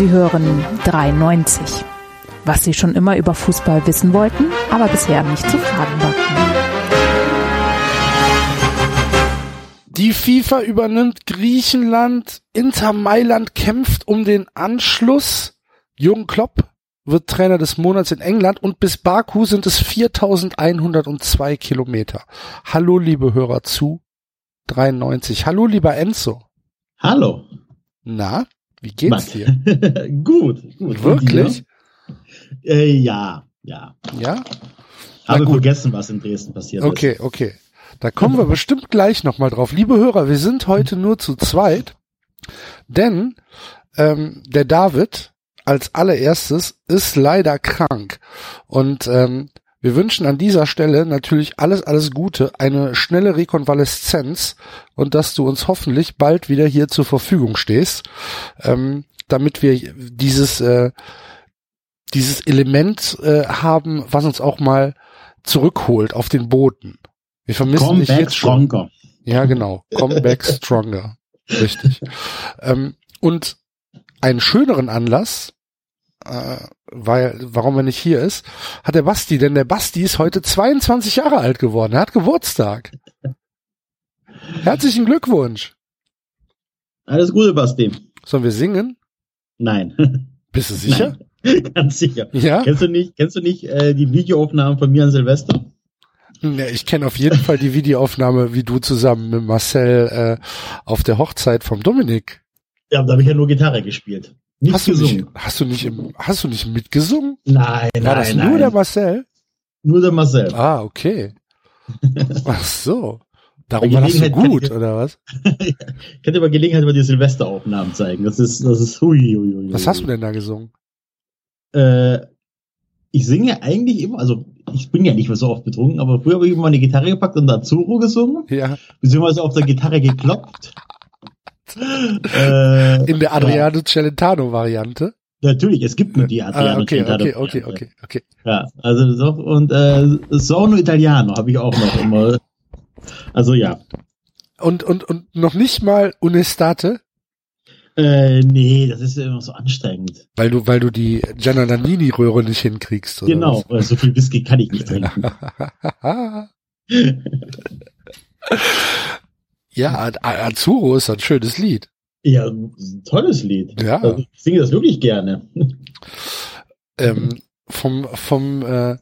Sie hören 93. Was Sie schon immer über Fußball wissen wollten, aber bisher nicht zu fragen war. Die FIFA übernimmt Griechenland. Inter Mailand kämpft um den Anschluss. Jürgen Klopp wird Trainer des Monats in England und bis Baku sind es 4102 Kilometer. Hallo, liebe Hörer zu 93. Hallo, lieber Enzo. Hallo. Na, wie geht's dir? gut, gut. Wirklich? Äh, ja, ja. Ja? Habe vergessen, was in Dresden passiert okay, ist. Okay, okay. Da kommen wir bestimmt gleich nochmal drauf. Liebe Hörer, wir sind heute nur zu zweit, denn ähm, der David als allererstes ist leider krank. Und ähm, wir wünschen an dieser Stelle natürlich alles, alles Gute, eine schnelle Rekonvaleszenz und dass du uns hoffentlich bald wieder hier zur Verfügung stehst, ähm, damit wir dieses, äh, dieses Element äh, haben, was uns auch mal zurückholt auf den Boden. Wir vermissen Come dich back jetzt schon. stronger. Ja, genau. Come back stronger. Richtig. ähm, und einen schöneren Anlass, äh, weil, warum er nicht hier ist, hat der Basti, denn der Basti ist heute 22 Jahre alt geworden. Er hat Geburtstag. Herzlichen Glückwunsch. Alles Gute, Basti. Sollen wir singen? Nein. Bist du sicher? Nein. Ganz sicher. Ja? Kennst du nicht, kennst du nicht äh, die Videoaufnahmen von mir an Silvester? Ja, ich kenne auf jeden Fall die Videoaufnahme, wie du zusammen mit Marcel äh, auf der Hochzeit vom Dominik. Ja, da habe ich ja nur Gitarre gespielt. Nicht hast du nicht, hast du nicht, im, hast du nicht mitgesungen? Nein, War nein, das nein. nur der Marcel? nur der Marcel. Ah, okay. Ach so. Darum du Gelegenheit kann gut, ich- oder was? ich könnte bei Gelegenheit mal die Silvesteraufnahmen zeigen. Das ist, das ist hui, hui, hui, Was hast du denn da gesungen? Äh, ich singe eigentlich immer, also ich bin ja nicht mehr so oft betrunken, aber früher habe ich immer eine Gitarre gepackt und Azuro gesungen, Ja, beziehungsweise auf der Gitarre geklopft. Äh, in der Adriano Celentano Variante. Natürlich, es gibt nur die Ah, Adriano okay, Celentano okay, okay, Variante. okay, okay. Ja, also so, und äh, Sono Italiano habe ich auch noch immer. Also ja. Und, und, und noch nicht mal Unestate, Äh, nee, das ist ja immer so anstrengend. weil du, weil du die Gianna Nannini Röhre nicht hinkriegst, oder Genau, äh, so viel Whisky kann ich nicht trinken. ja, Az- Azuro ist ein schönes Lied. ja, ein tolles Lied. Ja. Also, ich singe das wirklich gerne. Ähm, vom, vom, äh,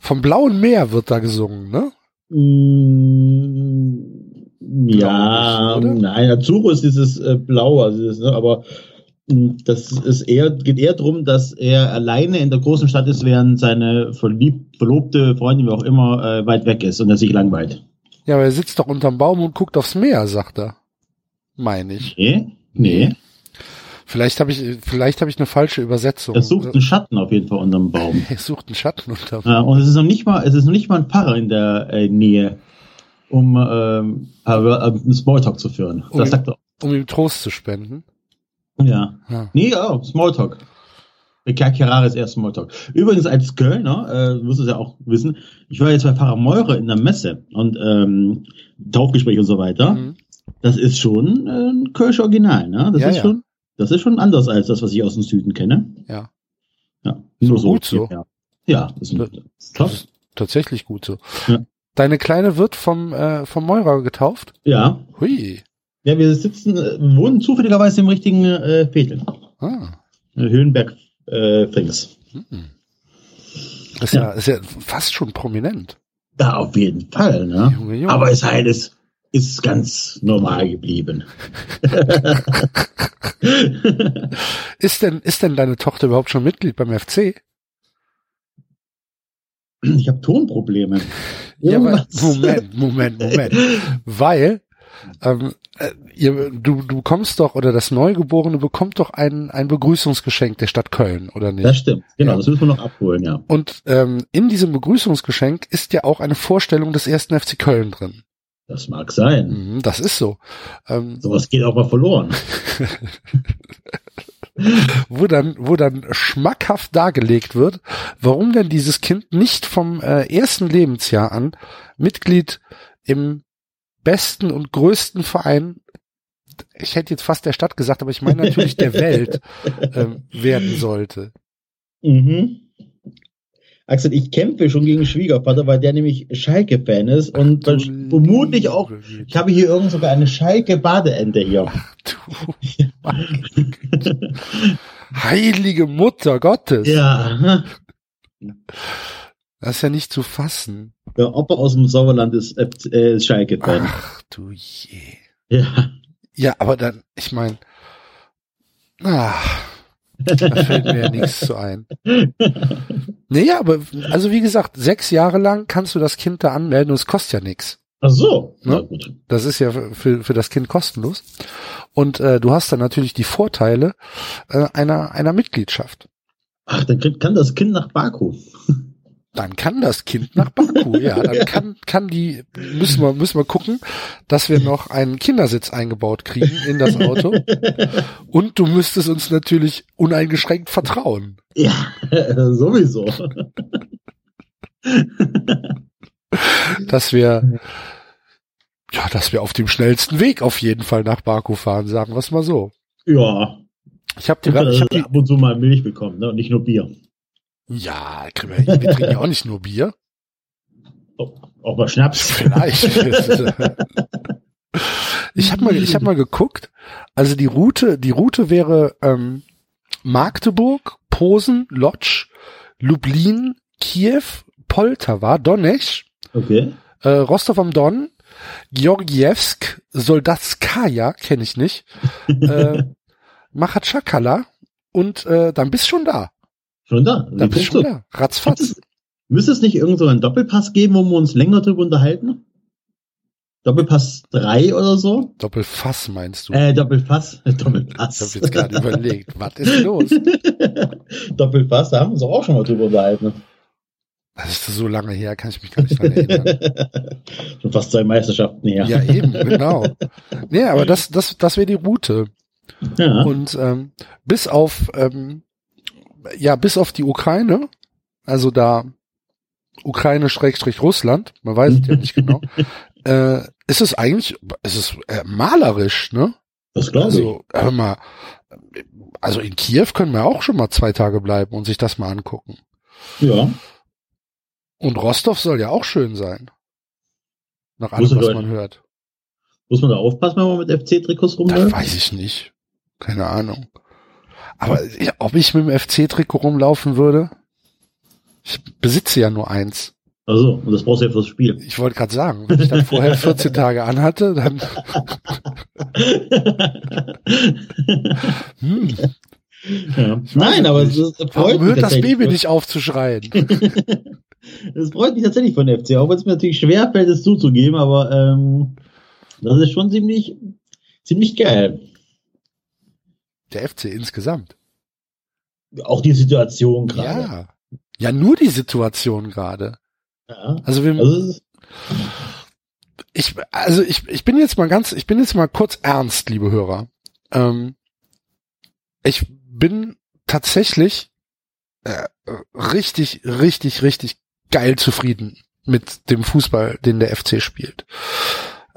vom Blauen Meer wird da gesungen, ne? Mm, ja, oder? nein, Azuro ist dieses äh, Blaue, also dieses, ne, aber mm, das ist eher, geht eher darum, dass er alleine in der großen Stadt ist, während seine verlieb, verlobte Freundin, wie auch immer, äh, weit weg ist und er sich langweilt. Ja, aber er sitzt doch unterm Baum und guckt aufs Meer, sagt er. Meine ich. Nee? Nee. Vielleicht habe ich, vielleicht habe ich eine falsche Übersetzung. Er sucht einen Schatten auf jeden Fall unterm Baum. Er sucht einen Schatten unterm Ja, und es ist noch nicht mal, es ist noch nicht mal ein Pfarrer in der äh, Nähe, um ähm, äh, einen Smalltalk zu führen. Oh, Das sagt er. um ihm Trost zu spenden. Ja. Ja. Nee, ja, Smalltalk. Kerkerare ist eher Smalltalk. Übrigens als Kölner, äh, du musst es ja auch wissen, ich war jetzt bei Pfarrer Meurer in der Messe und ähm, Taufgespräch und so weiter. Mhm. Das ist schon äh, ein Kölsch Original, ne? Das Ja, ist ja. schon, das ist schon anders als das, was ich aus dem Süden kenne. Ja. Ja. So gut so. Ja, ja das ist, Das- ist tatsächlich gut so. Ja. Deine Kleine wird vom, äh, vom Meurer getauft? Ja. Hui. Ja, wir sitzen, äh, wohnen zufälligerweise im richtigen äh, Viertel. Ah. Äh, Höhenberg äh, Frings. Hm. Ist ja. ist ja fast schon prominent. Da auf jeden Fall, ne? Junge, Junge. Aber es halt ist, ist ganz normal geblieben. Ist denn, ist denn deine Tochter überhaupt schon Mitglied beim FC? ich habe Tonprobleme. Ja, aber Moment, Moment, Moment. Weil ähm, äh, ihr, du, du kommst doch, oder das Neugeborene bekommt doch ein, ein Begrüßungsgeschenk der Stadt Köln, oder nicht? Das stimmt. Genau, Ja. das müssen wir noch abholen, ja. Und ähm, in diesem Begrüßungsgeschenk ist ja auch eine Vorstellung des ersten FC Köln drin. Das mag sein. Mhm, das ist so. Ähm, Sowas geht auch mal verloren. wo dann, wo dann schmackhaft dargelegt wird, warum denn dieses Kind nicht vom äh, ersten Lebensjahr an Mitglied im besten und größten Verein ich hätte jetzt fast der Stadt gesagt, aber ich meine natürlich der Welt ähm, werden sollte. Mhm. Axel, ich kämpfe schon gegen Schwiegervater, weil der nämlich Schalke-Fan ist und Du vermutlich auch. Ich habe hier irgend sogar eine Schalke-Badeente hier. Du meine Güte. Heilige Mutter Gottes. ja. Das ist ja nicht zu fassen. Der Opa aus dem Sauerland ist, äh, ist Schalke-Fan. Ach du je. Ja. Ja, aber dann, ich meine, ah, da fällt mir ja nichts zu ein. Naja, aber also wie gesagt, sechs Jahre lang kannst du das Kind da anmelden und es kostet ja nichts. Ach so. Ne? Das ist ja für, für das Kind kostenlos. Und äh, du hast dann natürlich die Vorteile äh, einer, einer Mitgliedschaft. Ach, dann kann kann das Kind nach Baku. Dann kann das Kind nach Baku, ja. Dann kann, kann die, müssen wir, müssen wir gucken, dass wir noch einen Kindersitz eingebaut kriegen in das Auto. Und du müsstest uns natürlich uneingeschränkt vertrauen. Ja, sowieso. dass wir, ja, dass wir auf dem schnellsten Weg auf jeden Fall nach Baku fahren, sagen wir es mal so. Ja. Ich habe die, Dass ich hab die, ab und zu mal Milch bekommen, ne? Und nicht nur Bier. Ja, wir, wir trinken ja auch nicht nur Bier. Auch mal Schnaps. Vielleicht. ich habe mal, ich habe mal geguckt. Also die Route, die Route wäre ähm, Magdeburg, Posen, Lodz, Lublin, Kiew, Poltawa, Donetsk, Okay. äh, Rostov am Don, Georgievsk, Soldatskaja, kenne ich nicht, äh, Machatschakala und äh, dann bist schon da. Schon da. Dann bist schon da. Ratzfatz. Müsste es nicht irgend so einen Doppelpass geben, wo wir uns länger drüber unterhalten? Doppelpass 3 oder so? Doppelfass meinst du? Äh, Doppelpass. ich habe jetzt gerade überlegt, was ist los? Doppelpass, da haben wir uns auch schon mal drüber unterhalten. Das ist so lange her, kann ich mich gar nicht dran erinnern. schon fast zwei Meisterschaften her. Ja, eben, genau. Nee, aber das, das, das wäre die Route. Ja. Und ähm, bis auf ähm, ja, bis auf die Ukraine, also da Ukraine Schrägstrich Russland, man weiß es ja nicht genau, äh, ist es eigentlich, ist es äh, malerisch, ne? das glaube ich. Also, hör mal, also in Kiew können wir auch schon mal zwei Tage bleiben und sich das mal angucken. Ja. Und Rostov soll ja auch schön sein. Nach allem, Muss was man hört. Muss man da aufpassen, wenn man mit FC-Trikots Das rumläuft? weiß ich nicht. Keine Ahnung. Aber ob ich mit dem FC-Trikot rumlaufen würde? Ich besitze ja nur eins. Also, und das brauchst du ja fürs Spiel. Ich wollte gerade sagen, wenn ich dann vorher 14 Tage anhatte, dann hm, ja. Nein, aber es freut mich hört das. Baby nicht auf zu schreien? Es freut mich tatsächlich von der FC, auch wenn es mir natürlich schwer fällt, es zuzugeben, aber ähm, das ist schon ziemlich, ziemlich geil. Der FC insgesamt. Auch die Situation gerade. Ja. Ja, nur die Situation gerade. Ja. Also wir, Also, ich, also ich, ich bin jetzt mal ganz, ich bin jetzt mal kurz ernst, liebe Hörer. Ähm, ich bin tatsächlich äh, richtig, richtig, richtig geil zufrieden mit dem Fußball, den der FC spielt.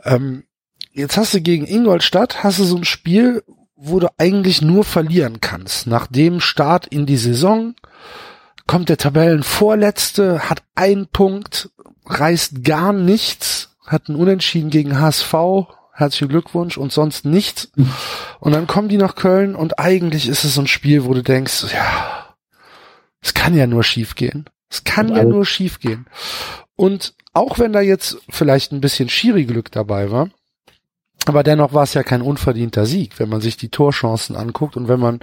Ähm, jetzt hast du gegen Ingolstadt, hast du so ein Spiel, wo du eigentlich nur verlieren kannst. Nach dem Start in die Saison kommt der Tabellenvorletzte, hat einen Punkt, reißt gar nichts, hat einen Unentschieden gegen HSV, herzlichen Glückwunsch und sonst nichts. Und dann kommen die nach Köln und eigentlich ist es so ein Spiel, wo du denkst, ja, es kann ja nur schief gehen. Es kann ja nur schief gehen. Und auch wenn da jetzt vielleicht ein bisschen Schiri-Glück dabei war, aber dennoch war es ja kein unverdienter Sieg, wenn man sich die Torchancen anguckt und wenn man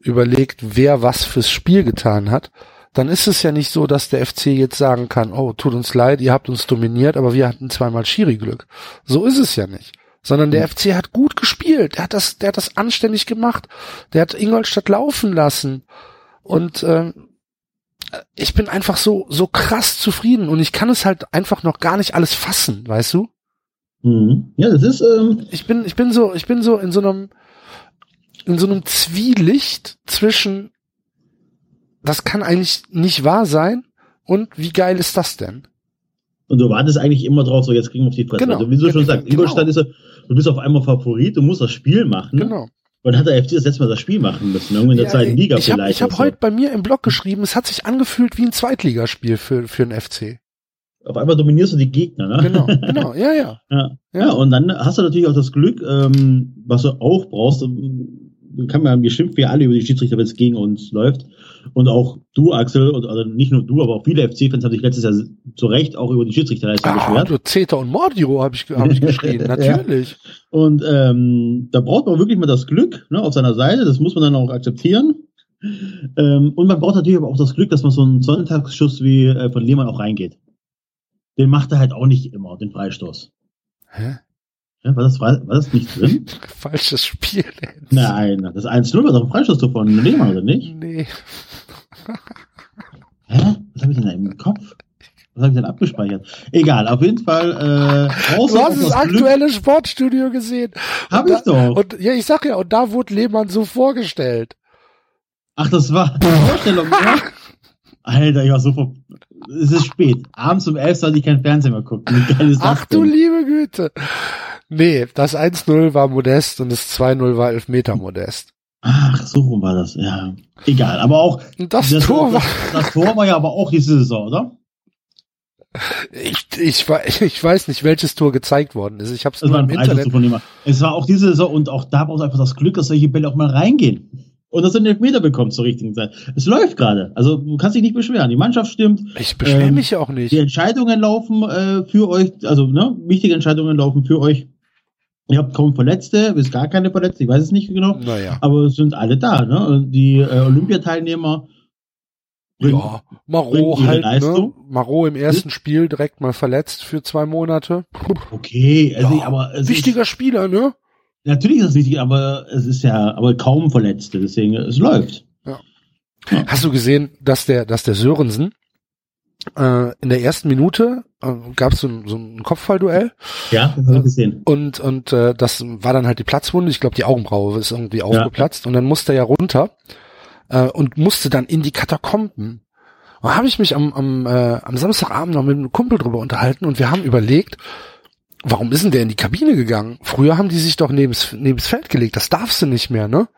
überlegt, wer was fürs Spiel getan hat, dann ist es ja nicht so, dass der FC jetzt sagen kann, oh, tut uns leid, ihr habt uns dominiert, aber wir hatten zweimal Schiri-Glück. So ist es ja nicht. Sondern der FC hat gut gespielt, der hat das, der hat das anständig gemacht, der hat Ingolstadt laufen lassen und ähm, ich bin einfach so so krass zufrieden und ich kann es halt einfach noch gar nicht alles fassen, weißt du? Mhm. Ja, das ist, ähm, ich bin, ich bin so, ich bin so in so einem, in so einem Zwielicht zwischen, das kann eigentlich nicht wahr sein und wie geil ist das denn? und du wartest eigentlich immer drauf, so jetzt kriegen wir auf die Fresse. Genau. Also, wie du schon sagst, Genau. Ingolstadt ist so, du bist auf einmal Favorit, du musst das Spiel machen. Genau. Und dann hat der FC das letzte Mal das Spiel machen müssen, irgendwie in der Ja, zweiten Liga ich habe vielleicht. ich hab oder so. heute bei mir im Blog geschrieben, es hat sich angefühlt wie ein Zweitligaspiel für, für den FC. Auf einmal dominierst du die Gegner, ne? Genau, genau, ja, ja. Ja. Ja. ja, und dann hast du natürlich auch das Glück, ähm, was du auch brauchst, ähm, kann man, wir schimpfen ja alle über die Schiedsrichter, wenn es gegen uns läuft. Und auch du, Axel, und, also nicht nur du, aber auch viele FC-Fans haben sich letztes Jahr zu Recht auch über die Schiedsrichterleistung Ah, beschwert. du Zeta und Mordio habe ich, hab ich geschrien, Ja. natürlich. Und ähm, da braucht man wirklich mal das Glück ne, auf seiner Seite, das muss man dann auch akzeptieren. Ähm, und man braucht natürlich aber auch das Glück, dass man so einen Sonntagsschuss wie äh, von Lehmann auch reingeht. Den macht er halt auch nicht immer, den Freistoß. Hä? Ja, war, das, war, war das nicht drin? Falsches Spiel. jetzt. Nein, das 1-0 war doch ein Freistoß von Lehmann, oder nicht? Nee. Hä? Was habe ich denn da im Kopf? Was habe ich denn abgespeichert? Egal, auf jeden Fall äh, brauchst Du hast das das Glück. aktuelle Sportstudio gesehen. Hab Und ich da- doch. Und ja, ich sag ja, und da wurde Lehmann so vorgestellt. Ach, das war Vorstellung, ja? Alter, ich war so ver Es ist spät. Abends um 11 sollte ich kein Fernsehen mehr gucken. Ach du liebe Güte. Nee, das 1-0 war modest und das 2-0 war Elfmeter modest. Ach, so rum war das, ja. Egal, aber auch, das, das, Tor war, das, das Tor war ja aber auch diese Saison, oder? ich, ich, ich weiß nicht, welches Tor gezeigt worden ist. Ich habe es nur war im Internet. Es war auch diese Saison und auch da brauchst du einfach das Glück, dass solche Bälle auch mal reingehen. Und dass du einen Elfmeter bekommst zur richtigen Zeit. Es läuft gerade. Also du kannst dich nicht beschweren. Die Mannschaft stimmt. Ich beschwere Ähm, mich ja auch nicht. Die Entscheidungen laufen äh, für euch, also ne, wichtige Entscheidungen laufen für euch. Ihr habt kaum Verletzte, bis gar keine Verletzte, ich weiß es nicht genau. Naja. Aber es sind alle da, ne? Und Die äh, Olympiateilnehmer bringen- Ja, Maro bringen ihre halt, ne? Leistung. Maro im ersten Spiel direkt mal verletzt für zwei Monate. Okay, also, Ja, aber Wichtiger Spieler, ne? Natürlich ist es wichtig, aber es ist ja, aber kaum Verletzte, deswegen es läuft. Hast du gesehen, dass der, dass der Sörensen äh, in der ersten Minute äh, gab es so, ein- so ein Kopfballduell Ja, das habe ich gesehen. und und äh, das war dann halt die Platzwunde. Ich glaube, die Augenbraue ist irgendwie aufgeplatzt und dann musste er ja runter äh, und musste dann in die Katakomben. Da habe ich mich am, am, äh, am Samstagabend noch mit einem Kumpel drüber unterhalten und wir haben überlegt, warum ist denn der in die Kabine gegangen? Früher haben die sich doch nebens, nebens Feld gelegt. Das darfst du nicht mehr, ne?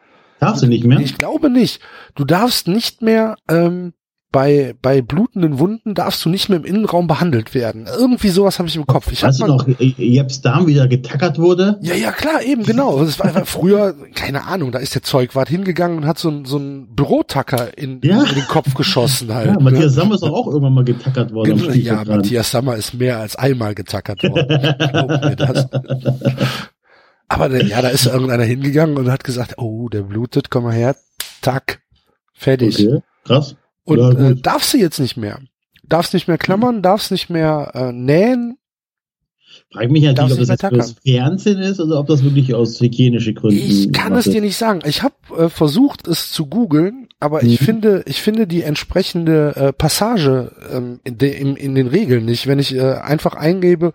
Darfst du nicht mehr? Ich glaube nicht. Du darfst nicht mehr ähm, bei bei blutenden Wunden darfst du nicht mehr im Innenraum behandelt werden. Irgendwie sowas habe ich im Kopf. Ich weißt du noch, äh, Jeps Darm wieder getackert wurde? ja, ja, klar, eben, genau. Das war einfach früher, keine Ahnung, da ist der Zeugwart hingegangen und hat so ein, so ein Bürotacker in, Ja. in den Kopf geschossen halt. Ja, ne? Matthias Sommer ist auch irgendwann mal getackert worden. am ja. Matthias Sammer ist mehr als einmal getackert worden. Glaub mir das. Aber ja, da ist irgendeiner hingegangen und hat gesagt, oh, der blutet, komm mal her, tack, fertig. Okay, krass. Und äh, darfst du jetzt nicht mehr. Darfst nicht mehr klammern, darfst nicht mehr äh, nähen. Frag mich natürlich, ob das jetzt fürs Fernsehen ist oder ob das wirklich aus hygienischen Gründen Ich kann es dir ist. nicht sagen. Ich habe äh, versucht, es zu googeln, aber ich Mhm. finde, ich finde die entsprechende äh, Passage ähm, in, de, in, in den Regeln nicht. Wenn ich äh, einfach eingebe,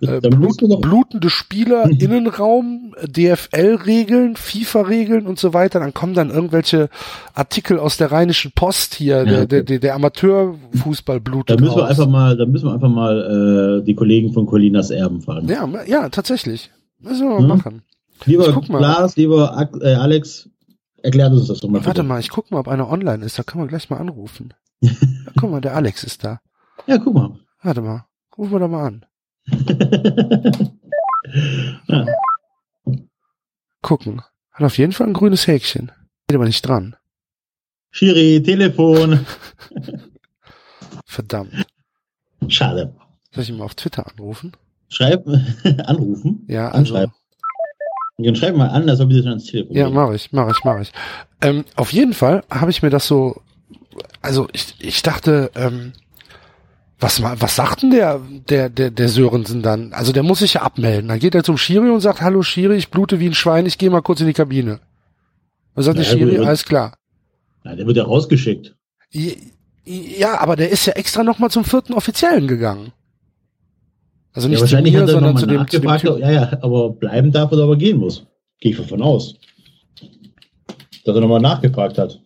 äh, Blut, blutende Spieler, Mhm. Innenraum, DFL-Regeln, FIFA-Regeln und so weiter, dann kommen dann irgendwelche Artikel aus der Rheinischen Post hier, Ja, der, der, der, der Amateurfußball blutet Da müssen wir raus. einfach mal, da müssen wir einfach mal äh, die Kollegen von Colinas Erben fragen. Ja, ja, tatsächlich. Müssen wir mal Mhm. machen. Lieber. Lars, lieber äh, Alex, erklärt uns das doch mal. Warte bitte. mal, ich guck mal, ob einer online ist. Da können wir gleich mal anrufen. ja, guck mal, der Alex ist da. Ja, guck mal. Warte mal, rufen wir da mal an. ja. Gucken. Hat auf jeden Fall ein grünes Häkchen. Geht aber nicht dran. Schiri, Telefon. Verdammt. Schade. Soll ich ihn mal auf Twitter anrufen? Schreib, anrufen. Ja, also. Anschreiben. Dann schreib mal an, dass wir bitte schon ans Telefon Ja, mache ich, mache ich, mache ich. Ähm, auf jeden Fall habe ich mir das so, also ich, ich dachte, ähm, was, was sagt denn der, der, der, der Sörensen dann? Also der muss sich ja abmelden. Dann geht er zum Schiri und sagt, hallo Schiri, ich blute wie ein Schwein, ich gehe mal kurz in die Kabine. Dann sagt der Schiri, gut. alles klar. Ja, der wird ja rausgeschickt. Ja, aber der ist ja extra nochmal zum vierten Offiziellen gegangen. Also Ja, nicht zu wahrscheinlich mir, hat er sondern nochmal zu dem, zu dem nachgefragt. Typ. Ja, ja, aber bleiben darf oder aber gehen muss. Gehe ich davon aus. Dass er nochmal nachgefragt hat.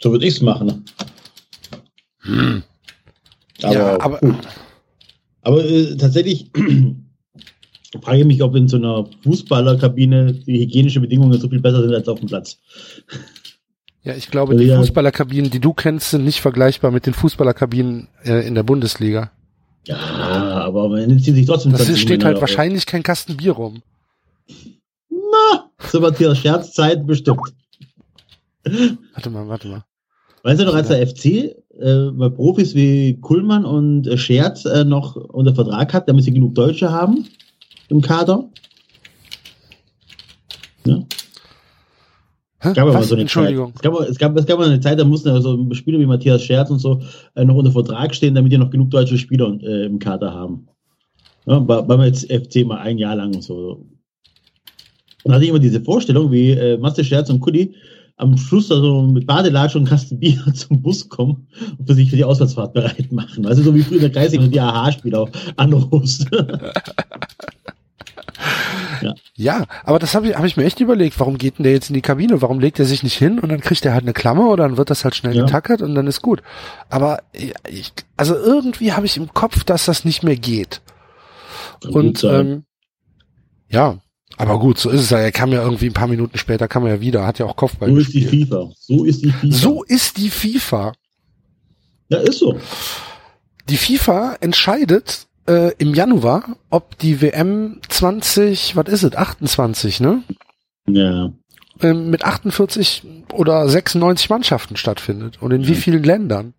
So würde ich's machen. Hm. Aber, ja, aber gut. aber äh, tatsächlich, Ich frage mich, ob in so einer Fußballerkabine die hygienischen Bedingungen so viel besser sind als auf dem Platz. Ja, ich glaube, die ja. Fußballerkabinen, die du kennst, sind nicht vergleichbar mit den Fußballerkabinen äh, in der Bundesliga. Ja, aber man zieht sich trotzdem. Das ist, steht halt wahrscheinlich kein Kasten Bier rum. Na, so Matthias Scherzzeit bestimmt. Warte mal, warte mal. Weißt du noch, als der FC äh, bei Profis wie Kuhlmann und äh, Scherz äh, noch unter Vertrag hat, damit sie genug Deutsche haben im Kader? Ja. Hä? Gab Was? So Entschuldigung. Es gab, es, gab, es gab eine Zeit, da mussten also Spieler wie Matthias Scherz und so äh, noch unter Vertrag stehen, damit die noch genug deutsche Spieler äh, im Kader haben. Ja, bei, beim jetzt FC mal ein Jahr lang und so. Und da hatte ich immer diese Vorstellung, wie äh, Master Scherz und Kudi am Schluss also mit Badelatsch und Kasten Bier zum Bus kommen und für sich für die Auswärtsfahrt bereit machen. Also so wie früher in der Kreisliga und die AHA-Spieler anrufst. Ja. ja, aber das habe ich, hab ich mir echt überlegt. Warum geht denn der jetzt in die Kabine? Warum legt er sich nicht hin und dann kriegt er halt eine Klammer oder dann wird das halt schnell ja. getackert und dann ist gut. Aber ich, also irgendwie habe ich im Kopf, dass das nicht mehr geht. Kann und ähm, ja, aber gut, so ist es ja. Er kam ja irgendwie ein paar Minuten später, kam er ja wieder, hat ja auch Kopfball So gespielt. ist die FIFA. So ist die FIFA. So ist die FIFA. Ja, ist so. Die FIFA entscheidet äh, im Januar, ob die WM 20, was ist es, 28, ne? Ja. Ähm, mit 48 oder 96 Mannschaften stattfindet und in wie vielen Ländern.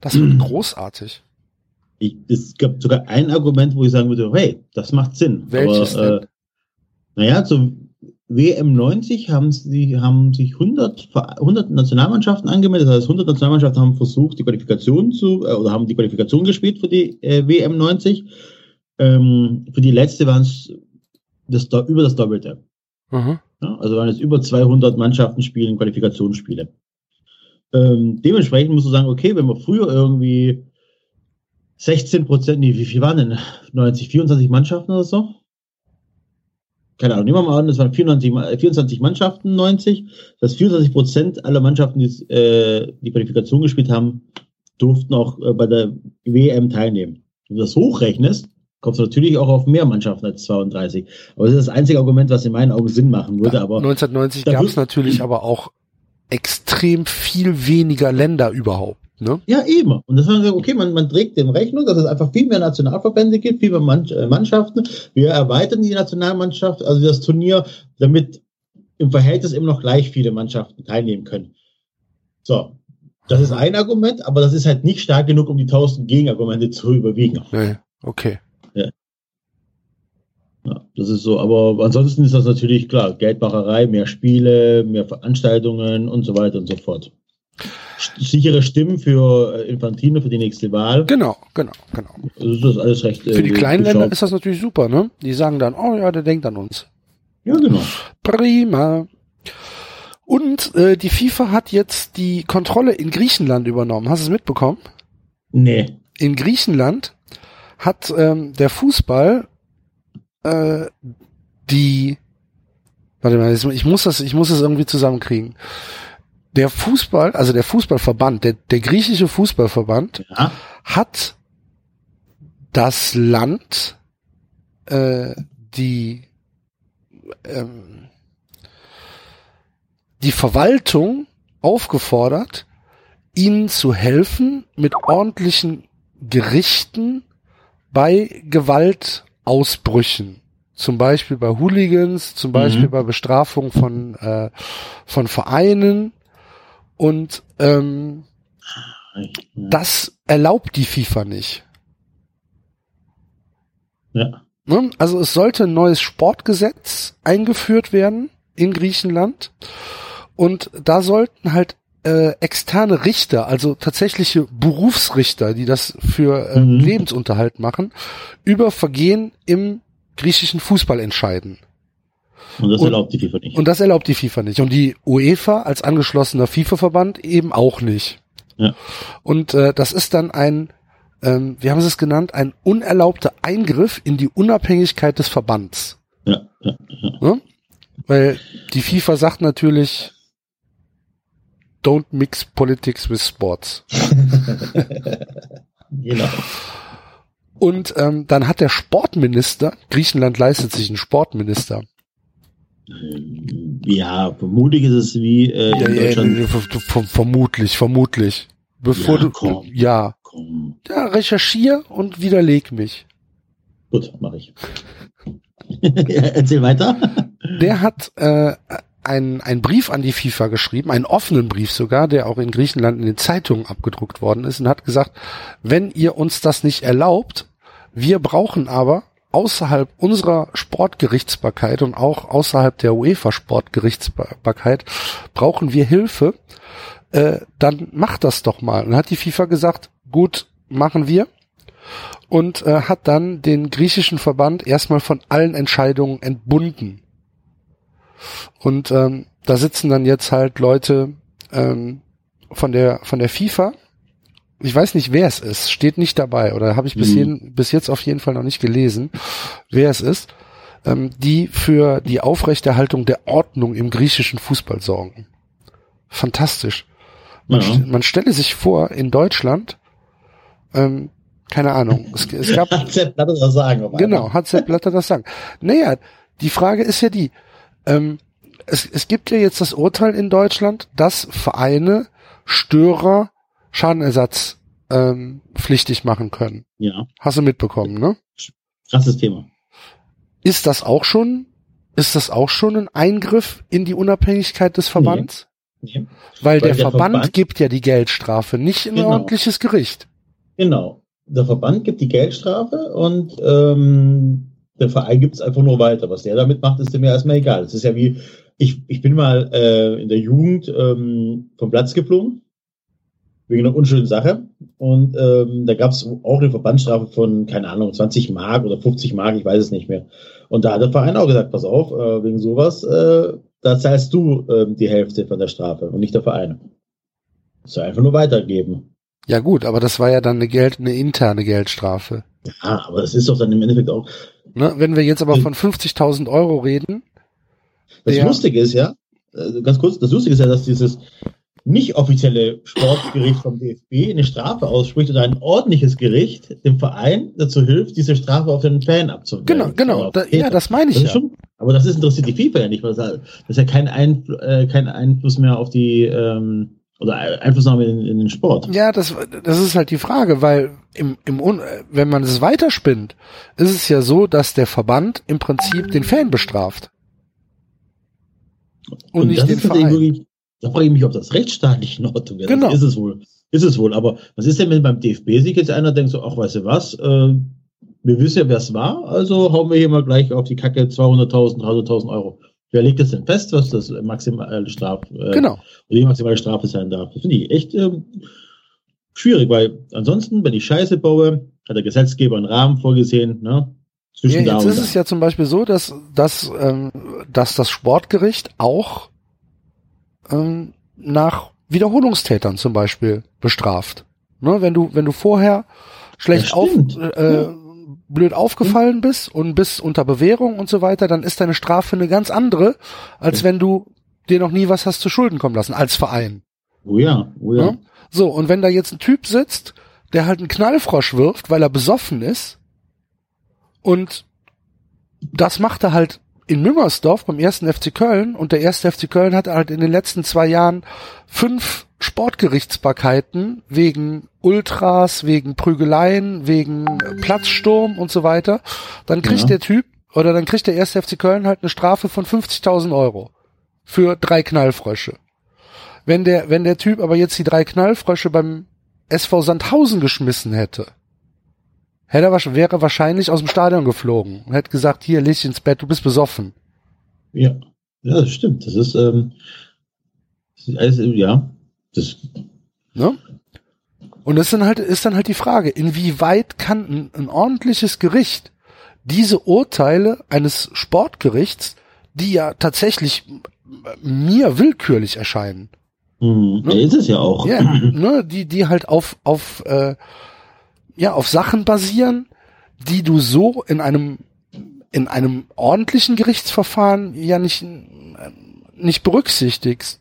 Das wird mhm. großartig. Ich, es gab sogar ein Argument, wo ich sagen würde, hey, das macht Sinn. Welches Aber, äh. Naja, so WM90 haben, sie, haben sich 100, 100 Nationalmannschaften angemeldet. Das heißt, 100 Nationalmannschaften haben versucht, die Qualifikation zu, äh, oder haben die Qualifikation gespielt für die äh, WM90. Ähm, für die letzte waren es über das Doppelte. Mhm. Ja, also waren es über 200 Mannschaften spielen Qualifikationsspiele. Ähm, dementsprechend musst du sagen, okay, wenn wir früher irgendwie 16 Prozent, nee, wie viel waren denn? 90, 24 Mannschaften oder so? Keine Ahnung, nehmen wir mal an, es waren 24, 24 Mannschaften, 90. Das heißt, 24 Prozent aller Mannschaften, die äh, die Qualifikation gespielt haben, durften auch äh, bei der WM teilnehmen. Wenn du das hochrechnest, kommst du natürlich auch auf mehr Mannschaften als 32. Aber das ist das einzige Argument, was in meinen Augen Sinn machen würde. Aber 1990 gab es natürlich aber auch extrem viel weniger Länder überhaupt. Ne? Ja, eben. Und das haben wir gesagt, okay, man, man trägt dem Rechnung, dass es einfach viel mehr Nationalverbände gibt, viel mehr äh, Mannschaften. Wir erweitern die Nationalmannschaft, also das Turnier, damit im Verhältnis immer noch gleich viele Mannschaften teilnehmen können. So. Das ist ein Argument, aber das ist halt nicht stark genug, um die tausend Gegenargumente zu überwiegen. Nee, okay. Ja. ja. das ist so. Aber ansonsten ist das natürlich klar. Geldmacherei, mehr Spiele, mehr Veranstaltungen und so weiter und so fort sichere Stimmen für äh, Infantino für die nächste Wahl. Genau, genau, genau. Also das ist alles recht. Für die äh, kleinen Länder ist das natürlich super, ne? Die sagen dann, oh ja, der denkt an uns. Ja, genau. Prima. Und äh, die FIFA hat jetzt die Kontrolle in Griechenland übernommen. Hast du es mitbekommen? Nee. In Griechenland hat ähm, der Fußball äh, die Warte mal, ich muss das, ich muss das irgendwie zusammenkriegen der Fußball, also der Fußballverband, der, der griechische Fußballverband ja. hat das Land äh, die ähm, die Verwaltung aufgefordert, ihnen zu helfen mit ordentlichen Gerichten bei Gewaltausbrüchen. Zum Beispiel bei Hooligans, zum Beispiel mhm. bei Bestrafung von, äh, von Vereinen und ähm, das erlaubt die FIFA nicht. Ja. Ne? Also es sollte ein neues Sportgesetz eingeführt werden in Griechenland und da sollten halt äh, externe Richter, also tatsächliche Berufsrichter, die das für äh, mhm. Lebensunterhalt machen, über Vergehen im griechischen Fußball entscheiden. Und das und, erlaubt die FIFA nicht. Und das erlaubt die FIFA nicht. Und die UEFA als angeschlossener FIFA-Verband eben auch nicht. Ja. Und äh, das ist dann ein, ähm, wie haben sie es genannt, ein unerlaubter Eingriff in die Unabhängigkeit des Verbands. Ja, ja, ja. Ne? Weil die FIFA sagt natürlich, don't mix politics with sports. genau. Und ähm, dann hat der Sportminister, Griechenland leistet sich einen Sportminister. Ja, vermutlich ist es wie äh, Ja, in ja, Deutschland. ja, ver- ver- vermutlich, vermutlich. Bevor du, komm. ja, Komm, ja, recherchier und widerleg mich. gut, mache ich. Erzähl weiter. Der hat äh, einen, einen Brief an die FIFA geschrieben, einen offenen Brief sogar, der auch in Griechenland in den Zeitungen abgedruckt worden ist und hat gesagt, wenn ihr uns das nicht erlaubt, wir brauchen aber außerhalb unserer Sportgerichtsbarkeit und auch außerhalb der UEFA Sportgerichtsbarkeit brauchen wir Hilfe, äh, dann macht das doch mal. Und hat die FIFA gesagt, gut, machen wir. Und äh, hat dann den griechischen Verband erstmal von allen Entscheidungen entbunden. Und ähm, da sitzen dann jetzt halt Leute ähm, von der von der FIFA. Ich weiß nicht, wer es ist, steht nicht dabei oder habe ich bis, Mhm. jeden, bis jetzt auf jeden Fall noch nicht gelesen, wer es ist, ähm, die für die Aufrechterhaltung der Ordnung im griechischen Fußball sorgen. Fantastisch. Man, Ja. st- man stelle sich vor, in Deutschland, ähm, keine Ahnung, es, es gab Hat Sepp Blatter das sagen? einmal. Genau, hat Sepp Blatter das sagen. Naja, die Frage ist ja die, ähm, es, es gibt ja jetzt das Urteil in Deutschland, dass Vereine Störer Schadenersatz ähm, pflichtig machen können. Ja, Hast du mitbekommen, ne? krasses Thema. Ist das auch schon, ist das auch schon ein Eingriff in die Unabhängigkeit des Verbands? Nee. Weil, der, der Verband, Verband- gibt ja die Geldstrafe, nicht ein Genau. ordentliches Gericht. Genau. Der Verband gibt die Geldstrafe und ähm, der Verein gibt es einfach nur weiter. Was der damit macht, ist dem ja erstmal egal. Es ist ja wie, ich, ich bin mal äh, in der Jugend ähm, vom Platz geflogen, wegen einer unschönen Sache. Und ähm, da gab es auch eine Verbandsstrafe von, keine Ahnung, 20 Mark oder 50 Mark, ich weiß es nicht mehr. Und da hat der Verein auch gesagt, pass auf, äh, wegen sowas, äh, da zahlst du ähm, die Hälfte von der Strafe und nicht der Verein. Das soll einfach nur weitergeben. Ja gut, aber das war ja dann eine Geld, eine interne Geldstrafe. Ja, aber das ist doch dann im Endeffekt auch, Ne? Wenn wir jetzt aber Hm. von 50.000 Euro reden, Das. Lustige ist ja, äh, ganz kurz, das Lustige ist ja, dass dieses nicht offizielle Sportgericht vom DFB eine Strafe ausspricht oder ein ordentliches Gericht dem Verein dazu hilft, diese Strafe auf den Fan abzuwenden. genau, genau, da, ja, das meine ich das ja. schon, aber das ist interessiert die FIFA ja nicht, weil das, das ist ja kein, Einfl äh, kein Einfluss mehr auf die ähm, oder Einflussnahme in, in den Sport. Ja, das, das ist halt die Frage, weil im, im wenn man es weiterspinnt, ist es ja so, dass der Verband im Prinzip den Fan bestraft. Und, nicht das den Verein. Da frage ich mich, ob das rechtsstaatlich in Ordnung wäre. Genau. Ist es wohl. Ist es wohl. Aber was ist denn, wenn beim DFB sich jetzt einer denkt so, ach, weißt du was, äh, wir wissen ja, wer es war, also hauen wir hier mal gleich auf die Kacke 200.000, 300.000 Euro. Wer legt das denn fest, was das maximale Straf, äh, Genau. oder die maximale Strafe sein darf? Das finde ich echt ähm, schwierig, weil ansonsten, wenn ich Scheiße baue, hat der Gesetzgeber einen Rahmen vorgesehen, ne? Ja, Zwischen da jetzt und ist da. es ja zum Beispiel so, dass, dass, ähm, dass das Sportgericht auch ähm, nach Wiederholungstätern zum Beispiel bestraft. Ne, wenn du, wenn du vorher schlecht auf, äh, Ja. blöd aufgefallen bist und bist unter Bewährung und so weiter, dann ist deine Strafe eine ganz andere, als Ja. wenn du dir noch nie was hast zu Schulden kommen lassen, als Verein. Oh ja, oh ja. Ne? So, und wenn da jetzt ein Typ sitzt, der halt einen Knallfrosch wirft, weil er besoffen ist, und das macht er halt in Müngersdorf beim ersten FC Köln, und der erste FC Köln hat halt in den letzten zwei Jahren fünf Sportgerichtsbarkeiten wegen Ultras, wegen Prügeleien, wegen Platzsturm und so weiter, dann kriegt Ja. der Typ, oder dann kriegt der erste FC Köln halt eine Strafe von 50.000 Euro für drei Knallfrösche. Wenn der, wenn der Typ aber jetzt die drei Knallfrösche beim SV Sandhausen geschmissen hätte, hätte er, wäre wahrscheinlich aus dem Stadion geflogen und hätte gesagt, hier, leg ins Bett, du bist besoffen. Ja, ja, das stimmt. Das ist, ähm, das ist alles, ja, das, Ne? Und das ist dann halt, ist dann halt die Frage, inwieweit kann ein, ein ordentliches Gericht diese Urteile eines Sportgerichts, die ja tatsächlich mir willkürlich erscheinen, mh, ja, ist es ja auch. Ja, ne, die, die halt auf, auf, äh, ja, auf Sachen basieren, die du so in einem, in einem ordentlichen Gerichtsverfahren ja nicht, nicht berücksichtigst.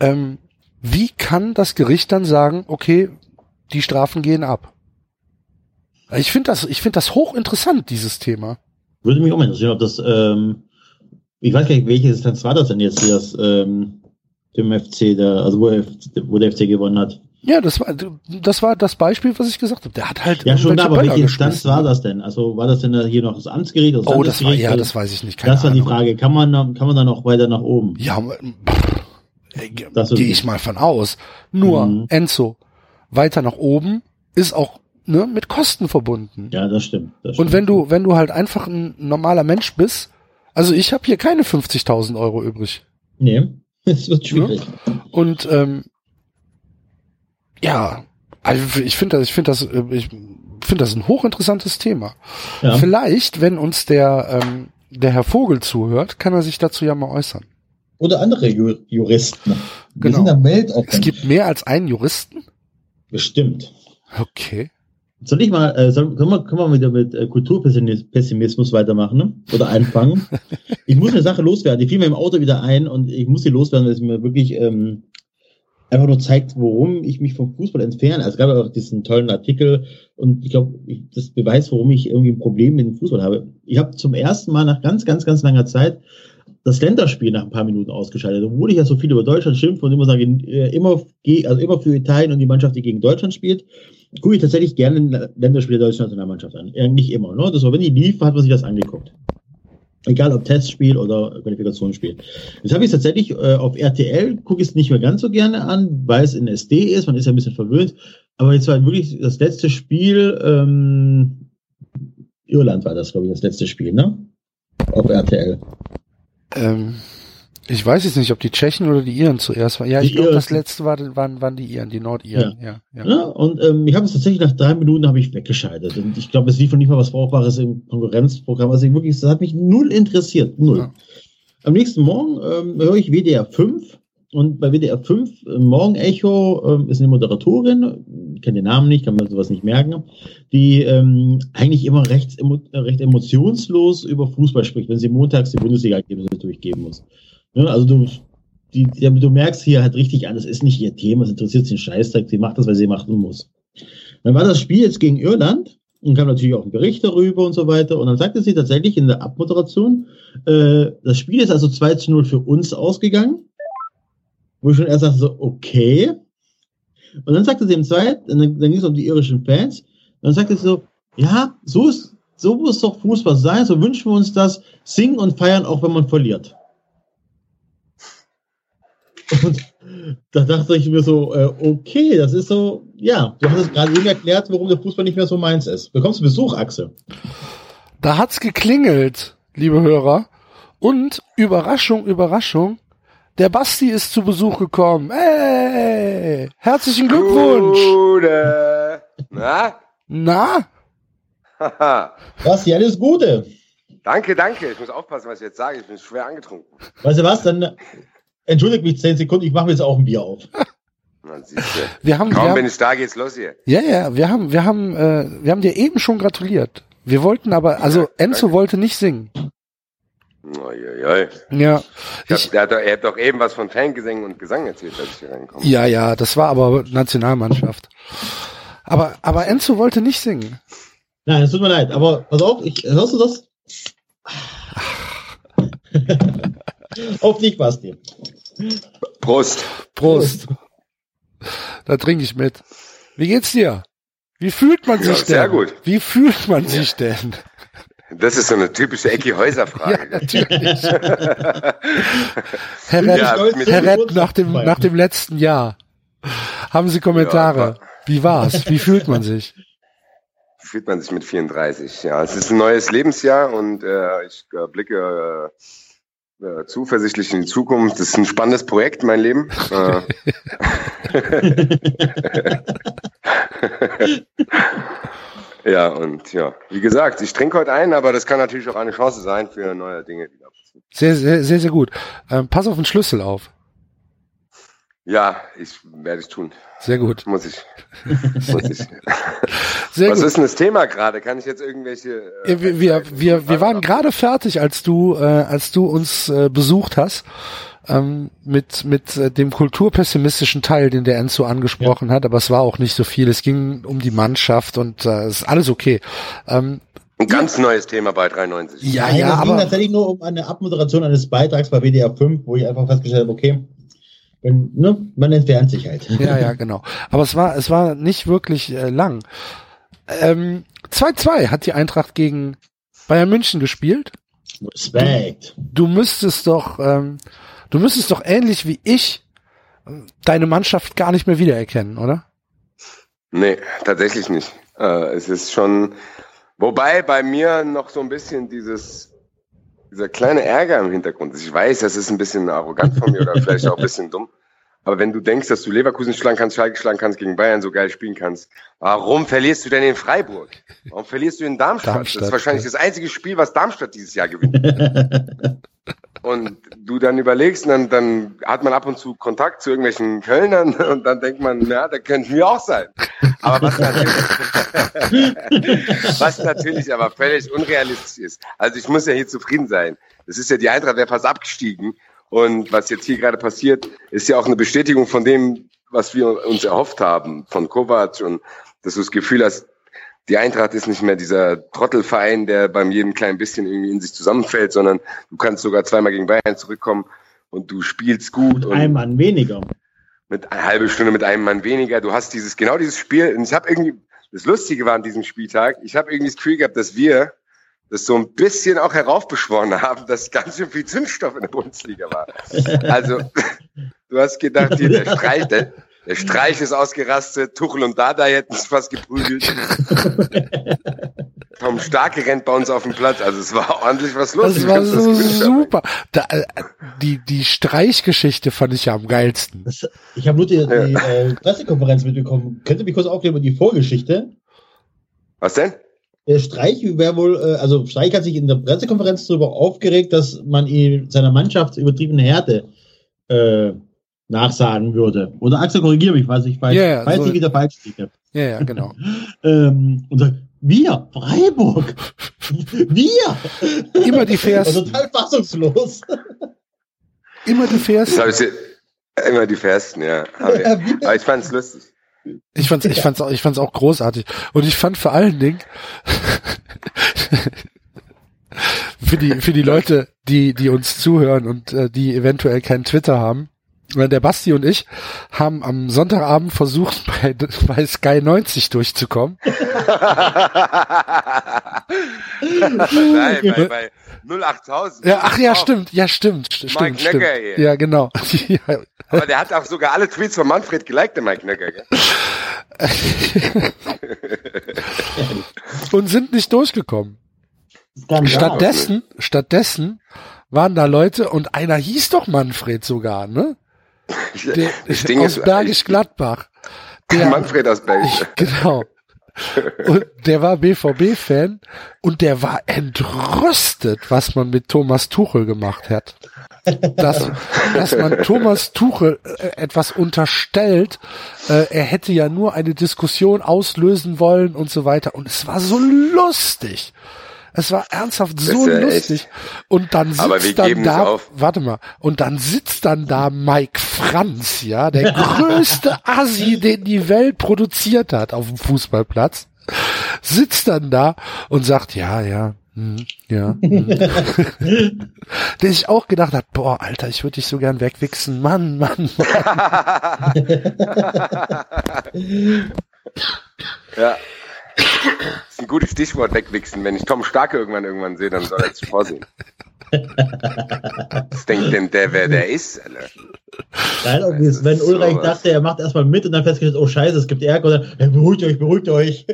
Ähm, wie kann das Gericht dann sagen, okay, die Strafen gehen ab? Ich finde das, ich finde das hochinteressant, dieses Thema. Würde mich auch interessieren, ob das, ähm, ich weiß gar nicht, welche Distanz war das denn jetzt, hier das, ähm, dem FC, der, also wo, wo der FC gewonnen hat? Ja, das war, das war das Beispiel, was ich gesagt habe. Der hat halt. Ja, schon, irgendwelche aber welche Böller Instanz geschmissen. war das denn? Also war das denn hier noch das Amtsgericht? Das Oh, das war, ja, das weiß ich nicht. Keine das war die. Frage. Kann man, kann man da noch weiter nach oben? Ja, Das gehe ich mal von aus. Nur, Mhm. Enzo, weiter nach oben ist auch ne, mit Kosten verbunden. Ja, das stimmt. Das Und stimmt. wenn du, wenn du halt einfach ein normaler Mensch bist, also ich habe hier keine 50.000 Euro übrig. Nee, es wird schwierig. Und ähm, ja, also ich finde das, ich finde das, äh, ich finde das ein hochinteressantes Thema. Ja. Vielleicht, wenn uns der ähm, der Herr Vogel zuhört, kann er sich dazu ja mal äußern. Oder andere Ju Juristen. Wir Genau. sind am. Es gibt mehr als einen Juristen. Bestimmt. Okay. Soll ich mal, äh, soll, können, wir, können wir wieder mit äh, Kulturpessimismus weitermachen, ne? Oder anfangen? ich muss eine Sache loswerden. Die fiel mir im Auto wieder ein und ich muss sie loswerden, weil es mir wirklich ähm, einfach nur zeigt, worum ich mich vom Fußball entferne. Also es gab auch diesen tollen Artikel und ich glaube, das beweist, warum ich irgendwie ein Problem mit dem Fußball habe. Ich habe zum ersten Mal nach ganz, ganz, ganz langer Zeit das Länderspiel nach ein paar Minuten ausgeschaltet, obwohl ich ja so viel über Deutschland schimpfe und immer sage, äh, immer, also immer für Italien und die Mannschaft, die gegen Deutschland spielt, gucke ich tatsächlich gerne ein Länderspiel der deutschen Nationalmannschaft an. Nicht immer, ne? Das war, wenn die lief, hat man sich das angeguckt. Egal ob Testspiel oder Qualifikationsspiel. Jetzt habe ich es tatsächlich äh, auf RTL, gucke ich es nicht mehr ganz so gerne an, weil es in SD ist, man ist ja ein bisschen verwöhnt. Aber jetzt war wirklich das letzte Spiel, ähm, Irland war das, glaube ich, das letzte Spiel, ne? Auf RTL. Ähm, ich weiß jetzt nicht, ob die Tschechen oder die Iren zuerst waren. Ja, ich Die glaube, Iren. das letzte war, waren, waren die Iren, die Nordiren. Ja, ja. Ja, und ähm, ich habe es tatsächlich nach drei Minuten habe ich weggeschaltet. Und ich glaube, es lief noch nicht mal was Brauchbares im Konkurrenzprogramm. Also ich wirklich, das hat mich null interessiert. Null. Ja. Am nächsten Morgen ähm, höre ich WDR 5 und bei WDR 5 äh, Morgenecho ähm, ist eine Moderatorin, ich kenne den Namen nicht, kann man sowas nicht merken, die ähm, eigentlich immer recht, emo recht emotionslos über Fußball spricht, wenn sie montags die Bundesliga-Ergebnisse durchgeben muss. Ne, also du, die, die, du merkst hier halt richtig an, das ist nicht ihr Thema, es interessiert sie einen Scheißdreck, sie macht das, weil sie machen muss. Dann war das Spiel jetzt gegen Irland und kam natürlich auch ein Bericht darüber und so weiter. Und dann sagte sie tatsächlich in der Abmoderation, äh, das Spiel ist also 2 zu 0 für uns ausgegangen. Wo ich schon erst dachte, so, okay. Und dann sagte sie im Zweit, dann, dann ging es um die irischen Fans. Dann sagte sie so, ja, so ist, so muss doch Fußball sein, so wünschen wir uns das, singen und feiern, auch wenn man verliert. Und da dachte ich mir so, äh, okay, das ist so, ja, du hast es gerade eben erklärt, warum der Fußball nicht mehr so meins ist. Bekommst du Besuch, Axel? Da hat's geklingelt, liebe Hörer. Und Überraschung, Überraschung, der Basti ist zu Besuch gekommen. Hey, herzlichen Glückwunsch. Gute. Na? Na? Haha. Basti, alles Gute. danke, danke. Ich muss aufpassen, was ich jetzt sage. Ich bin schwer angetrunken. Weißt du was, dann äh, entschuldigt mich zehn Sekunden, ich mache mir jetzt auch ein Bier auf. Man sieht ja. Wir haben, wir Kaum bin haben ich da, geht's los hier. ja, ja, wir haben, wir haben, äh, wir haben dir eben schon gratuliert. Wir wollten aber, also Ja, Enzo danke. wollte nicht singen. Uiuiui. Ja, Ich, ich, der hat doch, er hat doch eben was von Fangesängen und Gesang erzählt, als ich hier reinkomme. ja, ja, das war aber Nationalmannschaft. Aber, aber Enzo wollte nicht singen. Nein, es tut mir leid, aber pass auf, ich, hörst du das? auf dich, Basti. Prost. Prost. Da trinke ich mit. Wie geht's dir? Wie fühlt man Ja, sich denn? sehr gut. Wie fühlt man sich denn? Das ist so eine typische Ecki Ja, Häuser-Frage. natürlich. Herr Rett, Ja, Herr Rett nach dem, nach dem letzten Jahr. Haben Sie Kommentare? Ja, Wie war's? Wie fühlt man sich? Fühlt man sich mit 34. Ja, es ist ein neues Lebensjahr und äh, ich äh, blicke äh, äh, zuversichtlich in die Zukunft. Das ist ein spannendes Projekt, mein Leben. Äh, ja, und ja, wie gesagt, ich trinke heute ein, aber das kann natürlich auch eine Chance sein für neue Dinge. Sehr, sehr, sehr, sehr gut. Ähm, pass auf den Schlüssel auf. Ja, ich werde es tun. Sehr gut. Muss ich. Muss ich. Sehr Was gut. ist denn das Thema gerade? Kann ich jetzt irgendwelche. äh, wir, wir, wir, wir waren gerade fertig, als du, äh, als du uns äh, besucht hast. ähm, mit mit äh, dem kulturpessimistischen Teil, den der Enzo angesprochen ja. hat, aber es war auch nicht so viel. Es ging um die Mannschaft und äh, es ist alles okay. Ähm, ein ganz neues Thema bei 93. Ja, Nein, ja, es ging aber tatsächlich nur um eine Abmoderation eines Beitrags bei WDR 5, wo ich einfach festgestellt habe, okay, wenn, ne, man entfernt sich halt. Ja, ja, genau. Aber es war, es war nicht wirklich äh, lang. 2-2 ähm, hat die Eintracht gegen Bayern München gespielt. Respekt. Du, du müsstest doch, ähm, du müsstest doch ähnlich wie ich deine Mannschaft gar nicht mehr wiedererkennen, oder? Nee, tatsächlich nicht. Äh, es ist schon, wobei bei mir noch so ein bisschen dieses, dieser kleine Ärger im Hintergrund ist. Ich weiß, das ist ein bisschen arrogant von mir oder vielleicht auch ein bisschen dumm. Aber wenn du denkst, dass du Leverkusen schlagen kannst, Schalke schlagen kannst, gegen Bayern so geil spielen kannst, warum verlierst du denn in Freiburg? Warum verlierst du in Darmstadt? Darmstadt das ist wahrscheinlich ja. das einzige Spiel, was Darmstadt dieses Jahr gewinnt. und du dann überlegst, und dann, dann hat man ab und zu Kontakt zu irgendwelchen Kölnern und dann denkt man, ja, da könnten wir auch sein. Aber was natürlich, was natürlich aber völlig unrealistisch ist. Also ich muss ja hier zufrieden sein. Das ist ja die Eintracht, wäre fast abgestiegen und was jetzt hier gerade passiert, ist ja auch eine Bestätigung von dem, was wir uns erhofft haben von Kovac und dass du das Gefühl hast, die Eintracht ist nicht mehr dieser Trottelverein, der beim jedem kleinen bisschen irgendwie in sich zusammenfällt, sondern du kannst sogar zweimal gegen Bayern zurückkommen und du spielst gut. Mit einem Mann weniger. Mit einer halben Stunde mit einem Mann weniger. Du hast dieses, genau dieses Spiel. Und ich habe irgendwie, das Lustige war an diesem Spieltag, ich habe irgendwie das Gefühl gehabt, dass wir das so ein bisschen auch heraufbeschworen haben, dass ganz schön viel Zündstoff in der Bundesliga war. Also, du hast gedacht, hier, der Streich, der, der Streich ist ausgerastet, Tuchel und Dada hätten es fast geprügelt. Tom Starke rennt bei uns auf dem Platz, also es war ordentlich was los. Das war so das super. Da, äh, die, die Streichgeschichte fand ich ja am geilsten. Das, ich habe nur die, die ja. äh, Pressekonferenz mitbekommen. Könnt ihr mich kurz aufklären über die Vorgeschichte? Was denn? Der Streich wäre wohl, äh, also Streich hat sich in der Pressekonferenz darüber aufgeregt, dass man ihm seiner Mannschaft übertriebene Härte äh, nachsagen würde. Oder Axel, korrigiere mich, weiß ich, weiß, yeah, weiß so, ich wieder falsch liege. Ja, ja, genau. ähm, und sagt, wir, Freiburg, wir. Immer die Vers. total fassungslos. Immer die Vers. Immer die Fersten, ja. Aber, aber ich fand's lustig. Ich fand's, ich fand's, auch, ich fand's auch großartig. Und ich fand vor allen Dingen für die für die Leute, die die uns zuhören und äh, die eventuell kein Twitter haben. Der Basti und ich haben am Sonntagabend versucht, bei, bei Sky 90 durchzukommen. Nein, bei, bei 08000. Ja, ach ja, stimmt, ja, stimmt, stimmt, Mike stimmt. Nöcker hier. Ja, genau. ja. Aber der hat auch sogar alle Tweets von Manfred geliked, der Mike Nöcker, gell? und sind nicht durchgekommen. Stattdessen, stattdessen waren da Leute und einer hieß doch Manfred sogar, ne? Der, aus Bergisch Gladbach. Der, Manfred aus Bergisch. Genau. Und der war BVB-Fan und der war entrüstet, was man mit Thomas Tuchel gemacht hat. Dass, dass man Thomas Tuchel äh, etwas unterstellt, äh, er hätte ja nur eine Diskussion auslösen wollen und so weiter. Und es war so lustig. Es war ernsthaft so ja lustig. Echt. Und dann sitzt dann da, warte mal, und dann sitzt dann da Mike Franz, ja, der größte Assi, den die Welt produziert hat auf dem Fußballplatz, sitzt dann da und sagt, ja, ja, hm, ja. Hm. der sich auch gedacht hat, boah, Alter, ich würde dich so gern wegwichsen. Mann, Mann, Mann. ja. Das ist ein gutes Stichwort, wegwichsen. Wenn ich Tom Starke irgendwann irgendwann sehe, dann soll er sich vorsehen. Was denkt denn der, wer der ist? Alter? Nein, okay, wenn Ulreich so dachte, er macht erstmal mit und dann festgestellt, oh scheiße, es gibt Ärger, oder hey, beruhigt euch, beruhigt euch.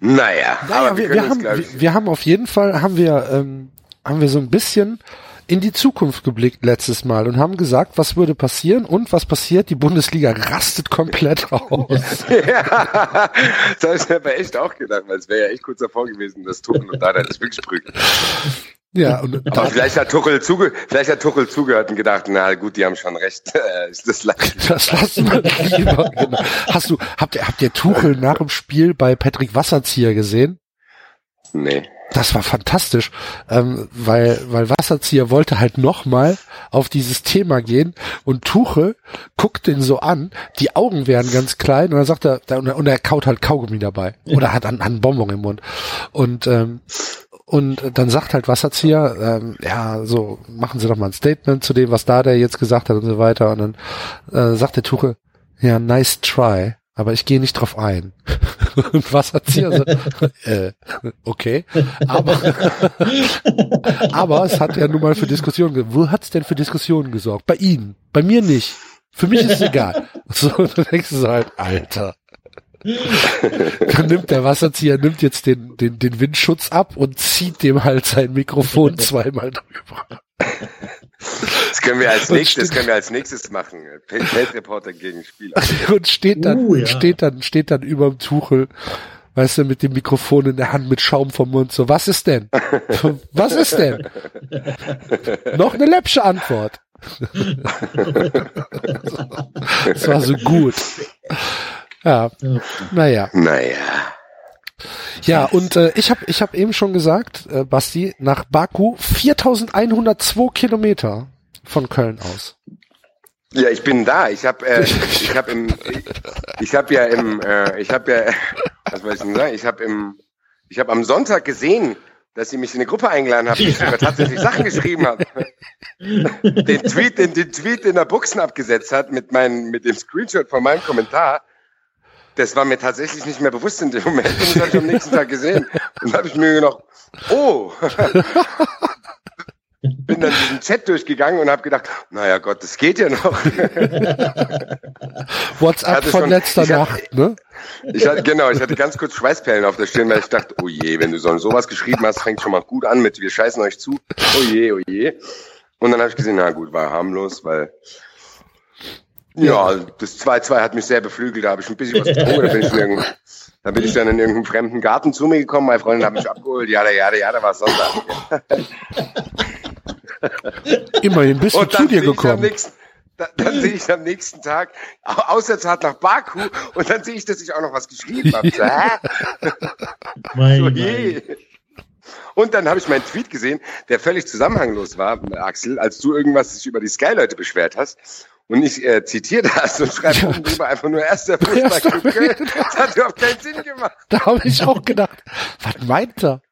Naja, naja aber wir, wir, wir haben, wir, wir, haben auf jeden Fall, haben wir, ähm, haben wir so ein bisschen in die Zukunft geblickt letztes Mal und haben gesagt, was würde passieren und was passiert? Die Bundesliga rastet komplett aus. ja, das habe ich mir aber echt auch gedacht, weil es wäre ja echt kurz davor gewesen, dass Tuchel und Dada das prügeln. Ja, und aber vielleicht hat Tuchel zuge vielleicht hat Tuchel zugehört und gedacht, na gut, die haben schon recht. das, das lassen wir lieber. Genau. Hast du, habt ihr, habt ihr Tuchel nach dem Spiel bei Patrick Wasserzieher gesehen? Nee. Das war fantastisch, ähm, weil, weil Wasserzieher wollte halt nochmal auf dieses Thema gehen und Tuche guckt den so an, die Augen werden ganz klein und dann sagt er, und er kaut halt Kaugummi dabei oder hat einen, einen Bonbon im Mund und ähm, und dann sagt halt Wasserzieher, ähm, ja, so machen Sie doch mal ein Statement zu dem, was da der jetzt gesagt hat und so weiter und dann äh, sagt der Tuche, ja, nice try aber ich gehe nicht drauf ein. Und was hat sie also? äh, okay. Aber, aber es hat ja nun mal für Diskussionen, wo hat's denn für Diskussionen gesorgt? Bei Ihnen. Bei mir nicht. Für mich ist es egal. So, dann denkst du so halt, Alter. Dann nimmt der Wasserzieher, nimmt jetzt den, den, den Windschutz ab und zieht dem halt sein Mikrofon zweimal drüber. Das können wir als nächstes, können wir als nächstes machen. Feldreporter gegen Spieler. Und steht dann, uh, ja. steht dann, steht dann überm Tuchel, weißt du, mit dem Mikrofon in der Hand mit Schaum vom Mund. So, was ist denn? Was ist denn? Noch eine läppsche Antwort. das war so gut. Ja, naja. Naja. Ja, und äh, ich habe ich hab eben schon gesagt, äh, Basti, nach Baku 4102 Kilometer von Köln aus. Ja, ich bin da. Ich habe äh, ich habe im ich, ich habe ja im äh, ich habe ja was soll ich denn sagen? Ich habe im ich habe am Sonntag gesehen, dass sie mich in eine Gruppe eingeladen haben, ich sogar tatsächlich Sachen geschrieben habe. den Tweet, den, den Tweet in der Buchsen abgesetzt hat mit meinem mit dem Screenshot von meinem Kommentar das war mir tatsächlich nicht mehr bewusst in dem Moment und das habe ich am nächsten Tag gesehen. Und habe ich mir gedacht, oh, bin dann diesen Chat durchgegangen und habe gedacht, naja Gott, das geht ja noch. WhatsApp von schon, letzter ich Nacht, hatte, ne? Ich hatte, genau, ich hatte ganz kurz Schweißperlen auf der Stirn, weil ich dachte, oh je, wenn du so sowas geschrieben hast, fängt schon mal gut an mit, wir scheißen euch zu. Oh je, oh je. Und dann habe ich gesehen, na gut, war harmlos, weil ja, das 2-2 hat mich sehr beflügelt. Da habe ich ein bisschen was getrunken. Da bin, ich in da bin ich dann in irgendeinem fremden Garten zu mir gekommen. Meine Freundin hat mich abgeholt. Ja, ja, ja, da war Sonntag. Immerhin bist du zu dir gekommen. Da, dann sehe ich am nächsten Tag Auswärtsfahrt nach Baku und dann sehe ich, dass ich auch noch was geschrieben habe. So, hä? Mein, so, je. Und dann habe ich meinen Tweet gesehen, der völlig zusammenhanglos war, Axel, als du irgendwas über die Sky-Leute beschwert hast. Und ich äh, zitiere das und schreibe ja. drüber einfach nur erster Fußballclub Köln. Das hat überhaupt keinen Sinn gemacht. Da habe ich auch gedacht, was meint er?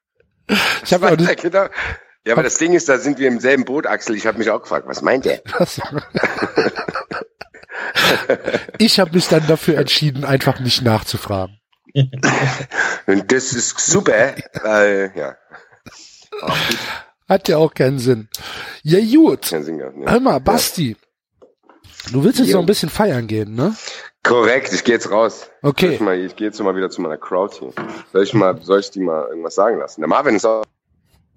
Ich habe auch nicht, genau. Ja, aber das Ding ist, da sind wir im selben Boot, Axel. Ich habe mich auch gefragt, was meint er? ich habe mich dann dafür entschieden, einfach nicht nachzufragen. Und das ist super, weil, ja. Hat ja auch keinen Sinn. Ja, gut. Sinn gehabt, ja. Hör mal, Basti. Du willst jetzt jo. noch ein bisschen feiern gehen, ne? Korrekt, ich gehe jetzt raus. Okay. Ich, mal, ich gehe jetzt mal wieder zu meiner Crowd hier. Soll ich mal, soll ich die mal irgendwas sagen lassen? Der Marvin ist auch.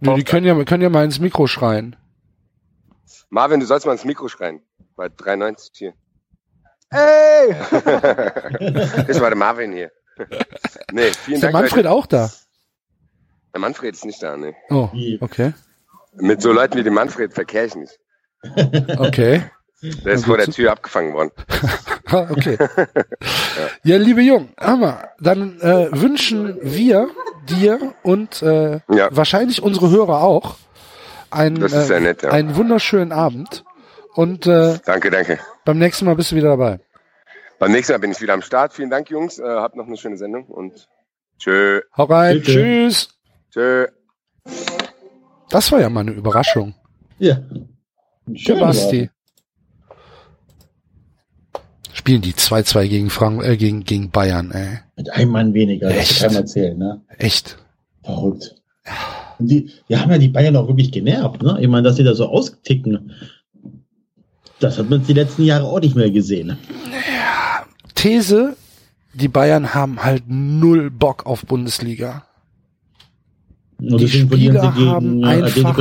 Nee, die können ja, können ja mal ins Mikro schreien. Marvin, du sollst mal ins Mikro schreien. Bei 93 hier. Ey! ich war der Marvin hier. nee, vielen ist Dank. der Manfred Leute. auch da? Der Manfred ist nicht da, nee. Oh, okay. Mit so Leuten wie dem Manfred verkehre ich nicht. Okay. Der ist vor der Tür abgefangen worden. okay. ja. ja, liebe Jung, Hammer. Dann äh, wünschen wir dir und äh, ja. wahrscheinlich unsere Hörer auch einen, äh, nett, ja. einen wunderschönen Abend. Und äh, danke, danke. Beim nächsten Mal bist du wieder dabei. Beim nächsten Mal bin ich wieder am Start. Vielen Dank, Jungs. Äh, habt noch eine schöne Sendung und tschö. Hau rein. Bitte. Tschüss. Tschö. Das war ja mal eine Überraschung. Ja. Schön, Basti spielen die 2-2 gegen Frank äh, gegen, gegen Bayern, ey. Mit einem Mann weniger, Echt? das kann man erzählen, ne? Echt. Verrückt. Und die, die haben ja die Bayern auch wirklich genervt, ne? Ich meine, dass sie da so austicken. Das hat man die letzten Jahre auch nicht mehr gesehen. Ja, These, die Bayern haben halt null Bock auf Bundesliga. Und die Spieler gegen, haben einfach,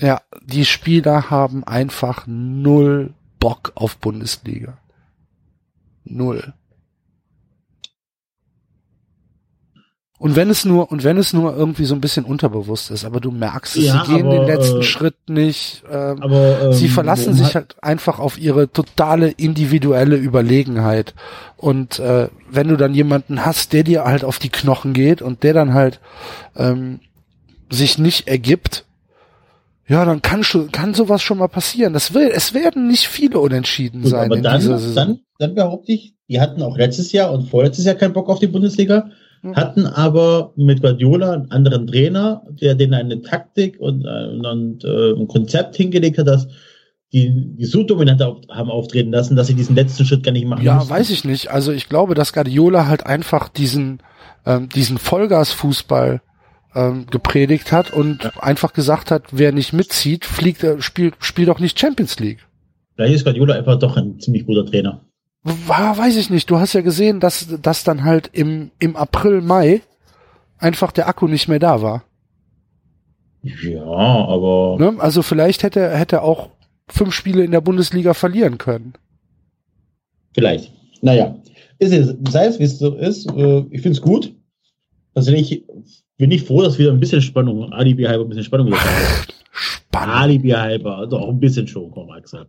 ja, die Spieler haben einfach null Bock auf Bundesliga. Null. Und wenn es nur, und wenn es nur irgendwie so ein bisschen unterbewusst ist, aber du merkst es, Ja, sie gehen aber, den letzten äh, Schritt nicht, ähm, Aber ähm, sie verlassen sich halt einfach auf ihre totale individuelle Überlegenheit. Und äh, wenn du dann jemanden hast, der dir halt auf die Knochen geht und der dann halt ähm, sich nicht ergibt, ja, dann kann schon, kann sowas schon mal passieren. Das will, es werden nicht viele Unentschieden Gut, sein aber in dann, dieser Saison. dann, dann behaupte ich, die hatten auch letztes Jahr und vorletztes Jahr keinen Bock auf die Bundesliga. Hatten aber mit Guardiola einen anderen Trainer, der denen eine Taktik und, äh, und äh, ein Konzept hingelegt hat, dass die, die so dominant auf, haben auftreten lassen, dass sie diesen letzten Schritt gar nicht machen Ja, mussten. weiß ich nicht. Also ich glaube, dass Guardiola halt einfach diesen, ähm, diesen Vollgasfußball ähm, gepredigt hat und einfach gesagt hat, wer nicht mitzieht, fliegt, äh, spielt, spielt doch nicht Champions League. Vielleicht ist Guardiola einfach doch ein ziemlich guter Trainer. War, weiß ich nicht. Du hast ja gesehen, dass, dass dann halt im, im April, Mai einfach der Akku nicht mehr da war. Ja, aber Ne? Also vielleicht hätte, er- hätte auch fünf Spiele in der Bundesliga verlieren können. vielleicht. Naja, ist es, sei es wie es so ist, äh, ich finde es gut. Also ich bin ich froh, dass wieder ein bisschen Spannung, Alibi halber ein bisschen Spannung wieder da ist. Spannend. Alibi halber, also auch ein bisschen schon, komm, Axel.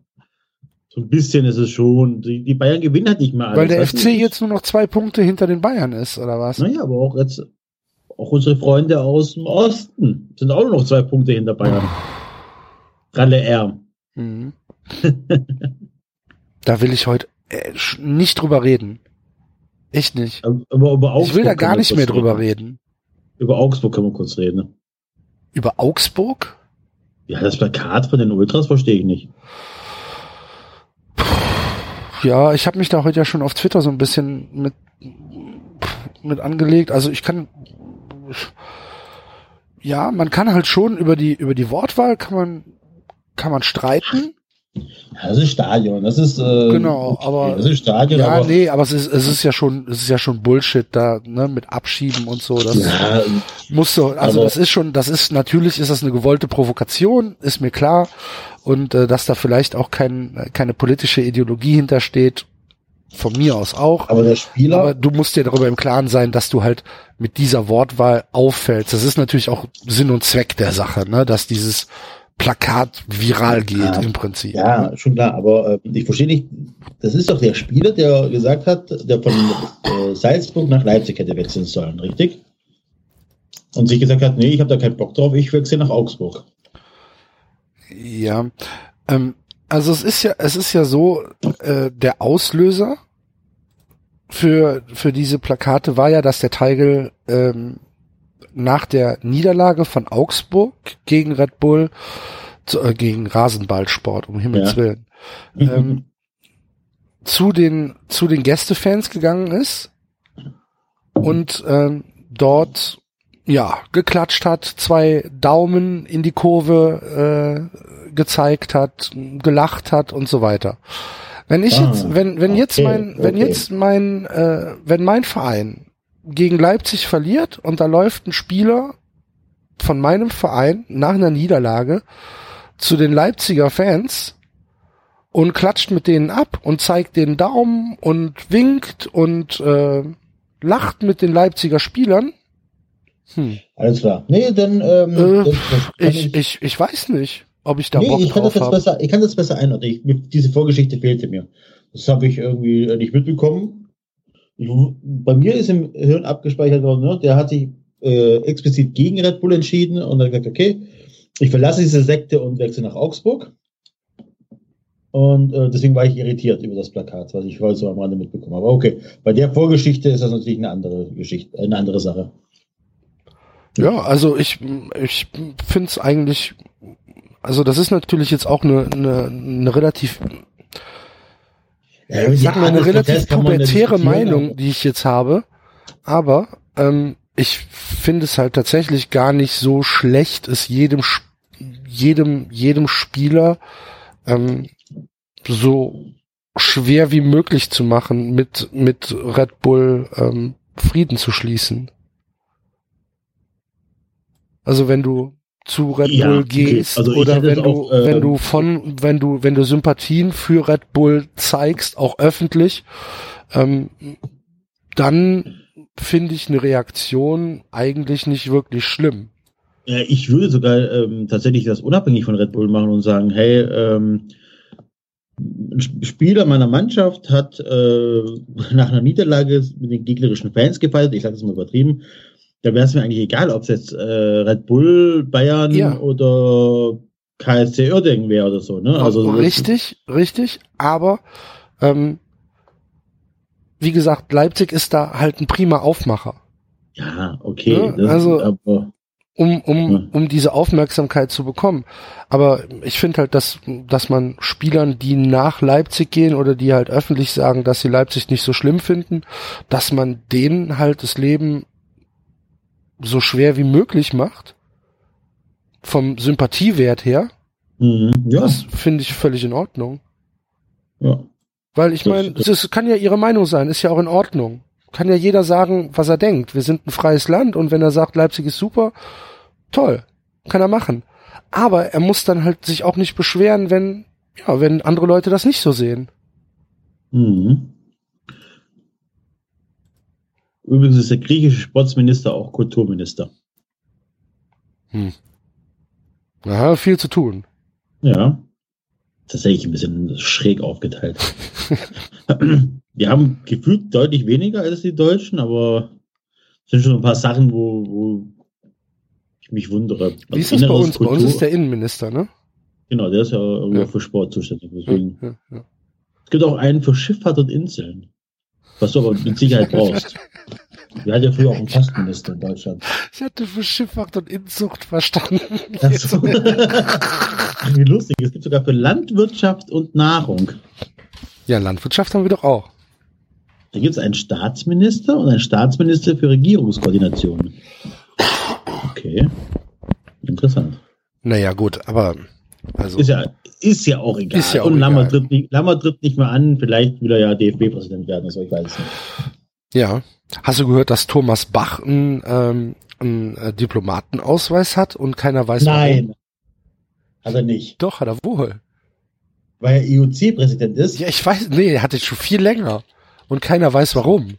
So ein bisschen ist es schon. Die, die Bayern gewinnen halt nicht mehr alles. Weil der? FC jetzt nur noch zwei Punkte hinter den Bayern ist, oder was? Naja, aber auch jetzt, auch unsere Freunde aus dem Osten sind auch nur noch zwei Punkte hinter Bayern. Ralle R. Mhm. da will ich heute äh, nicht drüber reden. Echt nicht. Aber über Augsburg Ich will da gar nicht mehr drüber reden. reden. Über Augsburg können wir kurz reden. ne? Über Augsburg? Ja, das Plakat von den Ultras verstehe ich nicht. Ja, ich habe mich da heute ja schon auf Twitter so ein bisschen mit mit angelegt. Also ich kann ja, man kann halt schon über die über die Wortwahl kann man kann man streiten. Ja, das ist Stadion, das ist äh, Genau, aber- das ist Stadion, Ja, aber nee, aber es ist es ist ja schon es ist ja schon Bullshit da, ne, mit Abschieben und so. Das ja, muss so, also das ist schon, das ist natürlich ist das eine gewollte Provokation, ist mir klar und äh, dass da vielleicht auch kein, keine politische Ideologie hintersteht, von mir aus auch. aber der Spieler, Aber du musst dir darüber im Klaren sein, dass du halt mit dieser Wortwahl auffällst. Das ist natürlich auch Sinn und Zweck der Sache, ne, dass dieses Plakat viral geht Ja. im Prinzip. ja, schon klar, aber äh, ich verstehe nicht, das ist doch der Spieler, der gesagt hat, der von äh, Salzburg nach Leipzig hätte wechseln sollen, richtig? Und sich gesagt hat, nee, ich habe da keinen Bock drauf, ich wechsle nach Augsburg. Ja, ähm, also es ist ja, es ist ja so, äh, der Auslöser für für diese Plakate war ja, dass der Teigl ähm, nach der Niederlage von Augsburg gegen Red Bull, zu, äh, gegen Rasenballsport um Himmels Ja. willen, ähm, zu den zu den Gästefans gegangen ist und ähm, dort ja geklatscht hat, zwei Daumen in die Kurve äh, gezeigt hat, gelacht hat und so weiter. Wenn ich Ah, jetzt, wenn wenn jetzt okay, mein, wenn okay. jetzt mein, äh, wenn mein Verein gegen Leipzig verliert und da läuft ein Spieler von meinem Verein nach einer Niederlage zu den Leipziger Fans und klatscht mit denen ab und zeigt den Daumen und winkt und äh, lacht mit den Leipziger Spielern. Hm. Alles klar. Nee, dann, ähm, Äh, das, das Ich, ich, ich weiß nicht, ob ich da nee, Bock ich kann, das drauf jetzt habe. besser, ich kann das besser einordnen. Ich, diese Vorgeschichte fehlte mir. Das habe ich irgendwie nicht mitbekommen. Bei mir ist im Hirn abgespeichert worden, ne? der hat sich äh, explizit gegen Red Bull entschieden und hat gesagt, okay, ich verlasse diese Sekte und wechsle nach Augsburg. Und äh, deswegen war ich irritiert über das Plakat, was ich heute so am Rande mitbekommen habe. Aber okay, bei der Vorgeschichte ist das natürlich eine andere Geschichte, eine andere Sache. Ja, also ich, ich finde es eigentlich, also das ist natürlich jetzt auch eine, eine, eine relativ, Ja, ich sag die mal, eine relativ pubertäre Meinung, die ich jetzt habe, aber ähm, ich finde es halt tatsächlich gar nicht so schlecht, es jedem, jedem, jedem Spieler ähm, so schwer wie möglich zu machen, mit, mit Red Bull ähm, Frieden zu schließen. Also wenn du zu Red Ja, Bull okay. gehst Also ich oder wenn du, auch, äh, wenn du von, wenn du, wenn du Sympathien für Red Bull zeigst, auch öffentlich, ähm, dann finde ich eine Reaktion eigentlich nicht wirklich schlimm. Ja, ich würde sogar ähm, tatsächlich das unabhängig von Red Bull machen und sagen, hey, ähm, ein Spieler meiner Mannschaft hat äh, nach einer Niederlage mit den gegnerischen Fans gefeiert, ich sage das mal übertrieben, da wäre es mir eigentlich egal, ob es jetzt äh, Red Bull, Bayern Ja. oder KSC Uerdingen wäre oder so. Ne? Also richtig, richtig, aber ähm, wie gesagt, Leipzig ist da halt ein prima Aufmacher, Ja, okay. Ja, also- aber, um, um, Ja. um diese Aufmerksamkeit zu bekommen. Aber ich finde halt, dass, dass man Spielern, die nach Leipzig gehen oder die halt öffentlich sagen, dass sie Leipzig nicht so schlimm finden, dass man denen halt das Leben so schwer wie möglich macht. Vom Sympathiewert her. mhm, ja, Das finde ich völlig in Ordnung. ja. Weil ich meine, das kann ja ihre Meinung sein, ist ja auch in Ordnung. Kann ja jeder sagen, was er denkt. Wir sind ein freies Land und wenn er sagt, Leipzig ist super, toll, kann er machen. Aber er muss dann halt sich auch nicht beschweren, wenn, ja, wenn andere Leute das nicht so sehen. Mhm. Übrigens ist der griechische Sportsminister auch Kulturminister. Ja, viel zu tun. Ja. Tatsächlich ein bisschen schräg aufgeteilt. Wir haben gefühlt deutlich weniger als die Deutschen, aber es sind schon ein paar Sachen, wo, wo ich mich wundere. Wie ist Also das bei uns? Bei uns Kultur- ist der Innenminister, ne? Genau, der ist ja irgendwie Ja. für Sport zuständig. Deswegen. ja, ja. Es gibt auch einen für Schifffahrt und Inseln. Was du aber mit Sicherheit brauchst. Wir hatten ja früher auch einen Postminister in Deutschland. Ich hatte für Schifffahrt und Inzucht verstanden. So. Wie lustig. Es gibt sogar für Landwirtschaft und Nahrung. Ja, Landwirtschaft haben wir doch auch. Da gibt es einen Staatsminister und einen Staatsminister für Regierungskoordination. Okay. Interessant. Naja, gut, aber also Ist ja, ist ja auch egal. Ist ja auch und Lammer tritt, nicht, Lammer tritt nicht mehr an. Vielleicht will er ja DFB-Präsident werden. Also ich weiß es nicht. Ja. Hast du gehört, dass Thomas Bach einen, ähm, einen äh, Diplomatenausweis hat und keiner weiß warum? Nein. Hat er nicht. Doch, hat er wohl. Weil er IOC-Präsident ist. Ja, ich weiß, nee, er hat den schon viel länger. Und keiner weiß warum.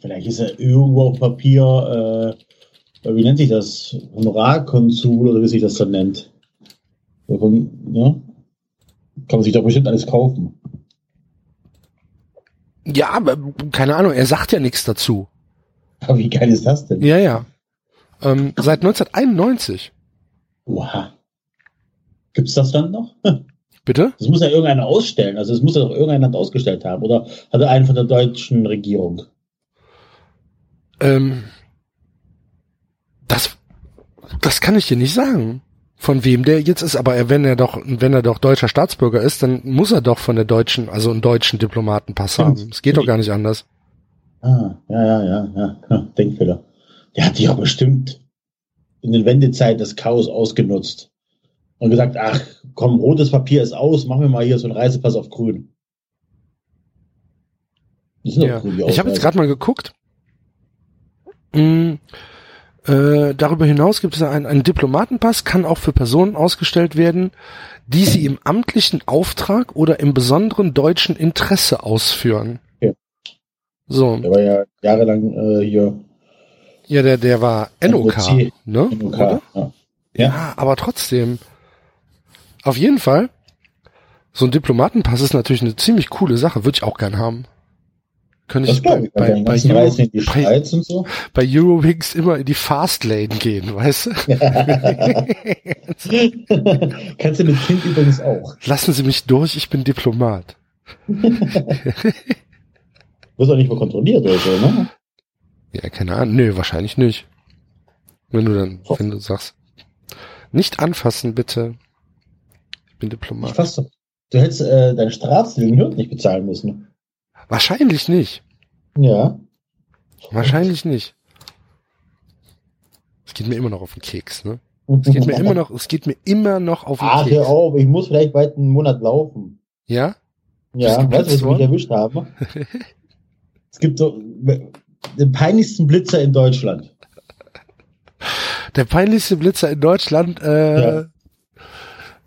Vielleicht ist er irgendwo auf Papier, äh, wie nennt sich das? Honorarkonsul oder wie sich das dann nennt. Ja? Kann man sich doch bestimmt alles kaufen. Ja, aber keine Ahnung, er sagt ja nichts dazu. Aber wie geil ist das denn? Ja, ja. Ähm, seit 1991. Oha. Gibt's das dann noch? Bitte? Das muss ja irgendeiner ausstellen. Also das muss ja doch irgendein Land ausgestellt haben. Oder hat er einen von der deutschen Regierung? Ähm, das, das kann ich dir nicht sagen. Von wem der jetzt ist, aber er, wenn er doch, wenn er doch deutscher Staatsbürger ist, dann muss er doch von der deutschen, also einen deutschen Diplomatenpass haben. Es geht doch gar nicht anders. Ah, ja, ja, ja, ja. ja Denkfehler. Der hat sich auch bestimmt in den Wendezeit das Chaos ausgenutzt. Und gesagt, ach, komm, rotes Papier ist aus, machen wir mal hier so einen Reisepass auf grün. Ja. grün, Ich habe jetzt gerade mal geguckt. Mm, äh, darüber hinaus gibt es einen, einen Diplomatenpass, kann auch für Personen ausgestellt werden, die sie im amtlichen Auftrag oder im besonderen deutschen Interesse ausführen. Ja. So, Der war ja jahrelang äh, hier ja, der, der war NOK, NOC. ne? UK. Oder? Ja. Ja, aber trotzdem. Auf jeden Fall, so ein Diplomatenpass ist natürlich eine ziemlich coole Sache, würde ich auch gern haben. Könnte Das ich bei, ich, bei, bei, Euro, Reisen in die bei, so. bei Eurowings immer in die Fastlane gehen, weißt du? Kannst du mit Kind übrigens auch. Lassen Sie mich durch, ich bin Diplomat. Wird auch nicht mehr kontrolliert oder so, ne? Ja, keine Ahnung. Nö, wahrscheinlich nicht. Wenn du dann, wenn du sagst, nicht anfassen, bitte. Ich bin Ich Diplomat. fass doch. Du hättest äh, deine Strafzinsen nicht bezahlen müssen. Wahrscheinlich nicht. Ja. Wahrscheinlich nicht. Es geht mir immer noch auf den Keks, ne? Es geht mir immer noch, es geht mir immer noch auf den Ach, hör Keks. auf, ich muss vielleicht bald einen Monat laufen. Ja? Ja, weißt du, was sie mich erwischt haben? es gibt so den peinlichsten Blitzer in Deutschland. Der peinlichste Blitzer in Deutschland, äh, Ja.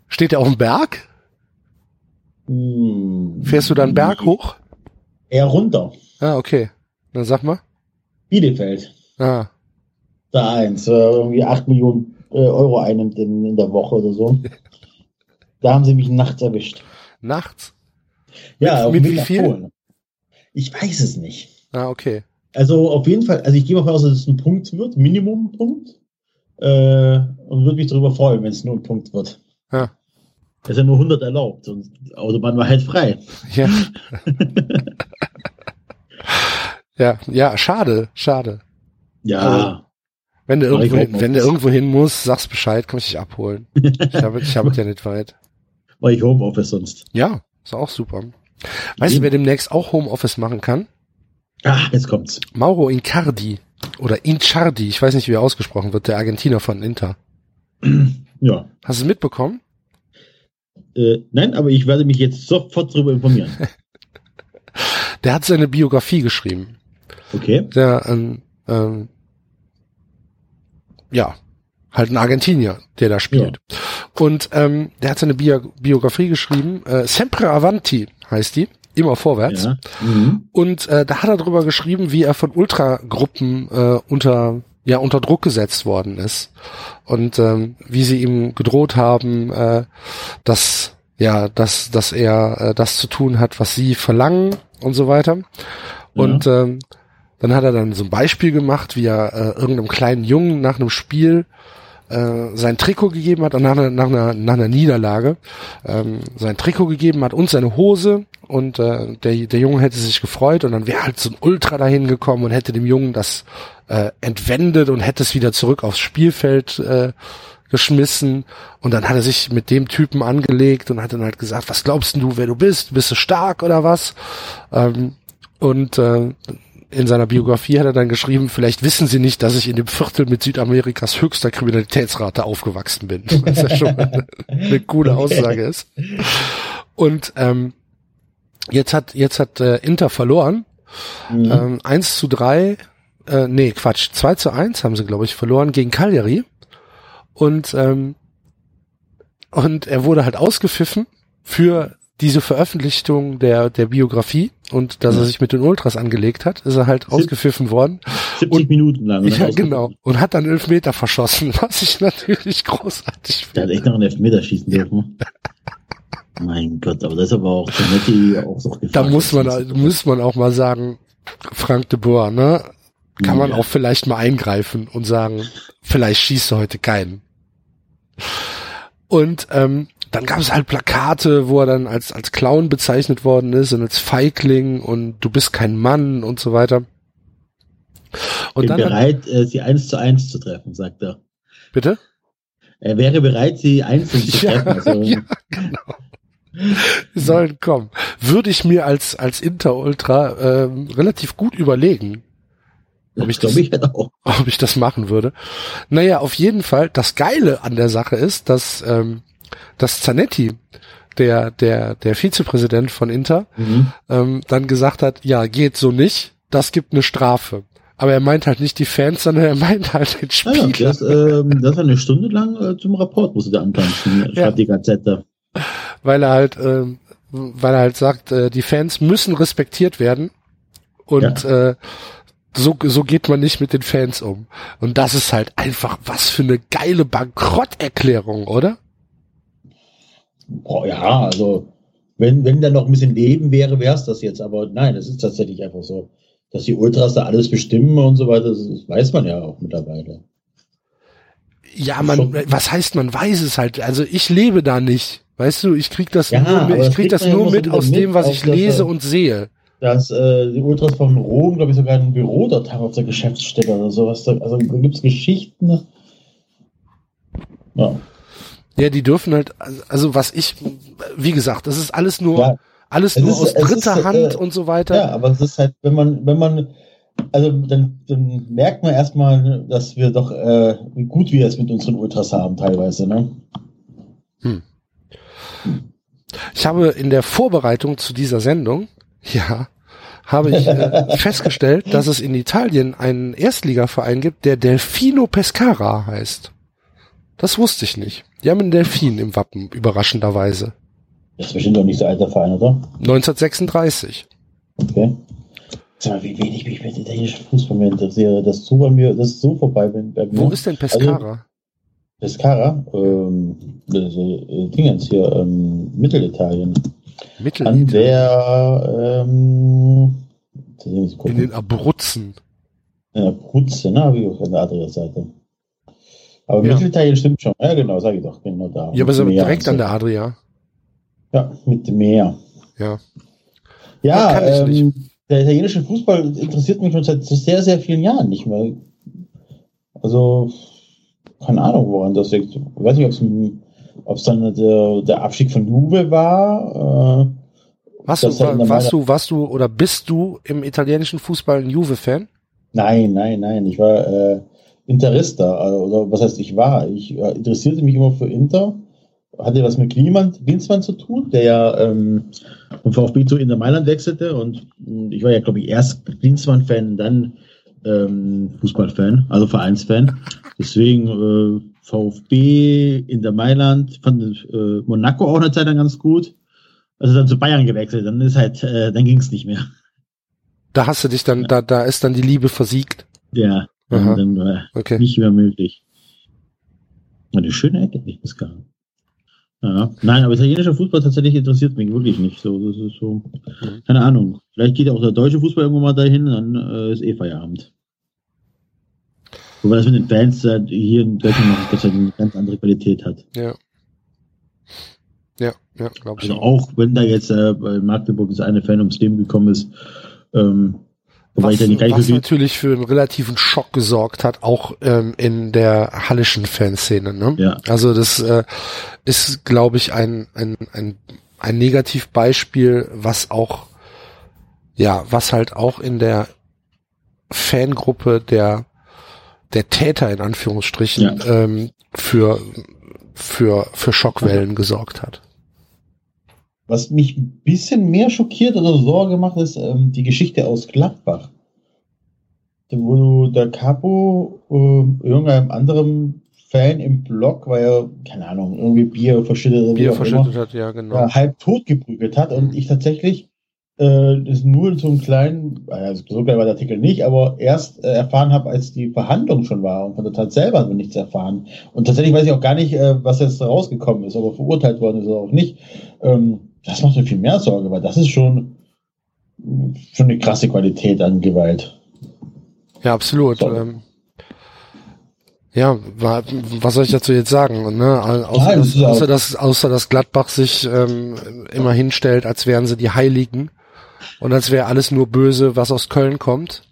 steht er auf dem Berg? Hm, Fährst du dann Berg hoch? Eher runter. Ah, okay. Dann sag mal. Bielefeld. Ah, Da eins, äh, irgendwie 8 Millionen äh, Euro einnimmt in, in der Woche oder so. Da haben sie mich nachts erwischt. nachts? Ja, Mit- mit wie viel? Polen. Ich weiß es nicht. Ah, okay. Also auf jeden Fall, also ich gehe mal davon aus, dass es ein Punkt wird, Minimum-Punkt. Äh, und würde mich darüber freuen, wenn es nur ein Punkt wird. Ja. Es ist ja nur 100 erlaubt und die Autobahn war halt frei. Ja. ja, ja, schade, schade. Ja, Wenn du irgendwo, wenn du irgendwo hin musst, sag's Bescheid, komm ich dich abholen. Ich habe ich habe es ja nicht weit. weil ich Homeoffice sonst. Ja, ist auch super. Weißt du, wer demnächst auch Homeoffice machen kann? Ah, jetzt kommt's. Mauro Incardi oder Inchardi, ich weiß nicht, wie er ausgesprochen wird, der Argentiner von Inter. Ja. Hast du es mitbekommen? Äh, nein, aber ich werde mich jetzt sofort darüber informieren. Der hat seine Biografie geschrieben. Okay. Der, ähm, ähm, ja, halt ein Argentinier, der da spielt. Und ähm, der hat seine Bio Biografie geschrieben, äh, Sempre Avanti heißt die, immer vorwärts. Ja. Mhm. Und äh, da hat er drüber geschrieben, wie er von Ultragruppen äh, unter ja unter Druck gesetzt worden ist und ähm, wie sie ihm gedroht haben, äh, dass ja dass dass er äh, das zu tun hat, was sie verlangen und so weiter. Und ähm, dann hat er dann so ein Beispiel gemacht, wie er äh, irgendeinem kleinen Jungen nach einem Spiel äh, sein Trikot gegeben hat, nach einer, nach einer, nach einer Niederlage, ähm, sein Trikot gegeben hat und seine Hose und äh, der, der Junge hätte sich gefreut und dann wäre halt so ein Ultra dahin gekommen und hätte dem Jungen das äh, entwendet und hätte es wieder zurück aufs Spielfeld äh, geschmissen und dann hat er sich mit dem Typen angelegt und hat dann halt gesagt, was glaubst du, wer du bist? Bist du stark oder was? Ähm, und äh, in seiner Biografie hat er dann geschrieben, vielleicht wissen Sie nicht, dass ich in dem Viertel mit Südamerikas höchster Kriminalitätsrate aufgewachsen bin. Was ja schon eine, eine coole Aussage ist. Und ähm, jetzt hat jetzt hat äh, Inter verloren. Mhm. Ähm, 1 zu 3, äh, nee, Quatsch, 2 zu 1 haben sie, glaube ich, verloren gegen Cagliari. Und, ähm, und er wurde halt ausgepfiffen für diese Veröffentlichung der, der Biografie und dass er sich mit den Ultras angelegt hat, ist er halt ausgepfiffen worden. 70 und- Minuten lang. Ja, genau. Und hat dann elf Meter verschossen, was ich natürlich großartig Der hat finde. echt noch einen Elfmeter schießen dürfen. Mein Gott, aber das ist aber auch Zanetti auch so gefragt. Da muss man, muss man auch mal sagen, Frank de Boer, ne? Kann man Ja. auch vielleicht mal eingreifen und sagen, vielleicht schießt du heute keinen. Und ähm, dann gab es halt Plakate, wo er dann als als Clown bezeichnet worden ist und als Feigling und du bist kein Mann und so weiter. Und bin dann bereit, äh, sie eins zu eins zu treffen, sagt er. bitte? Er wäre bereit, sie einzeln zu treffen. Also, ja, genau. Die sollen kommen. Würde ich mir als als Inter-Ultra ähm, relativ gut überlegen, ob ich das- ich halt auch. ob ich das machen würde. Naja, auf jeden Fall, das Geile an der Sache ist, dass, ähm, dass Zanetti, der, der, der Vizepräsident von Inter, Mhm. ähm, dann gesagt hat, ja, geht so nicht, das gibt eine Strafe. Aber er meint halt nicht die Fans, sondern er meint halt den Ah, ja, Spieler. das, ähm, das war eine Stunde lang äh, zum Rapport, musste der antanzen, schreibt Ja. die Gazette. weil er halt, ähm, weil er halt sagt, äh, die Fans müssen respektiert werden und äh, so, so geht man nicht mit den Fans um. Und das ist halt einfach was für eine geile Bankrotterklärung, oder? Boah, ja, also wenn, wenn da noch ein bisschen Leben wäre, wäre es das jetzt. Aber nein, es ist tatsächlich einfach so, dass die Ultras da alles bestimmen und so weiter. Das, das weiß man ja auch mittlerweile. Ja, man, Schon. was heißt, man weiß es halt. Also ich lebe da nicht. Weißt du, ich krieg das Ja, nur, mit, das ich krieg das man nur mit aus mit, dem, was ich lese er- und sehe. Dass äh, die Ultras von Rom, glaube ich, sogar ein Büro dort haben auf der Geschäftsstelle oder sowas. Also da gibt's Geschichten. Ja, Ja, die dürfen halt, also was ich, wie gesagt, das ist alles nur, ja, alles Es nur ist- aus dritter ist, Hand äh, und so weiter. ja, aber es ist halt, wenn man, wenn man, also dann, dann merkt man erstmal, dass wir doch, äh, wie gut wir es mit unseren Ultras haben teilweise, ne? Ich habe in der Vorbereitung zu dieser Sendung, ja, habe ich äh, festgestellt, dass es in Italien einen Erstligaverein gibt, der Delfino Pescara heißt. Das wusste ich nicht. Die haben einen Delfin im Wappen, überraschenderweise. Das ist bestimmt doch nicht so alter Verein, oder? 1936. Okay. Sag mal, wie wenig mich mit italienischem Fußball mehr interessiere. Das ist so bei mir, das ist so vorbei bei, bei mir. Wo ist denn Pescara? Also, Pescara, ähm, also, äh, Dingens hier, ähm, Mittelitalien. An Mittelitalien. der, ähm, In den Abruzzen. In der habe ich auch an der anderen Seite. Aber Ja. Mittelitalien stimmt schon. Ja, genau, sage ich doch, genau da. Ja, aber so direkt an der Adria. Ja, mit dem Meer. Ja. Ja, ähm, der italienische Fußball interessiert mich schon seit sehr, sehr vielen Jahren nicht mehr. Also, keine Ahnung, woran das liegt. Ich weiß nicht, ob es dann der, der Abstieg von Juve war. Äh, Warst du, war, warst du, warst du oder bist du im italienischen Fußball ein Juve-Fan? nein, nein, nein. Ich war äh, Interista. äh, Oder was heißt, ich war? Ich äh, interessierte mich immer für Inter. Hatte was mit Kliman, Klinsmann zu tun, der ja ähm, vom VfB zu Inter Mailand wechselte. Und ich war ja, glaube ich, erst Klinsmann-Fan, dann ähm, Fußballfan, also Vereinsfan. Deswegen äh, VfB, Inter Mailand, fand äh, Monaco auch eine Zeit lang ganz gut. Also dann zu Bayern gewechselt, dann ist halt, äh, dann ging es nicht mehr. Da hast du dich dann, da, da ist dann die Liebe versiegt. Ja, Aha. dann, dann war Okay. nicht mehr möglich. Eine schöne Ecke, nicht bis gar. Ja. Nein, aber italienischer Fußball tatsächlich interessiert mich wirklich nicht. So, das ist so, Mhm. keine Ahnung. Vielleicht geht auch der deutsche Fußball irgendwann mal dahin, dann äh, ist eh Feierabend. Wobei das mit den Fans äh, hier in Dank eine ganz andere Qualität hat. Ja. Ja, ja, glaube ich. Also auch. wenn da jetzt äh, bei Magdeburg das eine Fan ums Leben gekommen ist, ähm, wobei Was, ich was natürlich für einen relativen Schock gesorgt hat, auch ähm, in der hallischen Fanszene. Ne? Ja. Also das äh, ist, glaube ich, ein, ein, ein, ein Negativbeispiel, was auch, ja, was halt auch in der Fangruppe der der Täter in Anführungsstrichen ähm, für für für Schockwellen gesorgt hat. Was mich ein bisschen mehr schockiert oder Sorge macht, ist ähm, die Geschichte aus Gladbach. Wo der Capo äh, irgendeinem anderen Fan im Blog, weil er, keine Ahnung, irgendwie Bier verschüttet oder Bier verschüttet immer, hat, ja genau. ja, halb tot geprügelt hat und ich tatsächlich äh, das nur in so einem kleinen, also so klein war der Artikel nicht, aber erst äh, erfahren habe, als die Verhandlung schon war und von der Tat selber haben wir nichts erfahren. Und tatsächlich weiß ich auch gar nicht, äh, was jetzt rausgekommen ist, ob er verurteilt worden ist oder auch nicht. Ähm, das macht mir viel mehr Sorge, weil das ist schon, schon eine krasse Qualität an Gewalt. Ja, absolut. So. Ähm, ja, wa- was soll ich dazu jetzt sagen? Ne? Au- Außer, Nein, das außer, dass, außer dass Gladbach sich ähm, immer hinstellt, als wären sie die Heiligen und als wäre alles nur böse, was aus Köln kommt.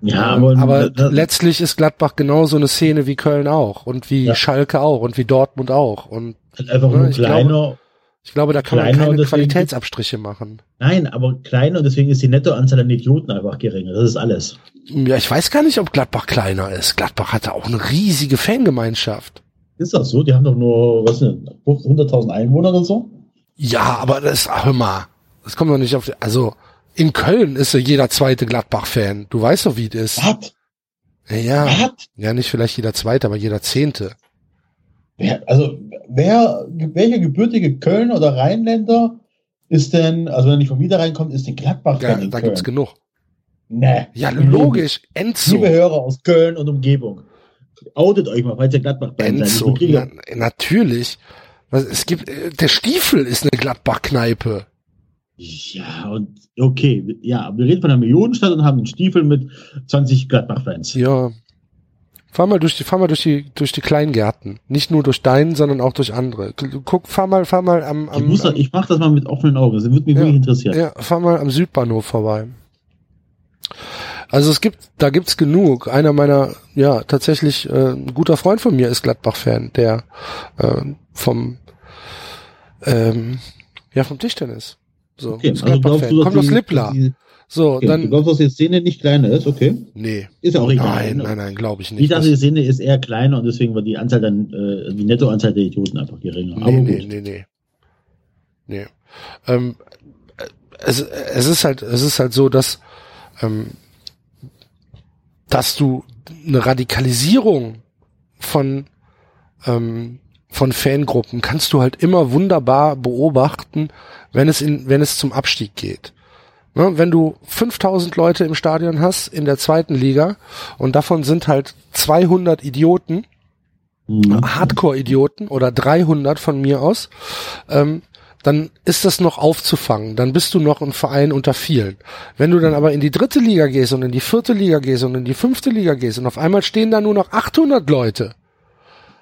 Ja, Ähm, aber, aber das, letztlich ist Gladbach genauso eine Szene wie Köln auch und wie Ja. Schalke auch und wie Dortmund auch. Und einfach Ja, nur ich kleiner. Ich glaube, da kann man Kleiner und keine Qualitätsabstriche machen. Nein, aber kleiner und deswegen ist die Nettoanzahl an Idioten einfach geringer. Das ist alles. Ja, ich weiß gar nicht, ob Gladbach kleiner ist. Gladbach hatte auch eine riesige Fangemeinschaft. Ist das so? Die haben doch nur, was sind das, 100.000 Einwohner oder so? Ja, aber das, hör mal, das kommt doch nicht auf, die, also, in Köln ist ja jeder zweite Gladbach-Fan. Du weißt doch, wie es ist. Was? Ja, ja, ja, nicht vielleicht jeder zweite, aber jeder zehnte. Wer, also, wer, welcher gebürtige Köln oder Rheinländer ist denn, also wenn er nicht vom Niederrhein kommt, ist denn Gladbach Ja, in da Köln? gibt's genug. Nee. Ja, logisch. Enzo. Liebe Hörer aus Köln und Umgebung, outet euch mal, falls ihr Gladbach-Fan seid. Enzo. Na, natürlich. Was, es gibt, äh, der Stiefel ist eine Gladbach-Kneipe. Ja, und okay, ja, wir reden von einer Millionenstadt und haben einen Stiefel mit 20 Gladbach-Fans. Ja. Fahr mal durch die, fahr mal durch die, durch die Kleingärten. Nicht nur durch deinen, sondern auch durch andere. Guck, fahr mal, fahr mal am, Ich, am, muss, am ich mach das mal mit offenen Augen, das würde mich Ja. wirklich interessieren. Ja, fahr mal am Südbahnhof vorbei. Also es gibt, da gibt's genug. Einer meiner, ja, tatsächlich, äh, ein guter Freund von mir ist Gladbach-Fan, der äh, vom, ähm, ja, vom Tischtennis. So, Okay, ist also Gladbach-Fan. Kommt aus Lippla. die- So, Okay, du dann, glaubst, dass die Szene nicht kleiner ist, okay? nee. Ist ja auch egal. Nein, ne? nein, nein, glaube ich Ich nicht. dachte, Das- die Szene ist eher kleiner und deswegen war die Anzahl dann, äh, die Nettoanzahl der Idioten einfach geringer. Aber Nee, gut. nee, nee, nee. Nee. Ähm, äh, es, es ist halt, es ist halt so, dass, ähm, dass du eine Radikalisierung von, ähm, von Fangruppen kannst du halt immer wunderbar beobachten, wenn es in, wenn es zum Abstieg geht. Ne, wenn du 5000 Leute im Stadion hast in der zweiten Liga und davon sind halt 200 Idioten, Mhm. Hardcore-Idioten oder 300 von mir aus, ähm, dann ist das noch aufzufangen. Dann bist du noch ein Verein unter vielen. Wenn du dann aber in die dritte Liga gehst und in die vierte Liga gehst und in die fünfte Liga gehst und auf einmal stehen da nur noch 800 Leute,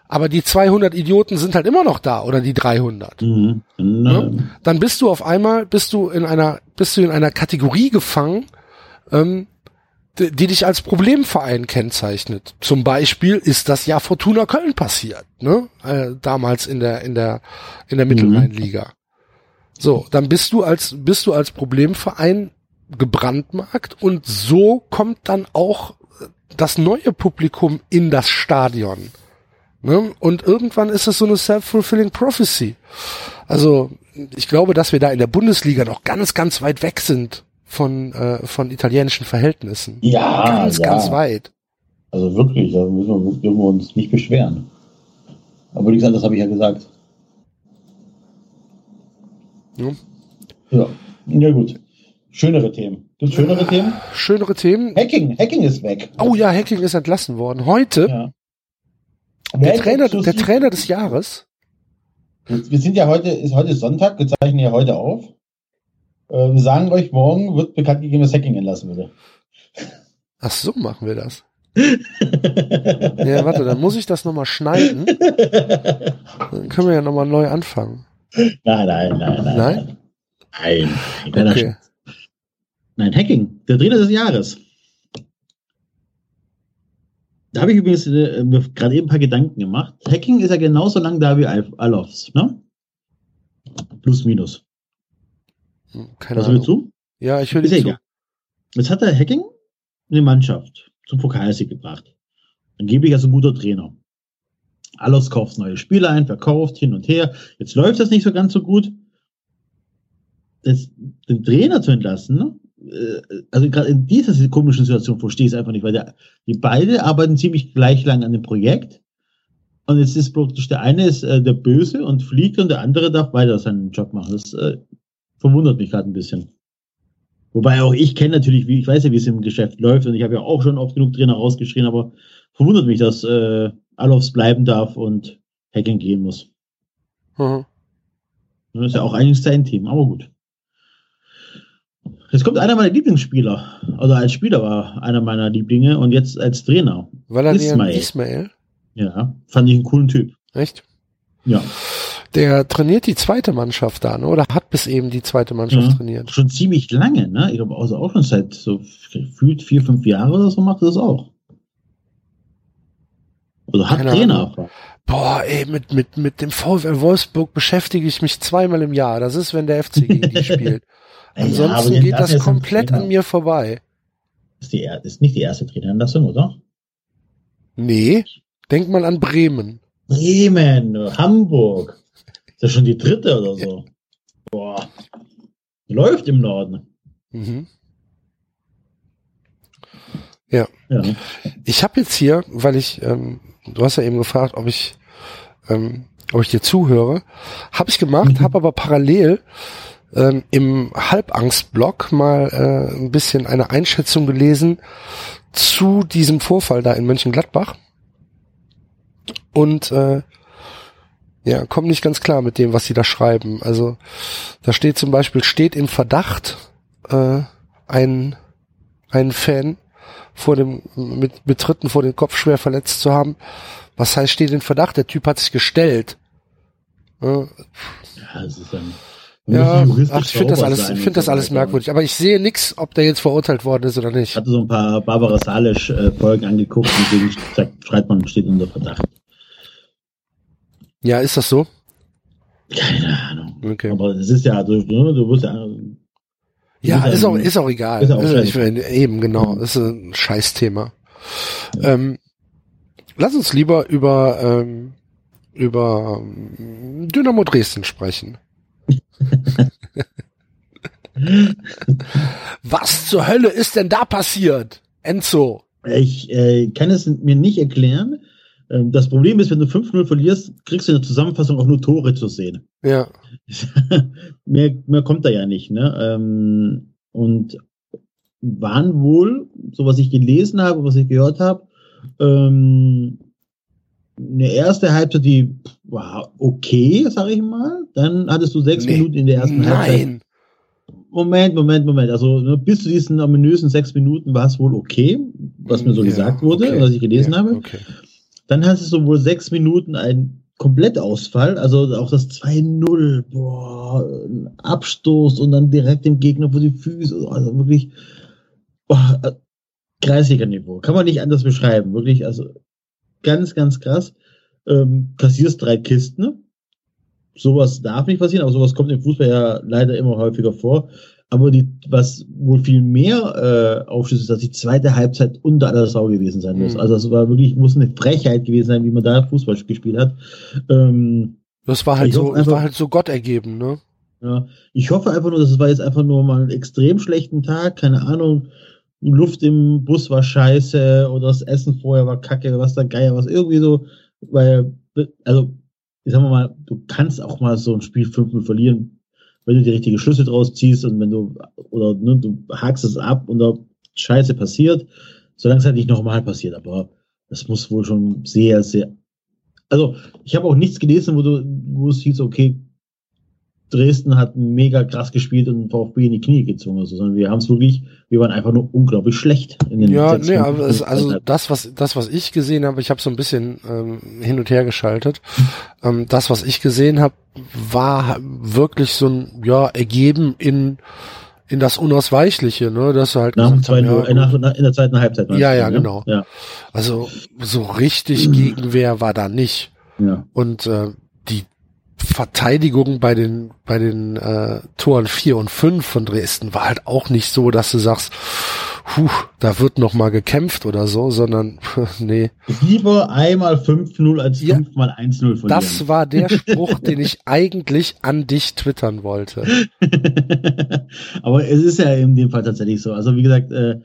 aber die 200 Idioten sind halt immer noch da oder die 300. Mhm. Äh, Dann bist du auf einmal, bist du in einer, bist du in einer Kategorie gefangen, ähm, die, die dich als Problemverein kennzeichnet. Zum Beispiel ist das ja Fortuna Köln passiert, ne? Äh, damals in der in der in der Mittelrheinliga. So, dann bist du als bist du als Problemverein gebrandmarkt und so kommt dann auch das neue Publikum in das Stadion. Ne? Und irgendwann ist es so eine self-fulfilling prophecy. Also ich glaube, dass wir da in der Bundesliga noch ganz, ganz weit weg sind von, äh, von italienischen Verhältnissen. ja, ganz, ja. ganz weit. Also wirklich, da müssen wir, dürfen wir uns nicht beschweren. Aber wie gesagt, das habe ich ja gesagt. Ja. Ja, ja gut. Schönere Themen. Gibt schönere Themen? Schönere Themen. Hacking, Hacking ist weg. Oh ja, Hacking ist entlassen worden. Heute, Ja. Der, Trainer, der Trainer des Jahres. Wir sind ja heute, ist heute Sonntag, wir zeichnen ja heute auf. Äh, Wir sagen euch, morgen wird bekannt gegeben, dass Hacking entlassen würde. Ach so, machen wir das. Ja, warte, dann muss ich das nochmal schneiden. Dann können wir ja nochmal neu anfangen. Nein, nein, nein, nein. Nein? Nein, nein. Okay. Nein, Hacking, der Trainer des Jahres. Da habe ich übrigens äh, gerade eben ein paar Gedanken gemacht. Hacking ist ja genauso lang da wie Al- Alofs, ne? Plus, minus. Hm, Keine Was willst Ahnung. du? Ja, ich höre dir zu. egal. Jetzt hat der Hacking eine Mannschaft zum Pokalsieg gebracht. Angeblich als ein guter Trainer. Alles kauft neue Spieler ein, verkauft hin und her. Jetzt läuft das nicht so ganz so gut. Das, den Trainer zu entlassen, ne? Äh, also gerade in dieser komischen Situation verstehe ich es einfach nicht, weil der, die beide arbeiten ziemlich gleich lang an dem Projekt. Und jetzt ist praktisch der eine ist äh, der Böse und fliegt und der andere darf weiter seinen Job machen. Das äh, verwundert mich gerade ein bisschen. Wobei auch ich kenne natürlich, wie ich weiß ja, wie es im Geschäft läuft und ich habe ja auch schon oft genug Trainer rausgeschrien, aber verwundert mich, dass äh, Alofs bleiben darf und Hacking gehen muss. Mhm. Das ist ja auch eigentlich sein Team, aber gut. Jetzt kommt einer meiner Lieblingsspieler. Also als Spieler war einer meiner Lieblinge und jetzt als Trainer. Valerian Ismail. Ismail. Ja, fand ich einen coolen Typ. Echt? Ja, Der trainiert die zweite Mannschaft da, ne? oder hat bis eben die zweite Mannschaft Ja. trainiert. schon ziemlich lange, ne? Ich glaube also auch schon seit so gefühlt vier, fünf Jahren oder so macht er das auch. Also hat Keine Trainer. Ahnung. Boah, ey, mit, mit, mit dem VfL Wolfsburg beschäftige ich mich zweimal im Jahr. Das ist, wenn der FC gegen die spielt. Ja, Ansonsten den geht das komplett an mir vorbei. Ist, die, ist nicht die erste Trainerentlassung, oder? Nee, denk mal an Bremen. Bremen, Hamburg. Ist ja schon die dritte oder so. Boah. Läuft im Norden. Mhm. Ja. Ich habe jetzt hier, weil ich, ähm, du hast ja eben gefragt, ob ich, ähm, ob ich dir zuhöre, habe ich gemacht, Mhm. habe aber parallel ähm, im Halbangst-Blog mal äh, ein bisschen eine Einschätzung gelesen zu diesem Vorfall da in Mönchengladbach und äh, ja, komme nicht ganz klar mit dem, was sie da schreiben. Also da steht zum Beispiel, steht im Verdacht äh, ein, ein Fan vor dem, mit, mit Tritten vor den Kopf schwer verletzt zu haben. Was heißt, steht in Verdacht? Der Typ hat sich gestellt. Ja, Ja, es ist dann. Ja ach, ich finde das alles, ich finde das alles merkwürdig. Aber ich sehe nix, ob der jetzt verurteilt worden ist oder nicht. Ich hatte so ein paar Barbara Salisch-Folgen angeguckt und deswegen schreibt man, steht unter Verdacht. Ja, ist das so? Keine Ahnung. Okay. Aber es ist ja, du, du wirst ja. Ja, ist auch, ist auch egal. ist auch Also, ich meine, eben, genau. Das ist ein Scheißthema. Ähm, lass uns lieber über, ähm, über ähm, Dynamo Dresden sprechen. Was zur Hölle ist denn da passiert? Enzo. Ich äh, kann es mir nicht erklären. Ähm, das Problem ist, wenn du 5-0 verlierst, kriegst du in der Zusammenfassung auch nur Tore zu sehen. Ja. mehr, mehr kommt da ja nicht. Ne? Ähm, und waren wohl, so was ich gelesen habe, was ich gehört habe, ähm, eine erste Halbzeit, die war okay, sag ich mal. Dann hattest du sechs Nee. Minuten in der ersten Halbzeit. Nein. Moment, Moment, Moment. Also ne, bis zu diesen ominösen sechs Minuten war es wohl okay, was mir so Ja, gesagt wurde, okay. was ich gelesen Ja, habe. Okay. Dann hast du wohl sechs Minuten einen Komplettausfall, also auch das 2-0, boah, ein Abstoß und dann direkt dem Gegner vor die Füße, also wirklich boah, äh, Kreisliga-Niveau. Kann man nicht anders beschreiben, wirklich, also ganz, ganz krass. Ähm, kassierst drei Kisten, ne? sowas darf nicht passieren, aber sowas kommt im Fußball ja leider immer häufiger vor. Aber die, was wohl viel mehr äh, aufschließt, ist, dass die zweite Halbzeit unter aller Sau gewesen sein muss. Mhm. Also es war wirklich, muss eine Frechheit gewesen sein, wie man da Fußball gespielt hat. Ähm, Das war halt so, hoffe das war einfach- halt so Gott ergeben, ne? ja, ich hoffe einfach nur, das war jetzt einfach nur mal ein extrem schlechten Tag, keine Ahnung. Luft im Bus war scheiße oder das Essen vorher war kacke, was da Geier, was irgendwie so, weil, also, ich sag mal, du kannst auch mal so ein Spiel 5-0 verlieren, wenn du die richtige Schlüsse draus ziehst und wenn du, oder ne, du hakst es ab und da Scheiße passiert, solange es halt nicht nochmal passiert, aber das muss wohl schon sehr, sehr, also ich habe auch nichts gelesen, wo du, wo es hieß, okay, Dresden hat mega krass gespielt und VfB in die Knie gezwungen, oder so, sondern wir haben es wirklich, wir waren einfach nur unglaublich schlecht in den Ja, nee, aber es, also das, was das, was ich gesehen habe, ich habe so ein bisschen ähm, hin und her geschaltet. Ähm, das, was ich gesehen habe, war wirklich so ein ja ergeben in in das Unausweichliche, ne, dass du halt nach dem haben, 2-0, ja, nach, nach, in der zweiten Halbzeit. Ja, ja, ne? genau. Ja, also so richtig Gegenwehr war da nicht. ja. Und äh, die Verteidigung bei den bei den äh, Toren 4 und 5 von Dresden war halt auch nicht so, dass du sagst, puh, da wird noch mal gekämpft oder so, sondern nee, Lieber einmal 5-0 als Ja. 5 1-0 verlieren. das war der Spruch, den ich eigentlich an dich twittern wollte. Aber es ist ja in dem Fall tatsächlich so. Also wie gesagt, äh,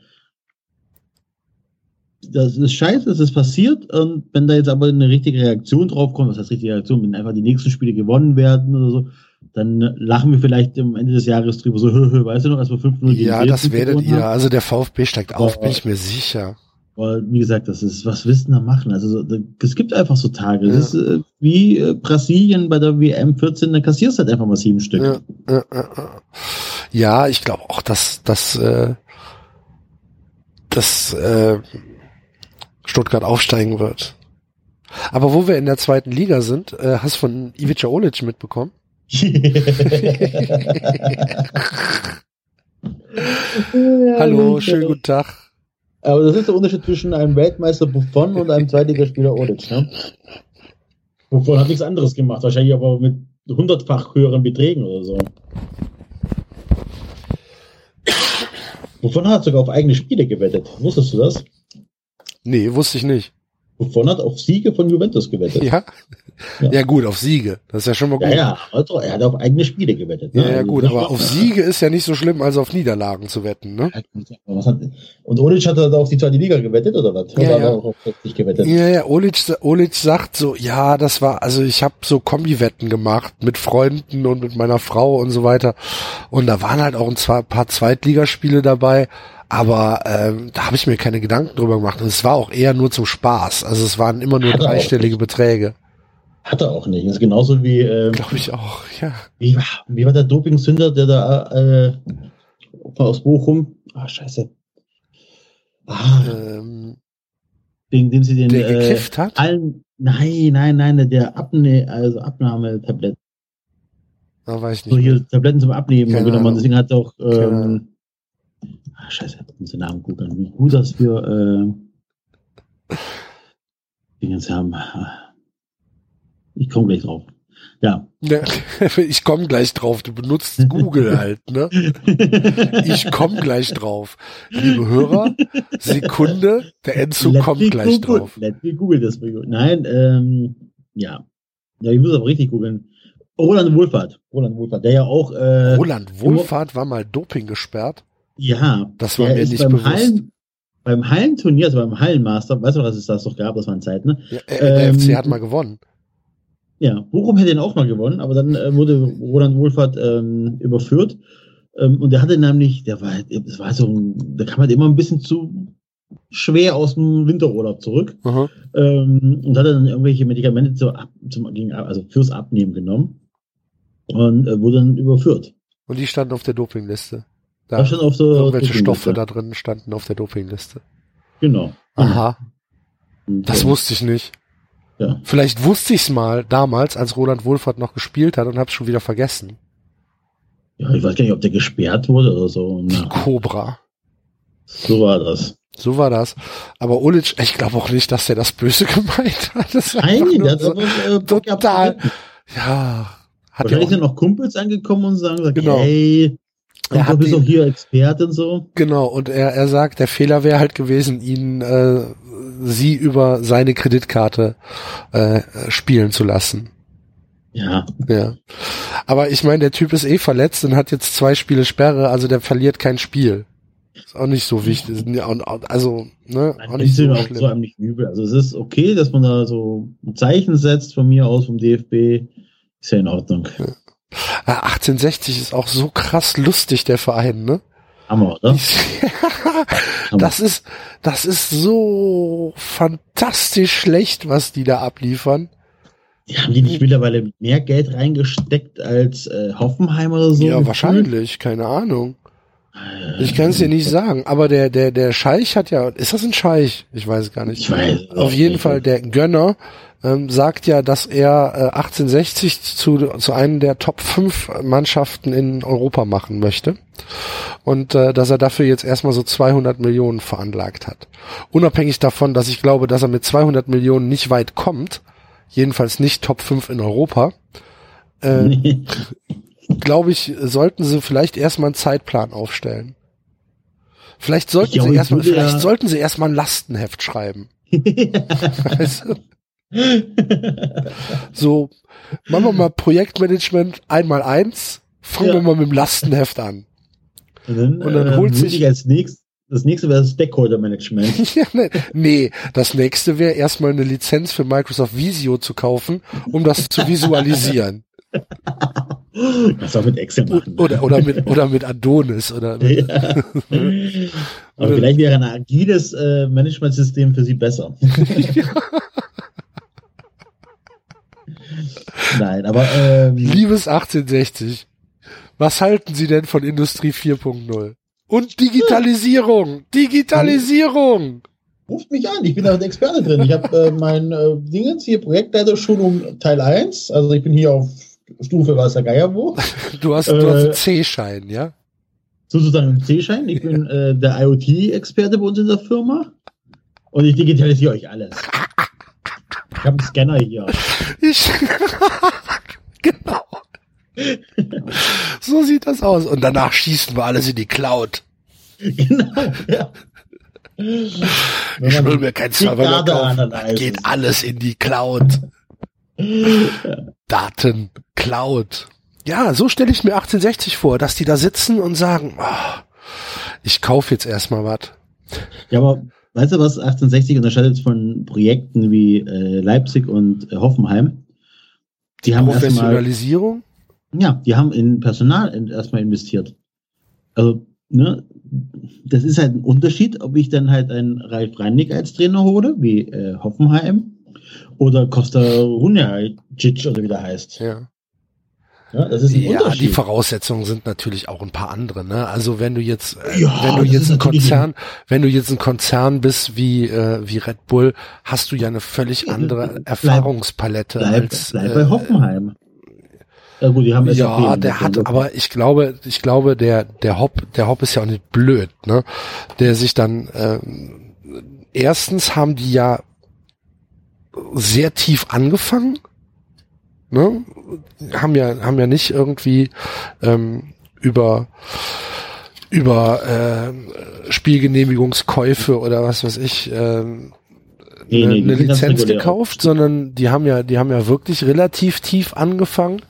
das ist scheiße, es ist passiert. Und wenn da jetzt aber eine richtige Reaktion drauf kommt, was heißt richtige Reaktion, wenn einfach die nächsten Spiele gewonnen werden oder so, dann lachen wir vielleicht am Ende des Jahres drüber so, weißt du noch, als wir 5-0 gegen Ja, das werdet ihr. haben? Also der VfB steigt auf, Aber- bin ich mir sicher. Aber wie gesagt, das ist, was willst du da machen? Also es gibt einfach so Tage. Ja. Das ist äh, wie äh, Brasilien bei der WM 14, da kassierst du halt einfach mal sieben Stück. Ja, ja, ja, ja. ja ich glaube auch, dass dass äh, dass äh, Stuttgart aufsteigen wird. Aber wo wir in der zweiten Liga sind, äh, hast du von Ivica Olic mitbekommen? Hallo, schönen guten Tag. Aber das ist der Unterschied zwischen einem Weltmeister Buffon und einem Zweitligaspieler Odic, ne? Buffon hat nichts anderes gemacht, wahrscheinlich aber mit hundertfach höheren Beträgen oder so. Buffon hat sogar auf eigene Spiele gewettet. Wusstest du das? Nee, wusste ich nicht. Buffon hat auf Siege von Juventus gewettet. Ja? Ja. Ja gut, auf Siege. Das ist ja schon mal gut. Ja, ja, also er hat auf eigene Spiele gewettet. ne? Ja, ja, Also gut, aber auf Siege ist ja nicht so schlimm, als auf Niederlagen zu wetten, ne? Und Olic hat da auf die zweite Liga gewettet oder was? Ja, ja. auch auf 60 gewettet? Ja, ja, Olic, Olic sagt so, ja, das war, also ich habe so Kombi-Wetten gemacht mit Freunden und mit meiner Frau und so weiter. Und da waren halt auch ein paar Zweitligaspiele dabei, aber ähm, da habe ich mir keine Gedanken drüber gemacht. Und es war auch eher nur zum Spaß. Also es waren immer nur dreistellige Beträge. Hat er auch nicht. Das ist genauso wie, ähm, Glaube ich auch, ja. wie, wie war der Dopingsünder, der da äh, aus Bochum? Ah, scheiße. Ah, Ähm, wegen dem sie den der äh, gekifft hat? allen. Nein, nein, nein, der Abne also Abnahmetabletten. Da weiß ich So nicht. mehr. hier Tabletten zum Abnehmen Keine genommen. Ahnung. Deswegen hat er auch ähm, ah, scheiße, ich muss den Namen googeln. Wie gut das für äh, Dingens haben. Ich komme gleich drauf. Ja. Ich komme gleich drauf. Du benutzt Google halt, ne? Ich komme gleich drauf. Liebe Hörer, Sekunde, der Enzo Let kommt gleich Google, drauf. Let me Google das. Nein, ähm, ja. Ja, ich muss aber richtig googeln. Roland Wohlfahrt. Roland Wohlfahrt, der ja auch, äh, Roland Wohlfahrt war mal Doping gesperrt. ja, Das war mir nicht beim bewusst. Hallen, beim Hallenturnier, also beim Hallenmaster, weißt du, was es das doch gab, das waren Zeiten, ne? Ja, äh, der Ähm, FC hat mal gewonnen. Ja, Bochum hätte ihn auch mal gewonnen, aber dann äh, wurde Roland Wohlfahrt ähm, überführt Ähm, und der hatte nämlich, der war, das war so, ein, da kam halt immer ein bisschen zu schwer aus dem Winterurlaub zurück ähm, und hat dann irgendwelche Medikamente zu, zum, gegen, also fürs Abnehmen genommen und äh, wurde dann überführt. Und die standen auf der Dopingliste. Da Da stand auf der irgendwelche Dopingliste. Stoffe da drin standen auf der Dopingliste. Genau. Aha, Und, das äh, wusste ich nicht. Ja. Vielleicht wusste ich's mal damals, als Roland Wohlfahrt noch gespielt hat und hab's schon wieder vergessen. ja, ich weiß gar nicht, ob der gesperrt wurde oder so. Die Cobra. so war das. So war das. Aber Ulic, ich glaube auch nicht, dass der das böse gemeint hat. Das Nein, der hat so, einfach, äh, total. ja, hat ja Wahrscheinlich sind noch Kumpels angekommen und sagen, gesagt, Genau. hey, Er hat du bist doch hier Experte und so. genau. Und er, er sagt, der Fehler wäre halt gewesen, ihn, äh, sie über seine Kreditkarte äh, spielen zu lassen. Ja, Ja. Aber ich meine, der Typ ist eh verletzt und hat jetzt zwei Spiele Sperre, also der verliert kein Spiel. Ist auch nicht so wichtig. Also, ne, auch nicht so auch so schlimm. nicht übel. Also es ist okay, dass man da so ein Zeichen setzt von mir aus vom DFB. Ist ja in Ordnung. Ah, 1860 ist auch so krass lustig, der Verein, ne? Hammer, oder? das ist, das ist so fantastisch schlecht, was die da abliefern. Die haben die nicht mittlerweile mehr Geld reingesteckt als äh, Hoffenheim oder so? ja, wahrscheinlich, keine Ahnung. Ich kann es dir nicht sagen, aber der, der, der Scheich hat ja, ist das ein Scheich? Ich weiß gar nicht. Ich weiß. Auf jeden Fall, der Gönner ähm, sagt ja, dass er äh, 1860 zu, zu einem der Top 5 Mannschaften in Europa machen möchte. Und äh, dass er dafür jetzt erstmal so 200 Millionen veranlagt hat. Unabhängig davon, dass ich glaube, dass er mit 200 Millionen nicht weit kommt, jedenfalls nicht Top 5 in Europa, äh, glaube ich, sollten sie vielleicht erstmal einen Zeitplan aufstellen. Vielleicht sollten Ja, sie erstmal, ja- vielleicht sollten sie erstmal ein Lastenheft schreiben. Weißt du? So, machen wir mal Projektmanagement einmal eins, fangen Ja. wir mal mit dem Lastenheft an. Und dann, Und dann äh, holt würde sich- ich als nächstes, das nächste wäre das Stakeholder-Management. Ja, ne, nee, das nächste wäre erstmal eine Lizenz für Microsoft Visio zu kaufen, um das zu visualisieren. Du auch mit Excel machen. Oder, oder mit, oder mit Adonis oder mit, Ja. Aber vielleicht wäre ein agiles äh, Managementsystem für sie besser. Nein, aber ähm, Liebes 1860, was halten Sie denn von Industrie 4.0? Und Digitalisierung! Digitalisierung! ruft mich an, ich bin da der Experte drin. Ich habe äh, mein äh, Dingens hier, Projektleiterschulung Teil 1, also ich bin hier auf Stufe weiß der Geier wo, Du hast, du Äh, hast einen C-Schein, ja? sozusagen ein C-Schein. Ich bin äh, der IoT-Experte bei uns in der Firma und ich digitalisiere euch alles. Ich habe einen Scanner hier. Ich, genau. So sieht das aus. Und danach schießen wir alles in die Cloud. genau, ja. Ich will mir kein Server kaufen. Geht alles in die Cloud. Daten, Cloud. Ja, so stelle ich mir 1860 vor, dass die da sitzen und sagen, ah, ich kaufe jetzt erstmal was. Ja, aber weißt du, was 1860 unterscheidet von Projekten wie äh, Leipzig und äh, Hoffenheim? Die haben erstmal, Professionalisierung? ja, die haben in Personal in- erstmal investiert. Also, ne, das ist halt ein Unterschied, ob ich dann halt einen Ralf Rangnick als Trainer hole, wie äh, Hoffenheim, oder Costa Runjacic oder wie der heißt. Ja. Ja, das ist ein Ja, die Unterschied. Voraussetzungen sind natürlich auch ein paar andere. Ne? Also wenn du jetzt, äh, Ja, wenn du jetzt ein Konzern, wenn du jetzt ein Konzern bist wie äh, wie Red Bull, hast du ja eine völlig andere Bleib- Erfahrungspalette bleib, als bleib äh, bei Hoffenheim. Ja gut, die haben Ja, der hat, entwickelt. aber ich glaube, ich glaube, der der Hopp, der Hopp ist ja auch nicht blöd, ne? Der sich dann ähm, erstens haben die ja sehr tief angefangen, ne? Haben ja haben ja nicht irgendwie ähm, über über äh, Spielgenehmigungskäufe oder was weiß ich Nee, eine, nee, die eine Lizenz gekauft, sondern die haben ja, die haben ja wirklich relativ tief angefangen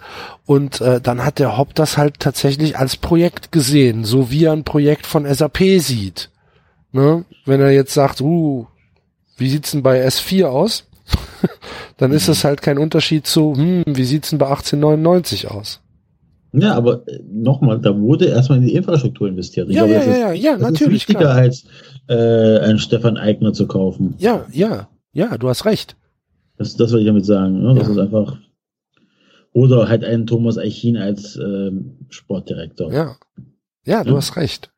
und äh, dann hat der Hopp das halt tatsächlich als Projekt gesehen, so wie er ein Projekt von SAP sieht. Ne? Wenn er jetzt sagt, uh, wie sieht's denn bei S4 aus? dann ist das halt kein Unterschied zu, hm, wie sieht's denn bei 1899 aus? Ja, aber äh, nochmal, da wurde erstmal in die Infrastruktur investiert. Ich Ja, glaube, ja, das ja, ist, ja, ja, das natürlich, ist wichtiger klar. als äh, einen Stefan Eigner zu kaufen. Ja, ja, ja, du hast recht. Das, das will ich damit sagen. Ne? Das Ja. ist einfach. Oder halt einen Thomas Eichin als ähm, Sportdirektor. Ja. Ja, du Ja. hast recht.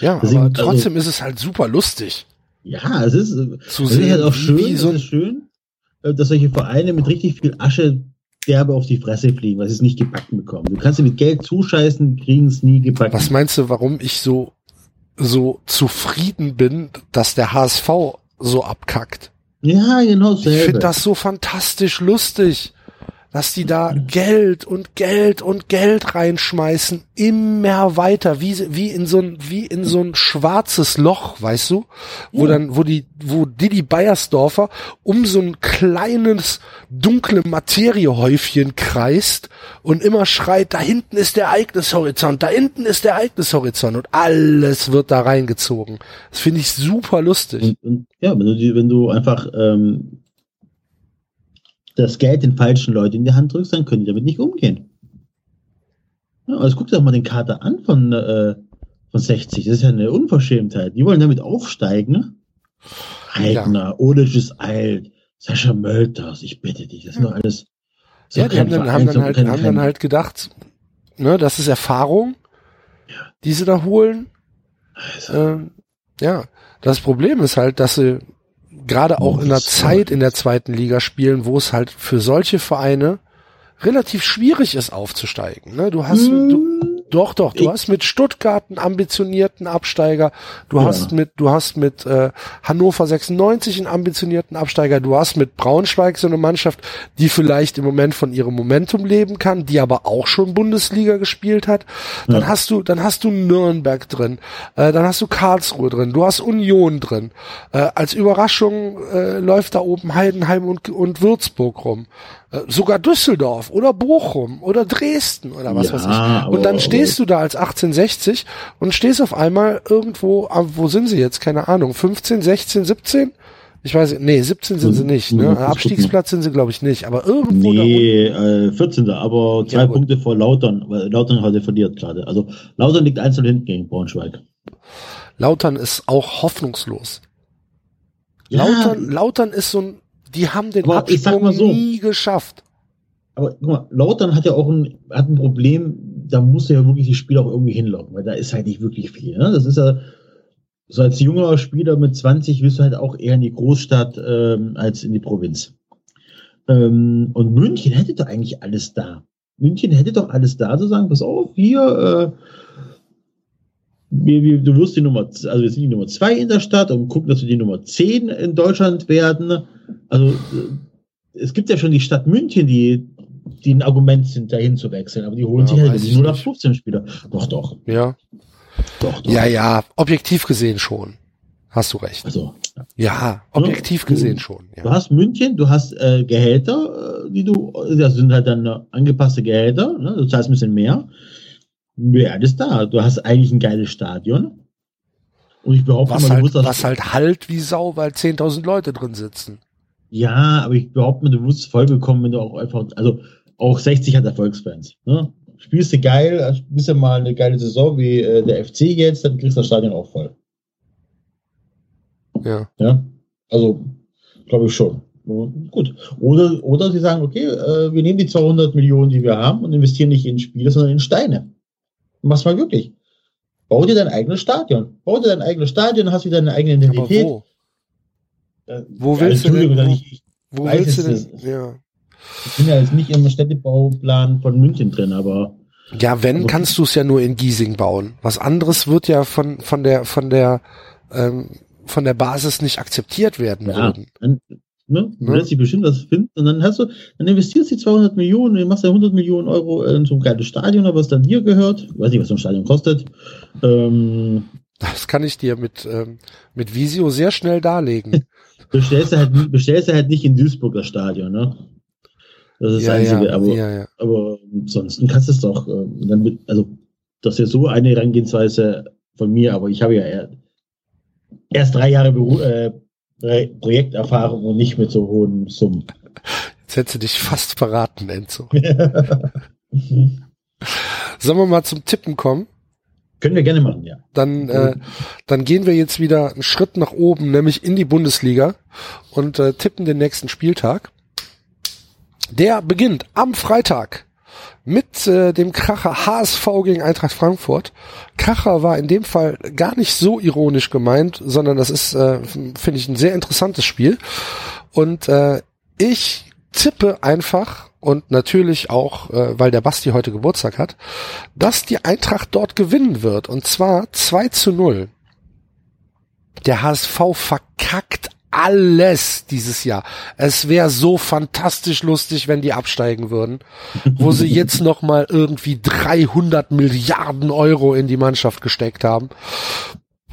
Ja, Deswegen, aber also- trotzdem ist es halt super lustig Ja, es ist, zu es ist sehen, halt auch schön, wie so schön, äh, dass solche Vereine mit richtig viel Asche derbe auf die Fresse fliegen, weil sie es nicht gebacken bekommen. Du kannst sie mit Geld zuscheißen, kriegen es nie gebacken. Was meinst du, warum ich so, so zufrieden bin, dass der HSV so abkackt? ja, genau Ich selber. finde das so fantastisch lustig, dass die da Geld und Geld und Geld reinschmeißen, immer weiter, wie, wie in so ein, wie in so ein schwarzes Loch, weißt du? Wo Ja. dann, wo die, wo Didi Beiersdorfer um so ein kleines, dunkle Materiehäufchen kreist und immer schreit, da hinten ist der Ereignishorizont, da hinten ist der Ereignishorizont und alles wird da reingezogen. Das finde ich super lustig. Und, und ja, wenn du, die, wenn du einfach ähm, das Geld den falschen Leuten in die Hand drückst, dann können die damit nicht umgehen. Ja, also guck dir doch mal den Kater an von, äh, von 60. Das ist ja eine Unverschämtheit. Die wollen damit aufsteigen. ne? Eigner, Olic ist alt, Sascha Mölters, ich bitte dich. Das sind doch alles. das ist Ja, doch die haben dann, Verein, haben dann so halt, haben dann halt gedacht, ne, das ist Erfahrung, die sie da holen. Also, Ähm, ja, das Problem ist halt, dass sie gerade auch in der Zeit in der zweiten Liga spielen, wo es halt für solche Vereine relativ schwierig ist aufzusteigen. Ne? Du hast, du, Hm, doch, doch, du Ich- hast mit Stuttgart einen ambitionierten Absteiger, du Ja. hast mit, du hast mit äh, Hannover 96 einen ambitionierten Absteiger, du hast mit Braunschweig so eine Mannschaft, die vielleicht im Moment von ihrem Momentum leben kann, die aber auch schon Bundesliga gespielt hat. Dann Ja. hast du, dann hast du Nürnberg drin, äh, dann hast du Karlsruhe drin, du hast Union drin. Äh, als Überraschung äh, läuft da oben Heidenheim und, und Würzburg rum. Äh, sogar Düsseldorf oder Bochum oder Dresden oder was Ja, weiß ich. Und dann aber- stehst du da als 1860 und stehst auf einmal irgendwo, wo sind sie jetzt? Keine Ahnung, 15, 16, 17? Ich weiß nicht, nee, 17 sind sie Muss- nicht, muss ne? Abstiegsplatz sind sie, glaube ich, nicht, aber irgendwo da unten. Nee, äh, 14. Aber zwei Ja. Punkte vor Lautern, weil Lautern heute verliert gerade. Also Lautern liegt einzeln hinten gegen Braunschweig. Lautern ist auch hoffnungslos. Ja, Lautern, Lautern ist so ein, die haben den Aber Absprung so. nie geschafft. aber guck mal, Lautern hat ja auch ein, hat ein Problem, da musst du ja wirklich die Spieler auch irgendwie hinlocken, weil da ist halt nicht wirklich viel. Ne? Das ist ja, so als junger Spieler mit 20 willst du halt auch eher in die Großstadt ähm, als in die Provinz. Ähm, und München hätte doch eigentlich alles da. München hätte doch alles da zu sagen, pass auf, hier, äh, wir, wir, du wirst die Nummer, also wir sind die Nummer zwei in der Stadt und gucken, dass wir die Nummer 10 in Deutschland werden. Also äh, es gibt ja schon die Stadt München, die, die ein Argument sind, dahin zu wechseln, aber die holen Ja, sich halt 0 nicht. 15 Spieler. Doch, doch, Ja. doch, doch. Ja, ja, objektiv gesehen schon. Hast du recht. Also, Ja, objektiv Ja. gesehen schon. du Ja. hast München, du hast äh, Gehälter, äh, die du, das sind halt dann äh, angepasste Gehälter, ne? du zahlst ein bisschen mehr. Wer ist da? Du hast eigentlich ein geiles Stadion. Und ich behaupte Was mal, du halt, musst das was halt halt wie Sau, weil 10.000 Leute drin sitzen. Ja, aber ich behaupte mal, du wirst voll bekommen, wenn du auch einfach, also auch 60 hat Erfolgsfans. Ne? Spielst du geil, spielst du mal eine geile Saison wie äh, der FC jetzt, dann kriegst du das Stadion auch voll. Ja. Ja, also glaube ich schon. Gut. Oder, oder sie sagen, okay, äh, wir nehmen die 200 Millionen, die wir haben und investieren nicht in Spiele, sondern in Steine. Mach's mal wirklich. Bau dir dein eigenes Stadion. Bau dir dein eigenes Stadion, hast wieder deine eigene Aber Identität. wo? Äh, Wo ja, willst du denn- wo- ich, ich Wo willst du denn? nicht. Ja. Ich bin ja jetzt nicht im Städtebauplan von München drin, aber Ja, wenn, Aber- kannst du es ja nur in Giesing bauen. Was anderes wird ja von, von der, von der, ähm, von der Basis nicht akzeptiert werden ja, würden. dann, ne, du Ne? lässt dich bestimmt was finden und dann hast du, dann investierst du die 200 Millionen, du machst ja 100 Millionen Euro in so ein geiles Stadion, was dann dir gehört. Ich weiß nicht, was so ein Stadion kostet. Ähm, Das kann ich dir mit, ähm, mit Visio sehr schnell darlegen. bestellst du halt, bestellst du halt nicht in Duisburg das Stadion, ne? Das ist ja, das Einzige, ja, aber, ja, aber ansonsten kannst du es doch, äh, dann mit, also, das ist ja so eine Herangehensweise von mir, aber ich habe ja erst drei Jahre Beru äh, Pro- Projekterfahrung und nicht mit so hohen Summen. Jetzt hättest du dich fast verraten, Enzo. Sollen wir mal zum Tippen kommen? Können wir gerne machen, ja. Dann, äh, dann gehen wir jetzt wieder einen Schritt nach oben, nämlich in die Bundesliga und äh, tippen den nächsten Spieltag. Der beginnt am Freitag mit äh, dem Kracher HSV gegen Eintracht Frankfurt. Kracher war in dem Fall gar nicht so ironisch gemeint, sondern das ist, äh, finde ich, ein sehr interessantes Spiel. Und äh, ich tippe einfach und natürlich auch, äh, weil der Basti heute Geburtstag hat, dass die Eintracht dort gewinnen wird. Und zwar 2 zu 0. Der HSV verkackt alles dieses Jahr. Es wäre so fantastisch lustig, wenn die absteigen würden, wo sie jetzt noch mal irgendwie 300 Milliarden Euro in die Mannschaft gesteckt haben.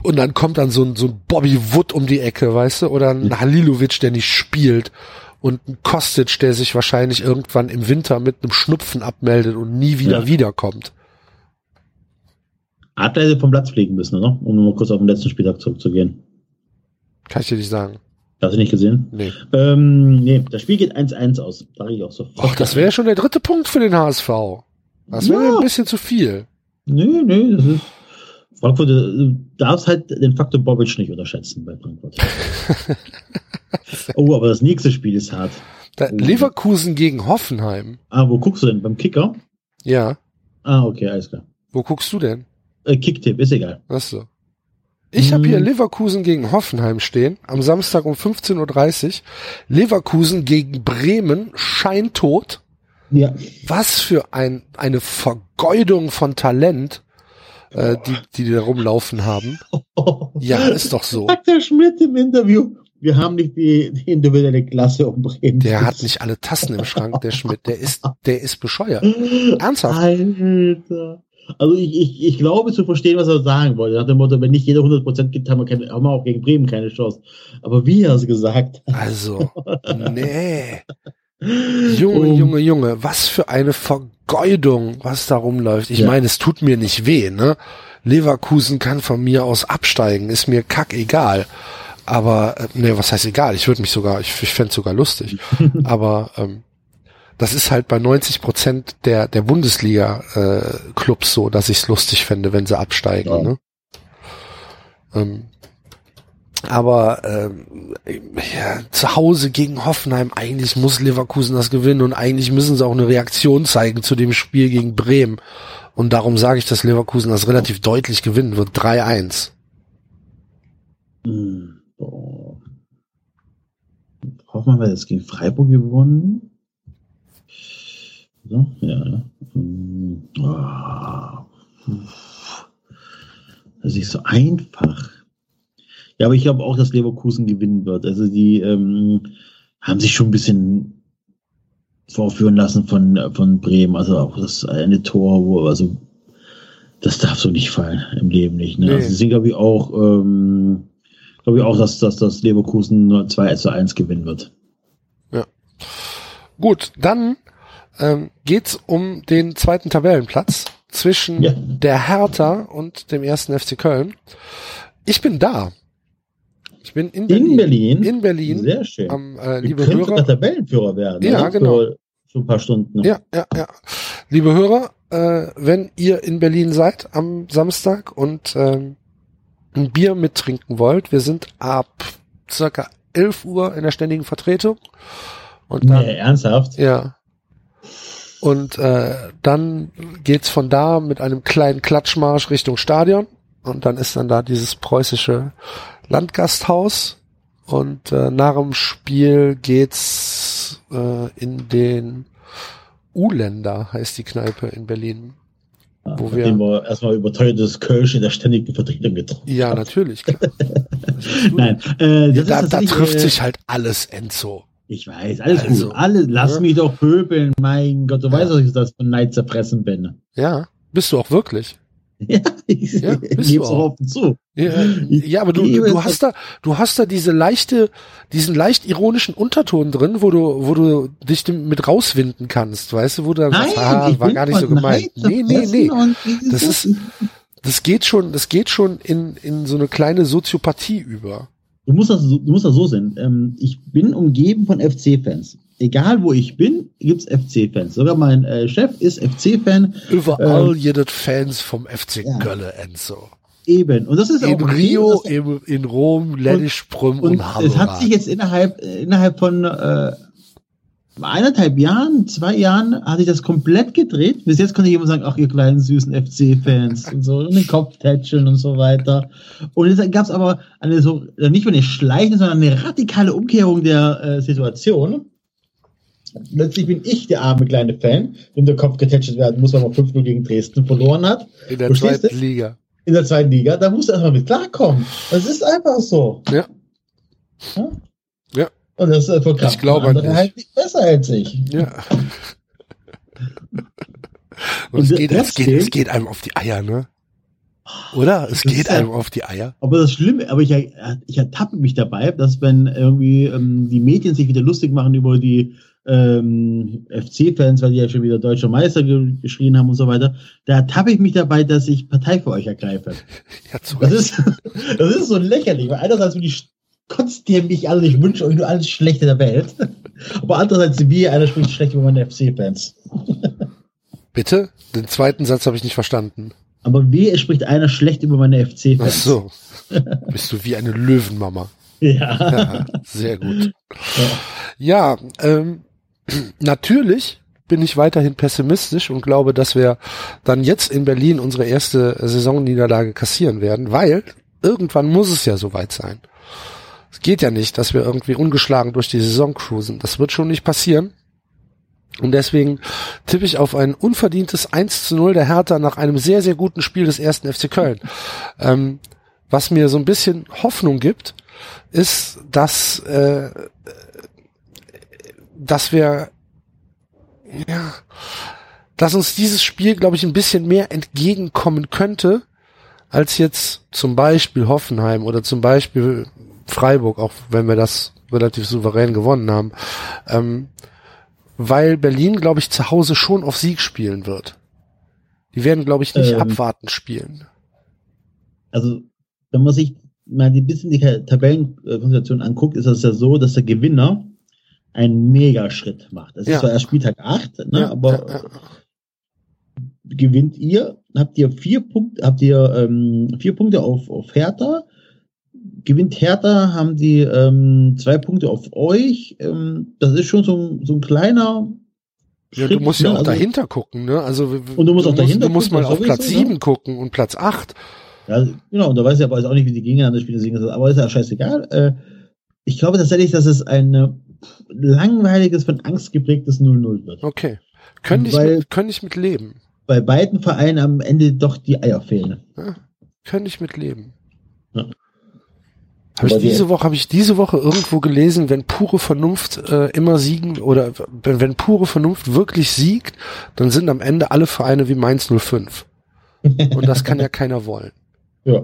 Und dann kommt dann so ein, so ein Bobby Wood um die Ecke, weißt du, oder ein Halilovic, der nicht spielt und ein Kostic, der sich wahrscheinlich irgendwann im Winter mit einem Schnupfen abmeldet und nie wieder Ja. wiederkommt. Adler hätte vom Platz fliegen müssen, oder? Um nur mal kurz auf den letzten Spieltag zurückzugehen. Kann ich dir nicht sagen. Hast du nicht gesehen? Nee. Ähm, nee, das Spiel geht 1-1 aus. Sag ich auch so. Ach, das wäre schon der dritte Punkt für den HSV. Das wäre Ja. ein bisschen zu viel. Nee, nee, das ist. Frankfurt, äh, du darfst halt den Faktor Bobic nicht unterschätzen bei Frankfurt. oh, aber das nächste Spiel ist hart. Da, Leverkusen gegen Hoffenheim. Ah, wo guckst du denn? Beim Kicker? Ja. Ah, okay, alles klar. Wo guckst du denn? Äh, Kicktipp, ist egal. Ach so. Ich habe Hm. hier Leverkusen gegen Hoffenheim stehen, am Samstag um 15.30 Uhr. Leverkusen gegen Bremen, scheintot. Ja. Was für ein, eine Vergeudung von Talent, äh, die, die da rumlaufen haben. Ja, ist doch so. Sagt der Schmidt im Interview. Wir haben nicht die, die individuelle Klasse um Bremen. Der hat nicht alle Tassen im Schrank, der Schmidt. Der ist, der ist bescheuert. Ernsthaft? Alter. Also ich, ich, ich glaube zu verstehen, was er sagen wollte. Nach dem Motto, wenn nicht jeder 100% gibt, haben wir, keine, haben wir auch gegen Bremen keine Chance. Aber wie er es gesagt hat. Also, nee. Junge, Um, Junge, Junge, was für eine Vergeudung, was da rumläuft. Ich Ja. meine, es tut mir nicht weh, ne? Leverkusen kann von mir aus absteigen, ist mir kackegal. Aber, äh, nee, was heißt egal? Ich würde mich sogar, ich, ich fände sogar lustig. Aber ähm, das ist halt bei 90 Prozent der, der Bundesliga-Clubs so, dass ich es lustig fände, wenn sie absteigen. Ja. Ne? Ähm, aber ähm, ja, zu Hause gegen Hoffenheim, eigentlich muss Leverkusen das gewinnen und eigentlich müssen sie auch eine Reaktion zeigen zu dem Spiel gegen Bremen. Und darum sage ich, dass Leverkusen das relativ deutlich gewinnen wird. 3-1. Hm. Hoffmann hat jetzt gegen Freiburg gewonnen. So, ja. Hm, ah. Das ist nicht so einfach. Ja, aber ich glaube auch, dass Leverkusen gewinnen wird. Also die ähm, haben sich schon ein bisschen vorführen lassen von, von Bremen. Also auch das eine Tor, wo, also das darf so nicht fallen im Leben nicht. Ne? Nee. Also deswegen glaube ich auch, ähm, glaube ich auch, dass, dass das Leverkusen nur 2 zu 1 gewinnen wird. Gut, dann ähm, geht's um den zweiten Tabellenplatz zwischen Ja. der Hertha und dem ersten FC Köln. Ich bin da. Ich bin in Berlin. In Berlin. In Berlin. Sehr schön. Am, äh, liebe Hörer. Tabellenführer werden. Ja, genau. Für, für ein paar Stunden. Ja, ja, ja. Liebe Hörer, äh, wenn ihr in Berlin seid am Samstag und ähm, ein Bier mittrinken wollt, wir sind ab circa 11 Uhr in der ständigen Vertretung. Und dann, Nee, ernsthaft? ja. Und äh, dann geht's von da mit einem kleinen Klatschmarsch Richtung Stadion. Und dann ist dann da dieses preußische Landgasthaus. Und äh, nach dem Spiel geht's äh, in den U-Länder, heißt die Kneipe in Berlin. Wo wir- wir erstmal überteuertes Kölsch in der ständigen Vertretung getroffen Ja, natürlich. Nein, äh, da, da trifft äh, sich halt alles, Enzo. Ich weiß, alles Also, gut. Alle, lass ne? mich doch pöbeln, mein Gott, du Ja. weißt, dass ich das von Neid zerfressen bin. Ja, bist du auch wirklich. Ja, ich Ja, gebe bist es auch offen zu. Ja, ja aber du, du, du hast da, du hast da diese leichte, diesen leicht ironischen Unterton drin, wo du, wo du dich mit rauswinden kannst, weißt du, wo du dann sagst, ah, war gar nicht so gemeint. Nee, nee, nee. Das ist- Das geht schon, das geht schon in, in so eine kleine Soziopathie über. Du musst das, so- du musst das so sehen. Ähm, ich bin umgeben von FC-Fans. egal wo ich bin, gibt's FC-Fans. Sogar mein äh, Chef ist FC-Fan. Überall Ähm, jedes Fans vom FC ja. Gölle, Enzo. Eben. Und das ist In auch Rio, in, in Rom, Ledischbrüm und, Und es hat sich jetzt innerhalb, innerhalb von äh, eineinhalb Jahren, zwei Jahren, hat sich das komplett gedreht. Bis jetzt konnte jemand sagen, ach, ihr kleinen süßen FC-Fans und so, und den Kopf tätscheln und so weiter. Und jetzt gab es aber eine so, äh, nicht nur eine schleichende, sondern eine radikale Umkehrung der äh, Situation. Plötzlich bin ich der arme kleine Fan, dem der Kopf getätschelt werden muss, weil man 5-0 gegen Dresden verloren hat In der zweiten? Liga. in der zweiten Liga. Da musst du erstmal mit klarkommen. Das ist einfach so. Ja. Ja. Und das ist für Ich glaube an dich. halt nicht besser als ich. Ja. Und, Und es, geht, es, geht, es geht einem auf die Eier, ne? Oder? Es geht ist ja- einem auf die Eier. Aber das Schlimme, aber ich, ich ertappe mich dabei, dass wenn irgendwie ähm, die Medien sich wieder lustig machen über die ähm, FC-Fans, weil die ja schon wieder deutscher Meister ge geschrien haben und so weiter, da ertappe ich mich dabei, dass ich Partei für euch ergreife. Ja, Das ist, das ist so lächerlich, weil einerseits will ich kotzt ihr mich alle, ich wünsche euch nur alles Schlechte der Welt. Aber andererseits, wie einer spricht schlecht über meine FC-Fans. Bitte? Den zweiten Satz habe ich nicht verstanden. Aber wie es spricht einer schlecht über meine Ach FC-Fans. so. Bist du wie eine Löwenmama. Ja. Ja, sehr gut. Ja, ähm, natürlich bin ich weiterhin pessimistisch und glaube, dass wir dann jetzt in Berlin unsere erste Saisonniederlage kassieren werden, weil irgendwann muss es ja soweit sein. Es geht ja nicht, dass wir irgendwie ungeschlagen durch die Saison cruisen. Das wird schon nicht passieren. Und deswegen tippe ich auf ein unverdientes 1 zu 0 der Hertha nach einem sehr, sehr guten Spiel des ersten FC Köln. Ähm, was mir so ein bisschen Hoffnung gibt, ist, dass, äh, dass wir, ja, dass uns dieses Spiel, glaube ich, ein bisschen mehr entgegenkommen könnte, als jetzt zum Beispiel Hoffenheim oder zum Beispiel Freiburg, auch wenn wir das relativ souverän gewonnen haben, ähm, weil Berlin, glaube ich, zu Hause schon auf Sieg spielen wird. Die werden, glaube ich, nicht Ähm. abwarten spielen. Also, wenn man sich mal ein bisschen die Tabellenkonstellation anguckt, ist das ja so, dass der Gewinner einen Megaschritt macht. Das Ja. ist zwar erst Spieltag 8, ne, Ja, aber ja, gewinnt ihr, habt ihr vier Punkte, habt ihr ähm, vier Punkte auf, auf Hertha, gewinnt Hertha, haben die ähm, zwei Punkte auf euch. Ähm, das ist schon so ein, so ein kleiner Ja, du musst ja ne? auch Also- dahinter gucken, ne? Also Und du musst auch dahinter du musst gucken, mal auf Platz ne? 7 gucken und Platz 8. Ja, genau, und da weiß ich aber jetzt auch nicht, wie die gegeneinander spielen, aber ist ja scheißegal. Äh, ich glaube tatsächlich, dass es ein äh, langweiliges, von Angst geprägtes 0-0 wird. Okay. Könnte ich, mit, könnte ich mit leben. Bei beiden Vereinen am Ende doch die Eier fehlen. Ja, könnte ich mit leben. Ja. Habe ich diese Woche habe ich diese Woche irgendwo gelesen, wenn pure Vernunft äh, immer siegen oder wenn, wenn pure Vernunft wirklich siegt, dann sind am Ende alle Vereine wie Mainz 05. Und das kann ja keiner wollen. Ja.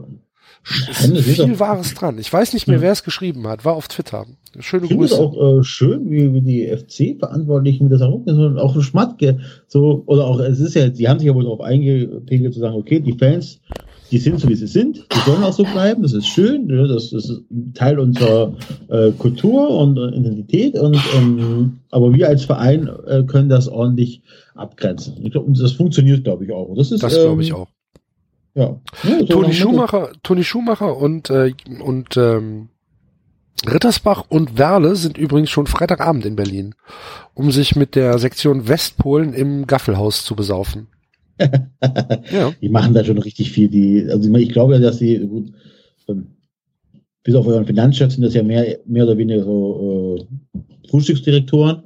Ist viel Wahres dran. Ich weiß nicht mehr, Ja. wer es geschrieben hat. War auf Twitter. Schöne Ich finde es Grüße. auch äh, schön, wie, wie die FC-Verantwortlichen mit das auch auch Schmatke, so, oder auch, es ist ja, die haben sich ja wohl darauf eingepegelt zu sagen, okay, die Fans, die sind so, wie sie sind, die sollen auch so bleiben, das ist schön, ne, das, das ist Teil unserer äh, Kultur und Identität, und, ähm, aber wir als Verein äh, können das ordentlich abgrenzen. Ich glaub, das funktioniert, glaube ich, auch. Das, ist, Das glaube ich ähm, auch. Ja. Ja, so Toni Schumacher, Toni Schumacher und, äh, und ähm, Rittersbach und Werle sind übrigens schon Freitagabend in Berlin, um sich mit der Sektion Westpolen im Gaffelhaus zu besaufen. Ja, Die machen da schon richtig viel. Die, also ich meine, ich glaube ja, dass die, gut, ähm, bis auf euren Finanzchef sind das ja mehr, mehr oder weniger so äh, Frühstücksdirektoren.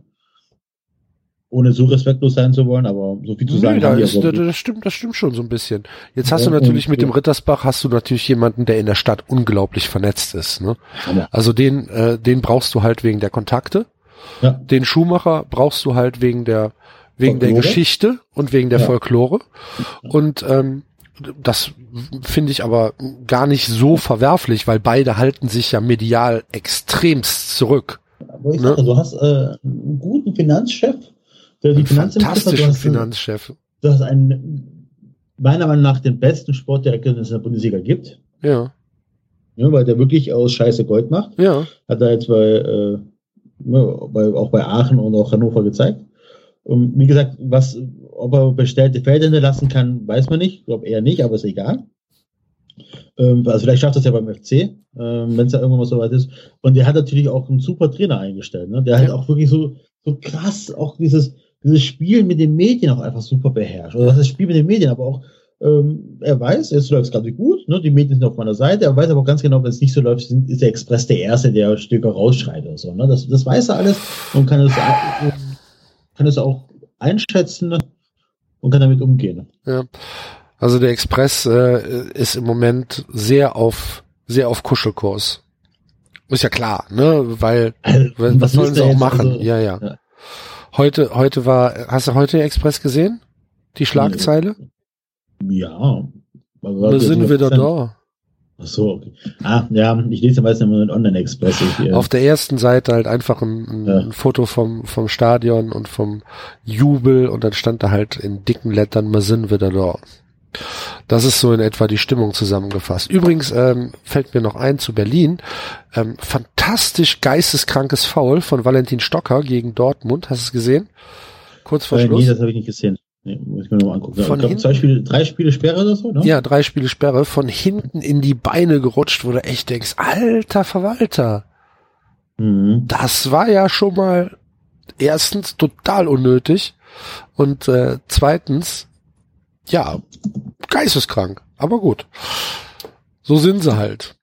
Ohne so respektlos sein zu wollen, aber so viel zu sagen Nö, da ist, ja das stimmt, das stimmt schon so ein bisschen. Jetzt hast Ja, du natürlich mit dem Rittersbach hast du natürlich jemanden, der in der Stadt unglaublich vernetzt ist. Ne? Also den, äh, den brauchst du halt wegen der Kontakte. Ja. Den Schumacher brauchst du halt wegen der wegen der Folklore? Geschichte und wegen der Ja. Folklore. Und ähm, das finde ich aber gar nicht so verwerflich, weil beide halten sich ja medial extremst zurück. Ne? sage, du hast äh, einen guten Finanzchef, der die Einen Griff hat. Du fantastischen Finanzchef. du hast einen, meiner Meinung nach, den besten Sportdirektor, den es in der Bundesliga gibt. Ja, Ja, weil der wirklich aus Scheiße Gold macht. ja. Hat er jetzt bei, äh, ne, bei, auch bei Aachen und auch Hannover gezeigt. Und wie gesagt, was, ob er bestellte Felder hinterlassen kann, weiß man nicht. Ich glaube eher nicht, aber ist egal. Ähm, also vielleicht schafft das ja beim FC, ähm, wenn es ja irgendwann mal so weit ist. Und der hat natürlich auch einen super Trainer eingestellt. Ne? Der hat auch wirklich so, so krass auch dieses, dieses Spiel mit den Medien auch einfach super beherrscht. Oder das Spiel mit den Medien, aber auch ähm, er weiß, es läuft gerade gut, ne? die Medien sind auf meiner Seite, er weiß aber auch ganz genau, wenn es nicht so läuft, ist der Express der Erste, der Stücke rausschreit oder so. Ne? Das, das weiß er alles und kann es, kann es auch einschätzen und kann damit umgehen. Ja. Also der Express äh, ist im Moment sehr auf sehr auf Kuschelkurs. Ist ja klar, ne? Weil Also, was, was sollen sie auch machen? also- ja, ja, ja. Heute heute war hast du heute Express gesehen? Die Schlagzeile? Ja. Da sind wir da da. Ach so, okay. Ah, ja, ich lese ja meistens immer den Online-Express. Äh, Auf der ersten Seite halt einfach ein, ein, Ja. Foto vom, vom Stadion und vom Jubel und dann stand da halt in dicken Lettern, wir sind wieder da. Das ist so in etwa die Stimmung zusammengefasst. Übrigens ähm, fällt mir noch ein zu Berlin. Ähm, fantastisch geisteskrankes Foul von Valentin Stocker gegen Dortmund. Hast du es gesehen? Kurz vor äh, Schluss. nee, das habe ich nicht gesehen. Nee, muss ich mir nochmal angucken. Von ich glaube, zwei Spiele, drei Spiele Sperre oder so, ne? Ja, drei Spiele Sperre, von hinten in die Beine gerutscht, wo du echt denkst, alter Verwalter. Mhm. Das war ja schon mal erstens total unnötig und äh, zweitens, ja, geisteskrank. Aber gut. So sind sie halt.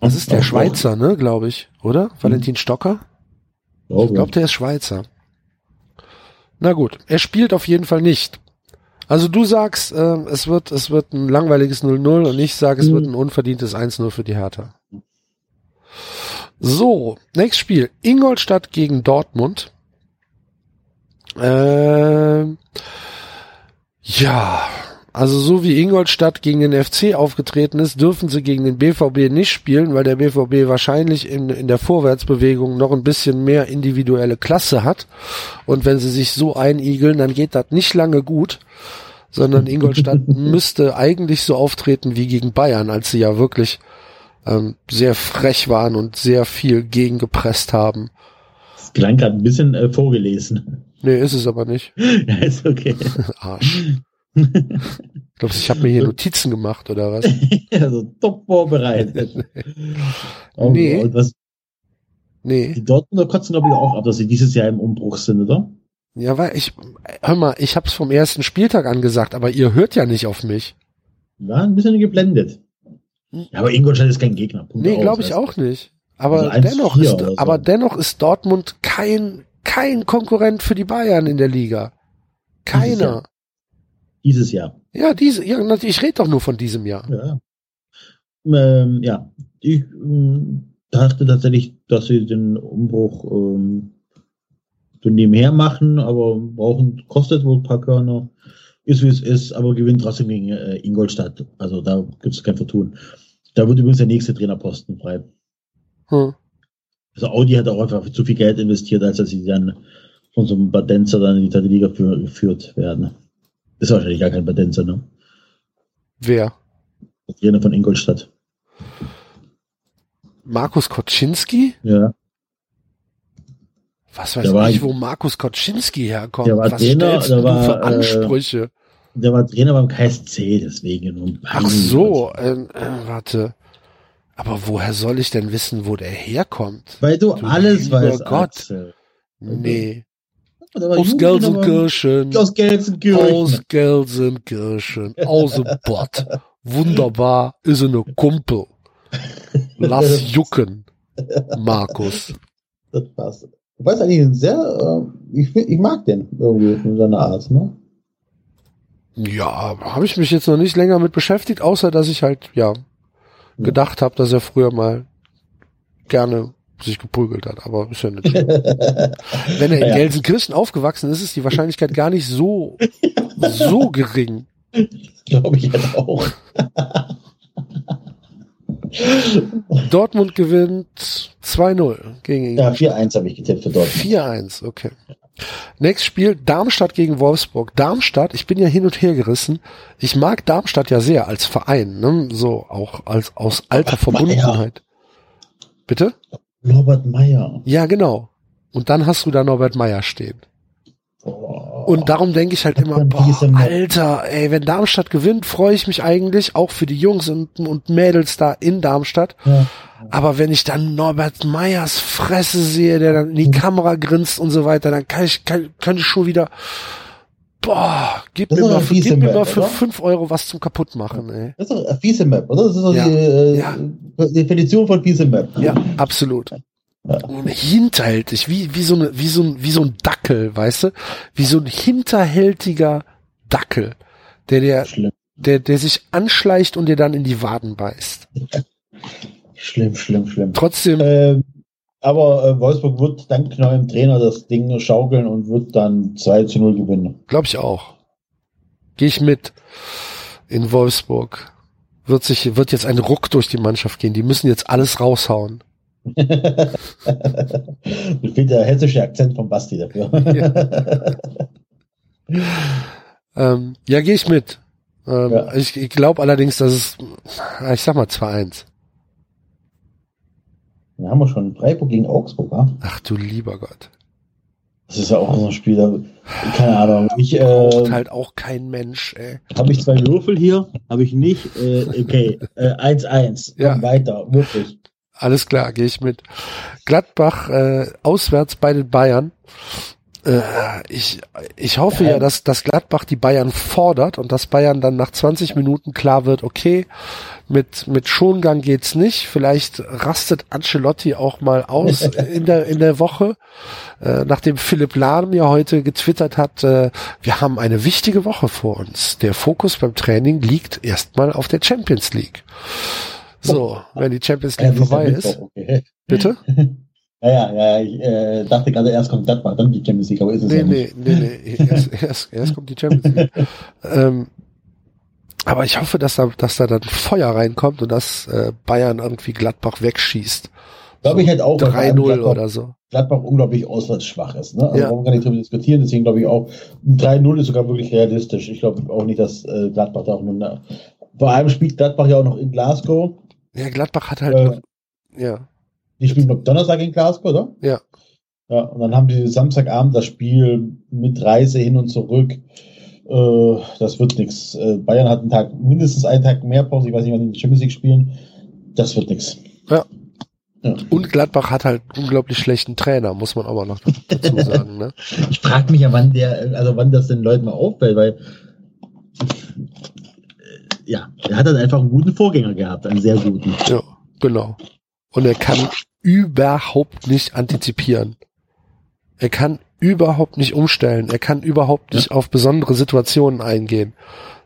Das ist der Schweizer, ne, glaube ich, oder? Valentin Stocker? Ich glaube, der ist Schweizer. Na gut, er spielt auf jeden Fall nicht. Also du sagst, äh, es wird es wird ein langweiliges 0-0 und ich sage, es Mhm. wird ein unverdientes 1-0 für die Hertha. So, nächstes Spiel. Ingolstadt gegen Dortmund. Ähm, ja, also so wie Ingolstadt gegen den FC aufgetreten ist, dürfen sie gegen den BVB nicht spielen, weil der BVB wahrscheinlich in, in der Vorwärtsbewegung noch ein bisschen mehr individuelle Klasse hat. Und wenn sie sich so einigeln, dann geht das nicht lange gut, sondern Ingolstadt müsste eigentlich so auftreten wie gegen Bayern, als sie ja wirklich ähm, sehr frech waren und sehr viel gegengepresst haben. Das klang gerade ein bisschen äh, vorgelesen. Nee, ist es aber nicht. ja, ist okay. Arsch. Glaubst du, ich habe mir hier Notizen gemacht oder was? also top vorbereitet. Und, Nee. Und was, Nee. die Dortmunder kotzen, glaube ich, auch ab, dass sie dieses Jahr im Umbruch sind, oder? Ja, weil ich, hör mal, ich hab's vom ersten Spieltag angesagt, aber ihr hört ja nicht auf mich. War ein bisschen geblendet. Ja, aber Ingolstadt ist kein Gegner. Punkt Nee, glaube ich auch nicht. Aber Also 1-4 dennoch ist, so. aber dennoch ist Dortmund kein, kein Konkurrent für die Bayern in der Liga. Keiner. Dieses Jahr. Ja, diese, ja, natürlich, ich rede doch nur von diesem Jahr. Ja. Ähm, ja. Ich ähm, dachte tatsächlich, dass sie den Umbruch ähm, so nebenher machen, aber brauchen, kostet wohl ein paar Körner. Ist wie es ist, aber gewinnt trotzdem gegen äh, Ingolstadt. Also da gibt es kein Vertun. Da wird übrigens der nächste Trainerposten frei. Hm. Also Audi hat auch einfach zu viel Geld investiert, als dass sie dann von so einem Badenzer dann in die dritte Liga für, geführt werden. Ist wahrscheinlich gar kein Badenzer, ne? Wer? Der Trainer von Ingolstadt. Markus Koczynski? Ja. Was weiß war- ich, wo Markus Koczynski herkommt? Der war Was Trainer, der war, für äh, Ansprüche? Der war Trainer beim KSC, deswegen. Ach so, ähm, äh, warte. Aber woher soll ich denn wissen, wo der herkommt? Weil du, Du alles weißt, Gott. Axel. Nee. Aus Gelsenkirchen. Aus Gelsenkirchen. Aus Gelsenkirchen. Aus dem Bott. Wunderbar. Ist eine Kumpel. Lass jucken. Markus. Das passt. Du weißt eigentlich ein sehr, äh, ich, ich mag den irgendwie von seiner Art, ne? Ja, habe ich mich jetzt noch nicht länger mit beschäftigt, außer dass ich halt, ja, gedacht habe, dass er früher mal gerne sich geprügelt hat, aber ist ja nicht. Wenn er in Ja. Gelsenkirchen aufgewachsen ist, ist die Wahrscheinlichkeit gar nicht so, so gering. Glaube ich halt auch. Dortmund gewinnt 2-0 gegen Ja, Ingolstadt. 4-1 habe ich getippt für Dortmund. 4-1, okay. Nächstes Spiel, Darmstadt gegen Wolfsburg. Darmstadt, ich bin ja hin und her gerissen. Ich mag Darmstadt ja sehr als Verein, ne? so auch als aus alter. Verbundenheit. Bitte? Norbert Meyer. Ja, genau. Und dann hast du da Norbert Meyer stehen. Und darum denke ich halt immer, boah. Alter, ey, wenn Darmstadt gewinnt, freue ich mich eigentlich, auch für die Jungs und, und Mädels da in Darmstadt. Ja. Aber wenn ich dann Norbert Meyers Fresse sehe, der dann in die Kamera grinst und so weiter, dann kann ich, kann, kann ich schon wieder, boah, gib Das mir mal, für, gib mir Map, mal für oder? fünf Euro was zum kaputtmachen, ey. Das ist doch eine fiese Map, oder? Das ist doch Ja. die äh, Ja. Definition von fiese Map. Ja, absolut. Ja. Hinterhältig, wie, wie so eine, wie so ein, wie so ein Dackel, weißt du? Wie so ein hinterhältiger Dackel, der, der, Schlimm, der, der sich anschleicht und dir dann in die Waden beißt. schlimm, schlimm, schlimm. Trotzdem, Ähm, aber äh, Wolfsburg wird dank neuem Trainer das Ding schaukeln und wird dann 2 zu 0 gewinnen. glaube ich auch. Gehe ich mit in Wolfsburg. Wird sich, wird jetzt ein Ruck durch die Mannschaft gehen. Die müssen jetzt alles raushauen. Mir fehlt der hessische Akzent von Basti dafür. Ähm, ja, gehe ich mit. Ähm, Ja. Ich, ich glaube allerdings, dass es, ich sag mal 2-1. Dann haben wir schon Freiburg gegen Augsburg, ja? Ach du lieber Gott. Das ist ja auch so ein Spiel, da, keine Ahnung. Ich Braucht äh, halt auch kein Mensch, ey. habe ich zwei Würfel hier, habe ich nicht. Äh, okay, äh, 1-1. Ja. Komm Weiter, wirklich. Alles klar, gehe ich mit. Gladbach äh, auswärts bei den Bayern. Äh, ich, ich hoffe ja, dass, dass Gladbach die Bayern fordert und dass Bayern dann nach 20 Minuten klar wird, okay, mit, mit Schongang geht's nicht. Vielleicht rastet Ancelotti auch mal aus in der, in der Woche. Äh, nachdem Philipp Lahm ja heute getwittert hat, äh, wir haben eine wichtige Woche vor uns. Der Fokus beim Training liegt erstmal auf der Champions League. So, wenn die Champions League vorbei ist. Bitte? Ja, ja, ja, ich äh, dachte gerade, erst kommt Gladbach, dann die Champions League, aber ist es Nee, ja nee, nicht. nee, nee. Erst, erst, erst kommt die Champions League. ähm, aber ich hoffe, dass da, dass da dann Feuer reinkommt und dass äh, Bayern irgendwie Gladbach wegschießt. Glaube ich halt auch, weil vor allem 3-0 Gladbach, oder so. Gladbach unglaublich auswärtsschwach ist. Ne? Also Ja. warum kann ich darüber diskutieren? Deswegen glaube ich auch, ein 3-0 ist sogar wirklich realistisch. Ich glaube auch nicht, dass äh, Gladbach da auch nur eine, vor allem spielt Gladbach ja auch noch in Glasgow. Ja, Gladbach hat halt, Äh, ja, Die spielen noch Donnerstag in Glasgow, oder? Ja. Ja, und dann haben die Samstagabend das Spiel mit Reise hin und zurück. Äh, das wird nichts. Äh, Bayern hat einen Tag, mindestens einen Tag mehr Pause. Ich weiß nicht, wann die in die Champions League spielen. Das wird nichts. und Gladbach hat halt einen unglaublich schlechten Trainer, muss man aber noch dazu sagen, ne? Ich frage mich ja, wann der, also wann das den Leuten mal auffällt, weil äh, ja, er hat halt einfach einen guten Vorgänger gehabt, einen sehr guten. Ja, genau. Und er kann überhaupt nicht antizipieren. Er kann überhaupt nicht umstellen. Er kann überhaupt nicht auf besondere Situationen eingehen.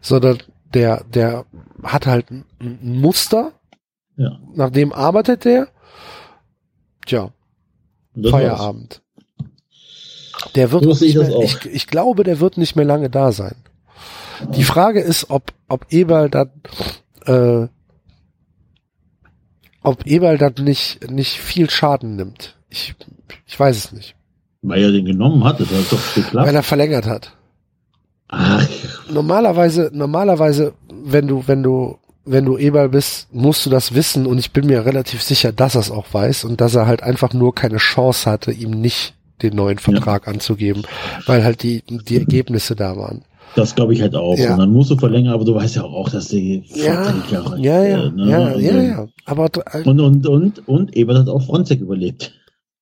Sondern der, der hat halt ein, Muster. Ja. Nach dem arbeitet der. Tja, das war's. Feierabend. Der wird nicht ich mehr, ich, ich glaube, der wird nicht mehr lange da sein. Die Frage ist, ob, ob Eberl dann, äh, ob Eberl dann nicht, nicht viel Schaden nimmt. Ich, ich weiß es nicht. Weil er den genommen hat, das hat doch geklappt. Weil er verlängert hat. Ach, Normalerweise, normalerweise, wenn du, wenn du, wenn du Eberl bist, musst du das wissen und ich bin mir relativ sicher, dass er es auch weiß und dass er halt einfach nur keine Chance hatte, ihm nicht den neuen Vertrag anzugeben, weil halt die, die Ergebnisse da waren. Das glaube ich halt auch. Ja. Und dann musst du verlängern, aber du weißt ja auch, dass die Ja, 40 Jahre ja, ja, äh, ne? ja, Also- ja, ja. Aber dr- Und, und, und, und Ebert hat auch Fronzek überlebt.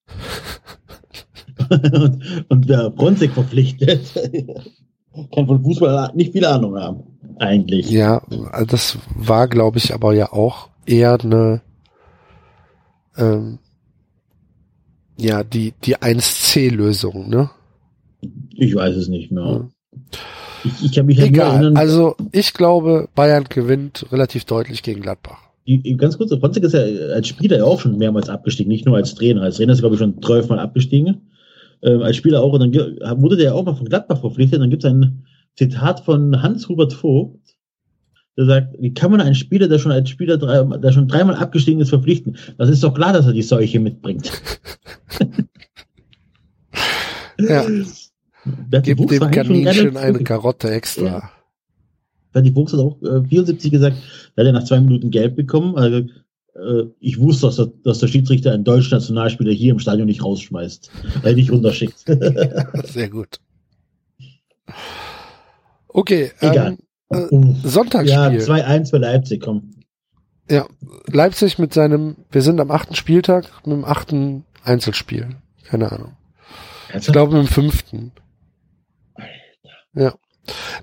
und, und wer Fronzek verpflichtet, kann von Fußball nicht viel Ahnung haben. Eigentlich. ja, also das war, glaube ich, aber ja auch eher eine, ähm, ja, die, die 1C-Lösung, ne? Ich weiß es nicht mehr. Ja. Ich, ich kann mich halt Egal. erinnern, Also, ich glaube, Bayern gewinnt relativ deutlich gegen Gladbach. ganz kurz, Fronzek ist ja als Spieler ja auch schon mehrmals abgestiegen, nicht nur als Trainer. Als Trainer ist er, glaube ich, schon zwölfmal abgestiegen. Ähm, als Spieler auch. Und dann wurde der ja auch mal von Gladbach verpflichtet. Und dann gibt es ein Zitat von Hans-Hubert Vogt, der sagt, wie kann man einen Spieler, der schon als Spieler drei, der schon dreimal abgestiegen ist, verpflichten? Das ist doch klar, dass er die Seuche mitbringt. Ja, Berti gib Fuchs dem Kaninchen eine. Karotte extra. Ja. Berti Fuchs hat auch äh, 74 gesagt, da hat er nach zwei Minuten Gelb bekommen. Also, äh, ich wusste, dass der, dass der Schiedsrichter einen deutschen Nationalspieler hier im Stadion nicht rausschmeißt, weil er nicht runterschickt. Sehr gut. Okay, Egal. ähm, äh, Sonntagsspiel. ja, 2-1 bei Leipzig, komm. Ja, Leipzig mit seinem, wir sind am achten Spieltag mit dem achten Einzelspiel. Keine Ahnung. Ich glaube mit dem fünften. Ja.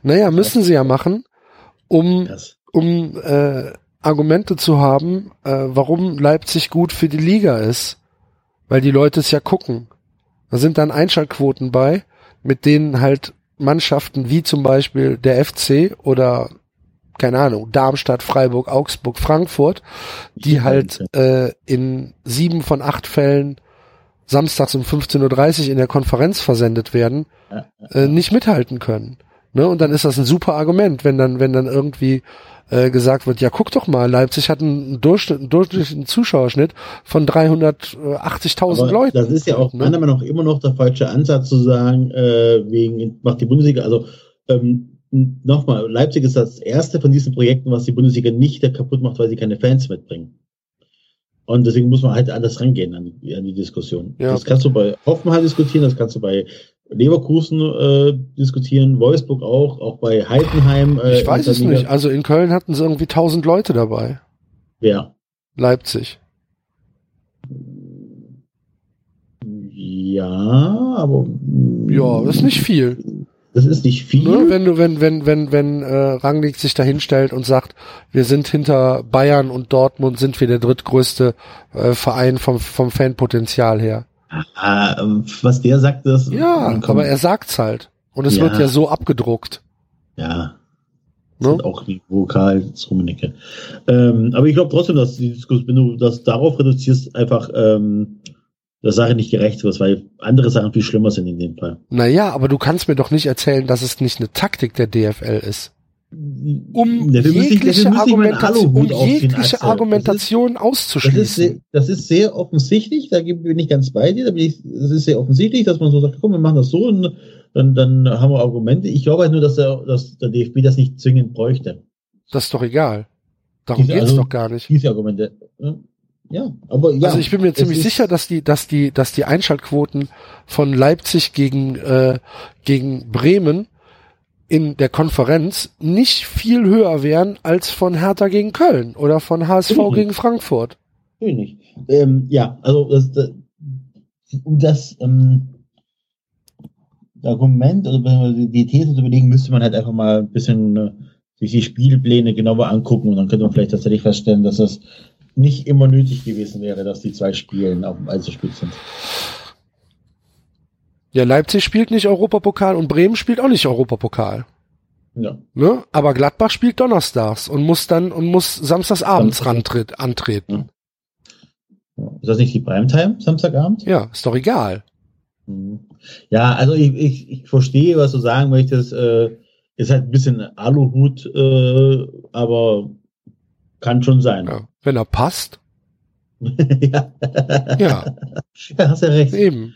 Naja, müssen sie ja machen, um, um äh, Argumente zu haben, äh, warum Leipzig gut für die Liga ist. Weil die Leute es ja gucken. Da sind dann Einschaltquoten bei, mit denen halt Mannschaften wie zum Beispiel der FC oder keine Ahnung, Darmstadt, Freiburg, Augsburg, Frankfurt, die halt äh, in sieben von acht Fällen samstags um 15.30 Uhr in der Konferenz versendet werden, äh, nicht mithalten können. Ne? Und dann ist das ein super Argument, wenn dann, wenn dann irgendwie äh, gesagt wird, ja guck doch mal, Leipzig hat einen, Durchschnitt, einen durchschnittlichen Zuschauerschnitt von 380.000 Aber Leuten. Das ist ja auch ne? meiner Meinung nach immer noch der falsche Ansatz zu sagen, äh, wegen macht die Bundesliga, also ähm, nochmal, Leipzig ist das erste von diesen Projekten, was die Bundesliga nicht kaputt macht, weil sie keine Fans mitbringen. Und deswegen muss man halt anders rangehen an die, an die Diskussion. Ja. Das kannst du bei Hoffenheim diskutieren, das kannst du bei Leverkusen äh, diskutieren, Wolfsburg auch, auch bei Heidenheim. Äh, Ich weiß es nicht. Also in Köln hatten sie irgendwie 1000 Leute dabei. Ja. Leipzig. Ja, aber Ja, das ist nicht viel. Das ist nicht viel. Ne? Wenn du, wenn, wenn, wenn, wenn äh, Rangnick sich da hinstellt und sagt, wir sind hinter Bayern und Dortmund sind wir der drittgrößte äh, Verein vom, vom Fanpotenzial her. Ah, was der sagt, das. Ja, aber er sagt's halt. Und es Ja. wird ja so abgedruckt. Ja. Ne? Sind auch die Vokal Rummenigge. Ähm, aber ich glaube trotzdem, dass die Diskussion, wenn du das darauf reduzierst, einfach ähm, der Sache nicht gerecht wird, weil andere Sachen viel schlimmer sind in dem Fall. Naja, aber du kannst mir doch nicht erzählen, dass es nicht eine Taktik der DFL ist. Um ich- jegliche, ich Argumentation, um jegliche. Argumentation Das ist, auszuschließen. sehr, das ist sehr offensichtlich, da bin ich ganz bei dir, da bin ich, das ist sehr offensichtlich, dass man so sagt, komm, wir machen das so und dann, dann haben wir Argumente. Ich glaube halt nur, dass der, dass der DFB das nicht zwingend bräuchte. das ist doch egal. Darum Diese- geht's also- doch gar nicht. Diese Argumente. Ja, ja aber ja. also ich bin mir ziemlich sicher, dass die, dass die, dass die Einschaltquoten von Leipzig gegen äh, gegen Bremen in der Konferenz nicht viel höher wären als von Hertha gegen Köln oder von HSV gegen Frankfurt. Natürlich. Ähm, ja, also das, das, um das ähm, Argument oder die These zu überlegen, müsste man halt einfach mal ein bisschen äh, sich die Spielpläne genauer angucken und dann könnte man vielleicht tatsächlich feststellen, dass das nicht immer nötig gewesen wäre, dass die zwei Spielen auf dem Einzelspiel sind. Ja, Leipzig spielt nicht Europapokal und Bremen spielt auch nicht Europapokal. Ja. Ne? Aber Gladbach spielt donnerstags und muss dann und muss samstags abends Samstag. rantritt, antreten. Ist das nicht die Primetime, Samstagabend? Ja, ist doch egal. Mhm. Ja, also ich, ich, ich verstehe, was du sagen möchtest. Äh, ist halt ein bisschen Aluhut, äh, aber kann schon sein. Ja. Wenn er passt, ja. ja, ja, hast ja recht. eben.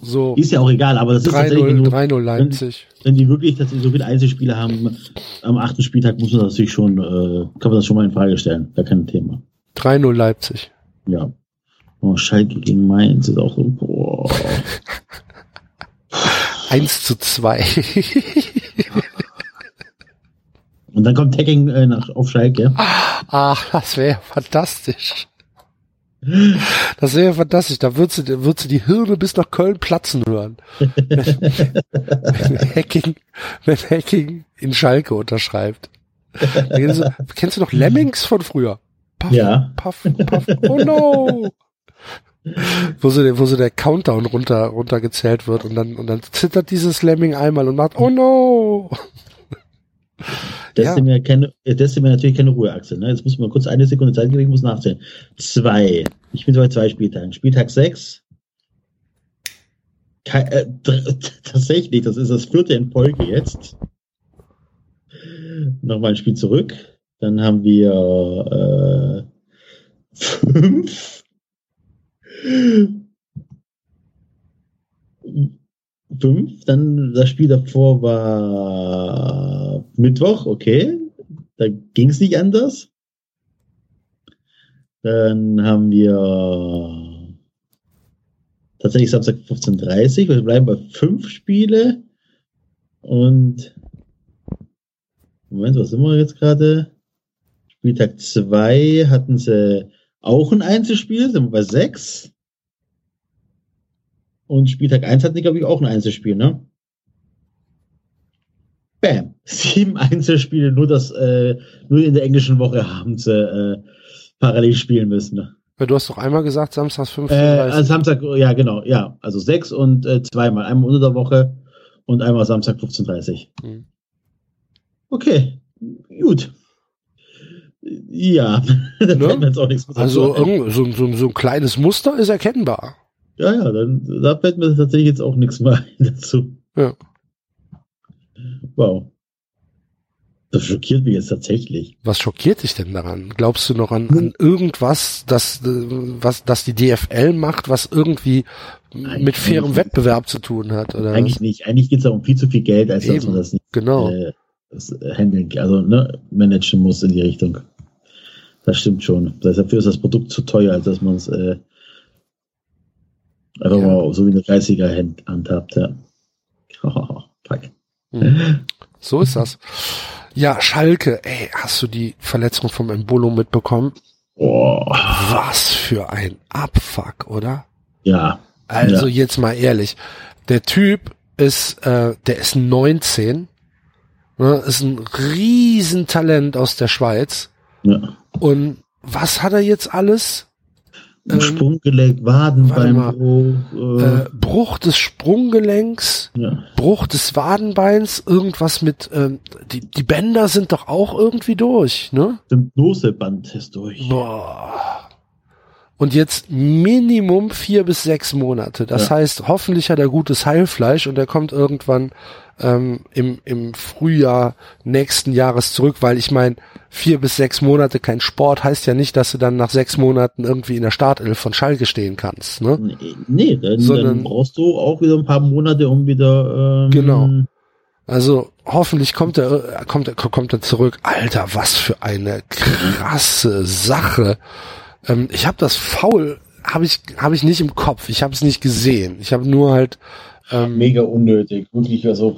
So Ist ja auch egal, aber das ist tatsächlich, wenn, 3-0 du, 3-0 Leipzig. wenn die wirklich tatsächlich so viele Einzelspiele haben, am achten Spieltag muss man das natürlich schon, äh, kann man das schon mal in Frage stellen. Gar kein Thema. 3-0 Leipzig. Ja. Oh, Schalke gegen Mainz ist auch so, boah. 1 zu 2. Und dann kommt Hacking äh, nach, auf Schalke. Ach, das wäre fantastisch. Das wäre fantastisch. Da würdest du, würdest du die Hirne bis nach Köln platzen hören. wenn, wenn Hacking, wenn Hacking in Schalke unterschreibt. So, kennst du noch Lemmings von früher? Puff, Ja. puff, puff. Oh no! Wo so, der, wo so der Countdown runter, runtergezählt wird und dann, und dann zittert dieses Lemming einmal und macht, oh no! Das, Ja. sind mir keine, das sind mir natürlich keine Ruheachse. Ne? Jetzt muss man kurz eine Sekunde Zeit geben, ich muss nachzählen. Zwei. Ich bin so bei zwei Spieltagen. Spieltag sechs. Kei, äh, tatsächlich, das ist das vierte in Folge jetzt. Nochmal ein Spiel zurück. Dann haben wir äh, fünf. Fünf. Dann das Spiel davor war Mittwoch, okay. Da ging es nicht anders. Dann haben wir tatsächlich Samstag 15.30 Wir bleiben bei fünf Spiele. Und Moment, was sind wir jetzt gerade? Spieltag 2 hatten sie auch ein Einzelspiel, sind wir bei sechs. Und Spieltag 1 hatten die, glaube ich, auch ein Einzelspiel, ne? Bam. Sieben Einzelspiele, nur das, äh, nur in der englischen Woche haben sie äh, parallel spielen müssen. Ne? Du hast doch einmal gesagt, Samstags 15. Äh, also Samstag, ja, genau, ja. Also sechs und äh, zweimal. Einmal unter der Woche und einmal Samstag 15.30 mhm. Okay, gut. Ja, da ne? jetzt auch nichts Also so, so, so ein kleines Muster ist erkennbar. Ja, ja, dann da fällt mir tatsächlich jetzt auch nichts mehr dazu. Ja. Wow. Das schockiert mich jetzt tatsächlich. Was schockiert dich denn daran? Glaubst du noch an, an irgendwas, das, was, das die DFL macht, was irgendwie Nein, mit fairem Wettbewerb zu tun hat? Oder eigentlich was? nicht. Eigentlich geht es um viel zu viel Geld, als Eben, dass man das nicht genau. äh, das handeln, also ne, managen muss in die Richtung. Das stimmt schon. Dafür ist das Produkt zu teuer, als dass man es äh, einfach ja. mal so wie eine 30er handhabt. Ja. Oh, fuck. Hm. So ist das. Ja, Schalke, ey, hast du die Verletzung vom Embolo mitbekommen? Oh. Was für ein Abfuck, oder? Ja. Also ja. jetzt mal ehrlich, der Typ ist, äh, der ist 19, ne, ist ein Riesentalent aus der Schweiz. Ja. Und was hat er jetzt alles? Ähm, Sprunggelenk, Wadenbeinbruch. Äh, äh, Bruch des Sprunggelenks, ja. Bruch des Wadenbeins, irgendwas mit, ähm, die, die Bänder sind doch auch irgendwie durch, ne? Hypnoseband ist durch. Boah. Und jetzt Minimum vier bis sechs Monate. Das ja. heißt, hoffentlich hat er gutes Heilfleisch und er kommt irgendwann ähm, im, im Frühjahr nächsten Jahres zurück, weil ich meine, vier bis sechs Monate kein Sport heißt ja nicht, dass du dann nach sechs Monaten irgendwie in der Startelf von Schalke stehen kannst. Ne? Nee, nee dann, Sondern, dann brauchst du auch wieder ein paar Monate, um wieder. Ähm, genau. Also hoffentlich kommt er, kommt er, kommt er zurück. Alter, was für eine krasse Sache. Ähm, ich habe das faul, habe ich, habe ich nicht im Kopf. Ich habe es nicht gesehen. Ich habe nur halt ähm, Mega unnötig, wirklich. Also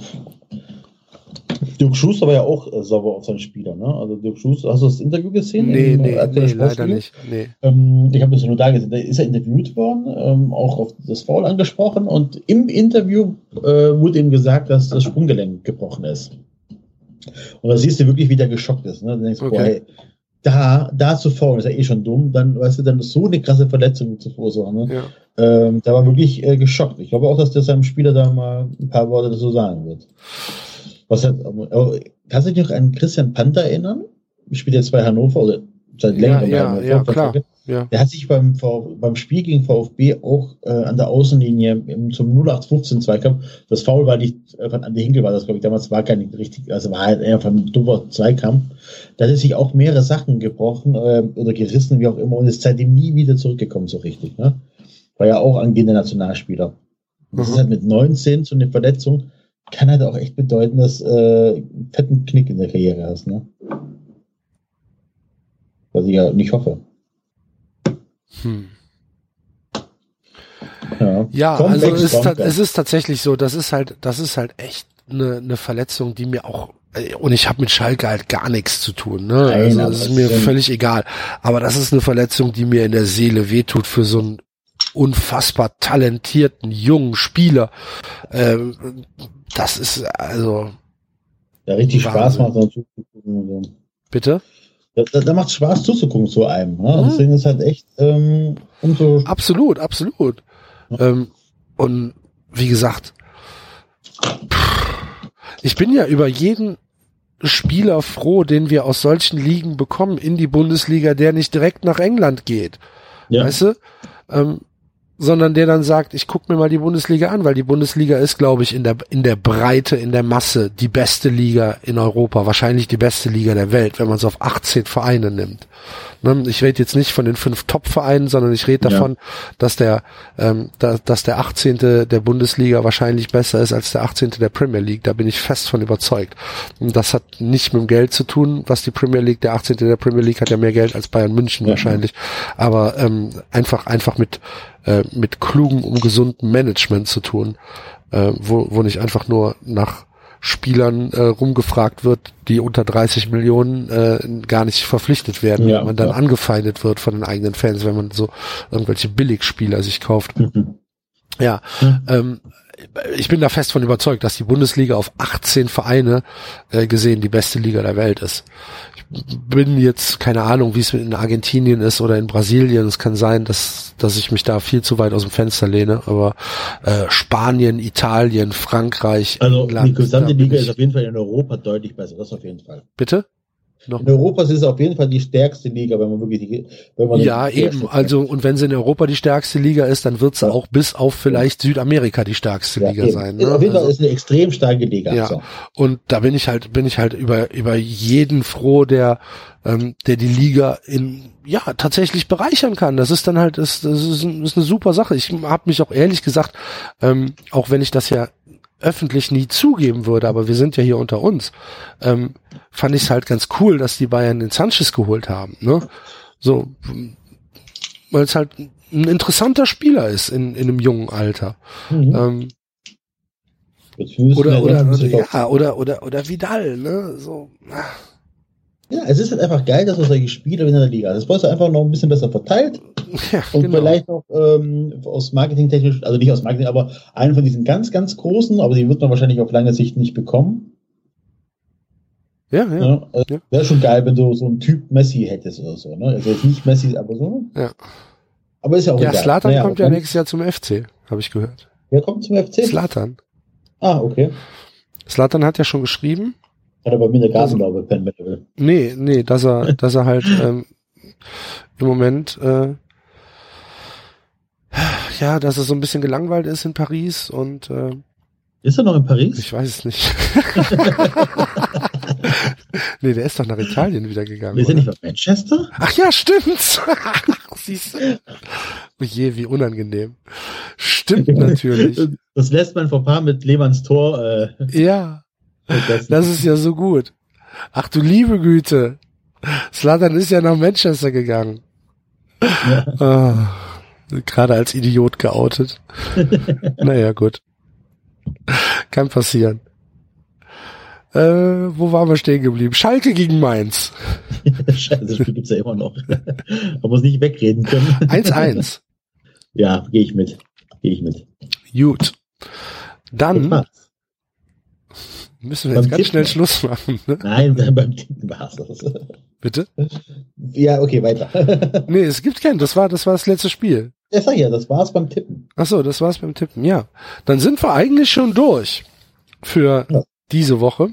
Dirk Schuster war ja auch äh, sauber auf seinen Spieler, ne? Also Dirk Schuster, hast du das Interview gesehen? Nee, Im, nee, äh, nee leider nicht. Nee. Ähm, ich habe das nur da gesehen. Da ist er interviewt worden, ähm, auch auf das Foul angesprochen und im Interview äh, wurde ihm gesagt, dass das Sprunggelenk gebrochen ist. Und da siehst du wirklich, wie der geschockt ist. Ne? Du denkst, okay. boah, ey, da, da zu faulen, ist ja eh schon dumm, dann, weißt du, dann so eine krasse Verletzung zu verursachen. Ne? Ja. Ähm, da war wirklich äh, geschockt. Ich glaube auch, dass der seinem Spieler da mal ein paar Worte dazu sagen wird. Was hat, äh, kannst du dich noch an Christian Panther erinnern? Spielt jetzt bei Hannover oder seit längerem. Ja, ja, ja klar. Ja. Der hat sich beim, beim Spiel gegen VfB auch äh, an der Außenlinie im, zum 0815 Zweikampf. Das Foul war nicht äh, von Andi Hinkel, war das, glaube ich, damals war kein richtig, also war halt eher von dummer Zweikampf. Da hat er sich auch mehrere Sachen gebrochen äh, oder gerissen, wie auch immer, und ist seitdem nie wieder zurückgekommen, so richtig. Ne? War ja auch angehender Nationalspieler. Das mhm. ist halt mit 19 so eine Verletzung, kann halt auch echt bedeuten, dass äh, fetten Knick in der Karriere hast, ne? Was ich ja nicht hoffe. Hm. Ja, ja also es ist, es ist tatsächlich so, das ist halt, das ist halt echt eine, eine Verletzung, die mir auch äh, und ich habe mit Schalke halt gar nichts zu tun, ne? Nein, also das ist mir völlig egal. Aber das ist eine Verletzung, die mir in der Seele wehtut für so einen unfassbar talentierten jungen Spieler. Ähm, das ist also ja richtig Wahnsinn. Spaß macht. Bitte? Da, da macht Spaß zuzugucken zu einem. Ne? Mhm. Deswegen ist halt echt ähm, umso. Absolut, absolut. Ja. Ähm, und wie gesagt, ich bin ja über jeden Spieler froh, den wir aus solchen Ligen bekommen in die Bundesliga, der nicht direkt nach England geht. Ja. Weißt du? Ähm, sondern der dann sagt, ich gucke mir mal die Bundesliga an, weil die Bundesliga ist, glaube ich, in der, in der Breite, in der Masse die beste Liga in Europa, wahrscheinlich die beste Liga der Welt, wenn man es auf 18 Vereine nimmt. Ne? Ich rede jetzt nicht von den fünf Top-Vereinen, sondern ich rede davon, ja. dass der, ähm, da, dass der 18. der Bundesliga wahrscheinlich besser ist als der 18. der Premier League. Da bin ich fest von überzeugt. Und das hat nicht mit dem Geld zu tun, was die Premier League, der 18. der Premier League hat ja mehr Geld als Bayern München ja. wahrscheinlich. Aber ähm, einfach, einfach mit äh, mit klugem und gesundem Management zu tun, äh, wo, wo nicht einfach nur nach Spielern äh, rumgefragt wird, die unter 30 Millionen äh, gar nicht verpflichtet werden, ja, man dann ja. angefeindet wird von den eigenen Fans, wenn man so irgendwelche Billigspieler sich kauft. Mhm. Ja, mhm. ähm, ich bin da fest von überzeugt, dass die Bundesliga auf 18 Vereine äh, gesehen die beste Liga der Welt ist bin jetzt keine Ahnung, wie es in Argentinien ist oder in Brasilien. Es kann sein, dass dass ich mich da viel zu weit aus dem Fenster lehne. Aber äh, Spanien, Italien, Frankreich, also England, die gesamte Liga ist auf jeden Fall in Europa deutlich besser. Das auf jeden Fall. Bitte? Noch in Europa ist es auf jeden Fall die stärkste Liga, wenn man wirklich die, wenn man Ja, eben. Also, und wenn sie in Europa die stärkste Liga ist, dann wird sie ja. auch bis auf vielleicht Südamerika die stärkste ja, Liga eben. sein. Ne? Auf jeden Fall also, ist eine extrem starke Liga. Ja. So. Und da bin ich halt, bin ich halt über, über jeden froh, der, ähm, der die Liga in, ja, tatsächlich bereichern kann. Das ist dann halt, das, das, ist, das ist eine super Sache. Ich habe mich auch ehrlich gesagt, ähm, auch wenn ich das ja öffentlich nie zugeben würde, aber wir sind ja hier unter uns, ähm, fand ich es halt ganz cool, dass die Bayern den Sanchez geholt haben. Ne? So, weil es halt ein interessanter Spieler ist in, in einem jungen Alter. Mhm. Ähm, oder, oder, oder, ja, oder, oder, oder Vidal, ne? So. Ach. Ja, es ist halt einfach geil, dass du solche Spiele in der Liga hast. Das brauchst du einfach noch ein bisschen besser verteilt. Ja, und genau. vielleicht noch ähm, aus Marketingtechnisch, also nicht aus Marketing, aber einen von diesen ganz, ganz großen, aber die wird man wahrscheinlich auf lange Sicht nicht bekommen. Ja, ja. ja also ja. Wäre schon geil, wenn du so einen Typ Messi hättest oder so. Ne? Also jetzt nicht Messi, aber so. Ja. Aber ist ja auch Ja, Slatan naja, kommt ja nächstes Jahr zum FC, habe ich gehört. Wer kommt zum FC? Slatan. Ah, okay. Slatan hat ja schon geschrieben, hat er bei mir eine Gasenlaube pennen, wenn er will. Nee, nee, dass er, dass er halt ähm, im Moment äh, ja, dass er so ein bisschen gelangweilt ist in Paris und äh, ist er noch in Paris? Ich weiß es nicht. nee, der ist doch nach Italien wieder gegangen. Ist er nicht nach Manchester? Ach ja, stimmt. Siehst du. Oh je, wie unangenehm. Stimmt natürlich. Das lässt man vor paar mit Lehmanns Tor. Äh, ja. Das ist ja so gut. Ach du liebe Güte. Slatan ist ja nach Manchester gegangen. Ja. Oh, Gerade als Idiot geoutet. naja, gut. Kann passieren. Äh, wo waren wir stehen geblieben? Schalke gegen Mainz. Scheiße, das Spiel gibt's ja immer noch. Man muss nicht wegreden können. 1-1. ja, gehe ich mit. Gehe ich mit. Gut. Dann Müssen wir jetzt ganz Tippen. schnell Schluss machen. Ne? Nein, beim Tippen war es. Bitte? Ja, okay, weiter. nee, es gibt keinen. Das war, das war das letzte Spiel. Ja, sag ja, das war's beim Tippen. Ach so, das war's beim Tippen, ja. Dann sind wir eigentlich schon durch für ja diese Woche.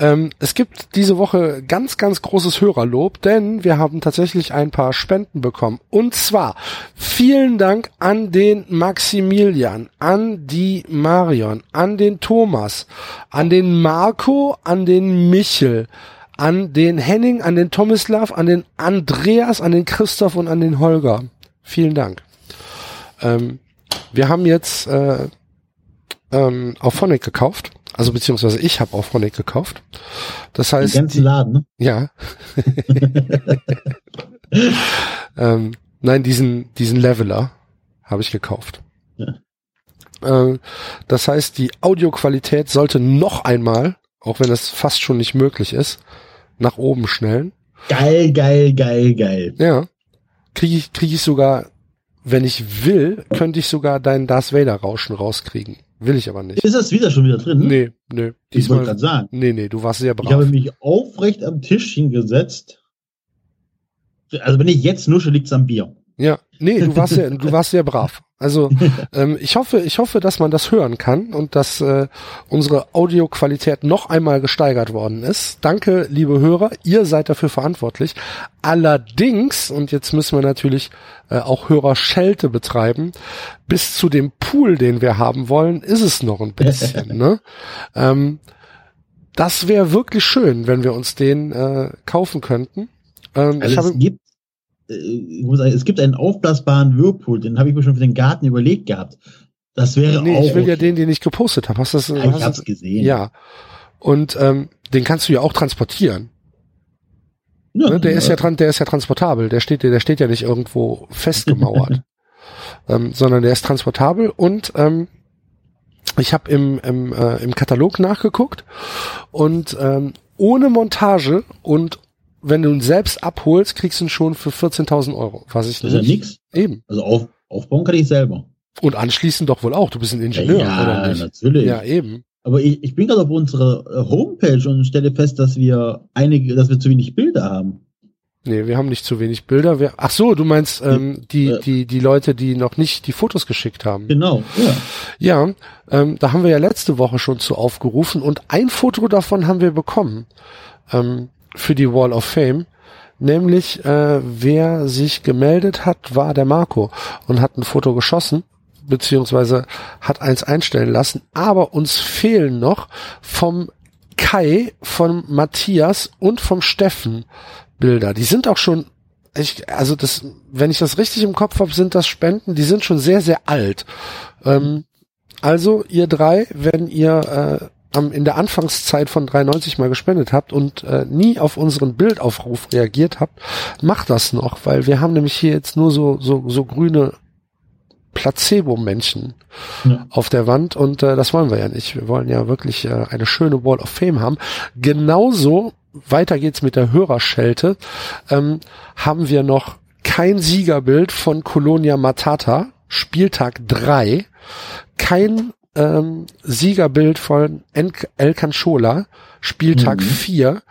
Ähm, es gibt diese Woche ganz, ganz großes Hörerlob, denn wir haben tatsächlich ein paar Spenden bekommen. Und zwar vielen Dank an den Maximilian, an die Marion, an den Thomas, an den Marco, an den Michel, an den Henning, an den Tomislav, an den Andreas, an den Christoph und an den Holger. Vielen Dank. Ähm, wir haben jetzt äh, ähm, auf Phonic gekauft also beziehungsweise ich habe auch Phonic gekauft. Das heißt. Den ganzen Laden, ne? Ja. ähm, nein, diesen, diesen Leveler habe ich gekauft. Ja. Ähm, das heißt, die Audioqualität sollte noch einmal, auch wenn das fast schon nicht möglich ist, nach oben schnellen. Geil, geil, geil, geil. Ja. Kriege ich, krieg ich sogar, wenn ich will, könnte ich sogar deinen Darth Vader Rauschen rauskriegen. Will ich aber nicht. Ist das wieder schon wieder drin? Nee, nee. Ich wollte gerade sagen. Nee, nee, du warst sehr brav. Ich habe mich aufrecht am Tisch hingesetzt. Also wenn ich jetzt nusche, liegt's am Bier. Ja. Nee, du warst sehr, du warst sehr brav. Also ähm, ich hoffe, ich hoffe, dass man das hören kann und dass äh, unsere Audioqualität noch einmal gesteigert worden ist. Danke, liebe Hörer, ihr seid dafür verantwortlich. Allerdings, und jetzt müssen wir natürlich äh, auch Hörerschelte betreiben, bis zu dem Pool, den wir haben wollen, ist es noch ein bisschen. ne? Ähm, das wäre wirklich schön, wenn wir uns den äh, kaufen könnten. Ähm, Also es gibt, äh, ich muss sagen, es gibt einen aufblasbaren Whirlpool, den habe ich mir schon für den Garten überlegt gehabt. Das wäre Nee, auch. ich will ja okay. den, den ich gepostet habe. Hast du das? Ja, hast ich hab's gesehen. Ja. Und ähm, den kannst du ja auch transportieren. Ja, Ne? Der ist ja dran, der ist ja transportabel. Der steht, der steht ja nicht irgendwo festgemauert, ähm, sondern der ist transportabel und ähm, ich habe im, im, äh, im Katalog nachgeguckt und ähm, ohne Montage und wenn du ihn selbst abholst, kriegst du ihn schon für 14.000 Euro. Was ich Das ist ja nicht. nix. Eben. Also auf, aufbauen kann ich selber. Und anschließend doch wohl auch. Du bist ein Ingenieur, ja, oder nicht? natürlich. Ja, eben. Aber ich, ich bin gerade auf unserer äh, Homepage und stelle fest, dass wir einige, dass wir zu wenig Bilder haben. Nee, wir haben nicht zu wenig Bilder. Wir, ach so, du meinst ähm, die, Ja. die, die Leute, die noch nicht die Fotos geschickt haben. Genau, ja. Ja, ähm, da haben wir ja letzte Woche schon zu aufgerufen und ein Foto davon haben wir bekommen ähm, für die Wall of Fame. Nämlich, äh, wer sich gemeldet hat, war der Marco und hat ein Foto geschossen, beziehungsweise hat eins einstellen lassen. Aber uns fehlen noch vom Kai, vom Matthias und vom Steffen Bilder. Die sind auch schon, ich, also das, wenn ich das richtig im Kopf habe, sind das Spenden, die sind schon sehr, sehr alt. Ähm, also ihr drei, wenn ihr äh, am, in der Anfangszeit von 93 mal gespendet habt und äh, nie auf unseren Bildaufruf reagiert habt, macht das noch, weil wir haben nämlich hier jetzt nur so, so, so grüne Placebo-Menschen Ja. auf der Wand und äh, das wollen wir ja nicht. Wir wollen ja wirklich äh, eine schöne Wall of Fame haben. Genauso, weiter geht's mit der Hörerschelte, ähm, haben wir noch kein Siegerbild von Colonia Matata, Spieltag 3, kein ähm, Siegerbild von En El Canchola, Spieltag Mhm. 4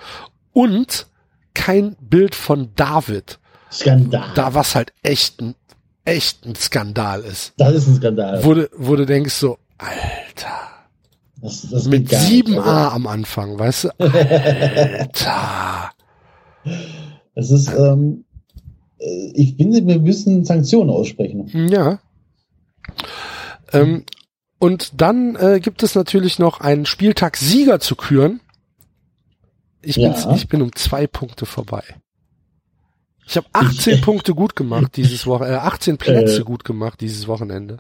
und kein Bild von David, Skandal. da was halt echt ein, echt ein Skandal ist. das ist ein Skandal. Wo du, wo du denkst so, Alter, das, das mit geht gar nicht. 7a Also, am Anfang, weißt du? Alter. Das ist, ähm, äh, ich finde, wir müssen Sanktionen aussprechen. Ja. Ähm, und dann äh, gibt es natürlich noch einen Spieltag Sieger zu küren. Ich bin, Ja. ich bin um zwei Punkte vorbei. Ich habe 18 Ich- Punkte gut gemacht dieses Wochenende, äh, 18 Plätze Äh. gut gemacht dieses Wochenende.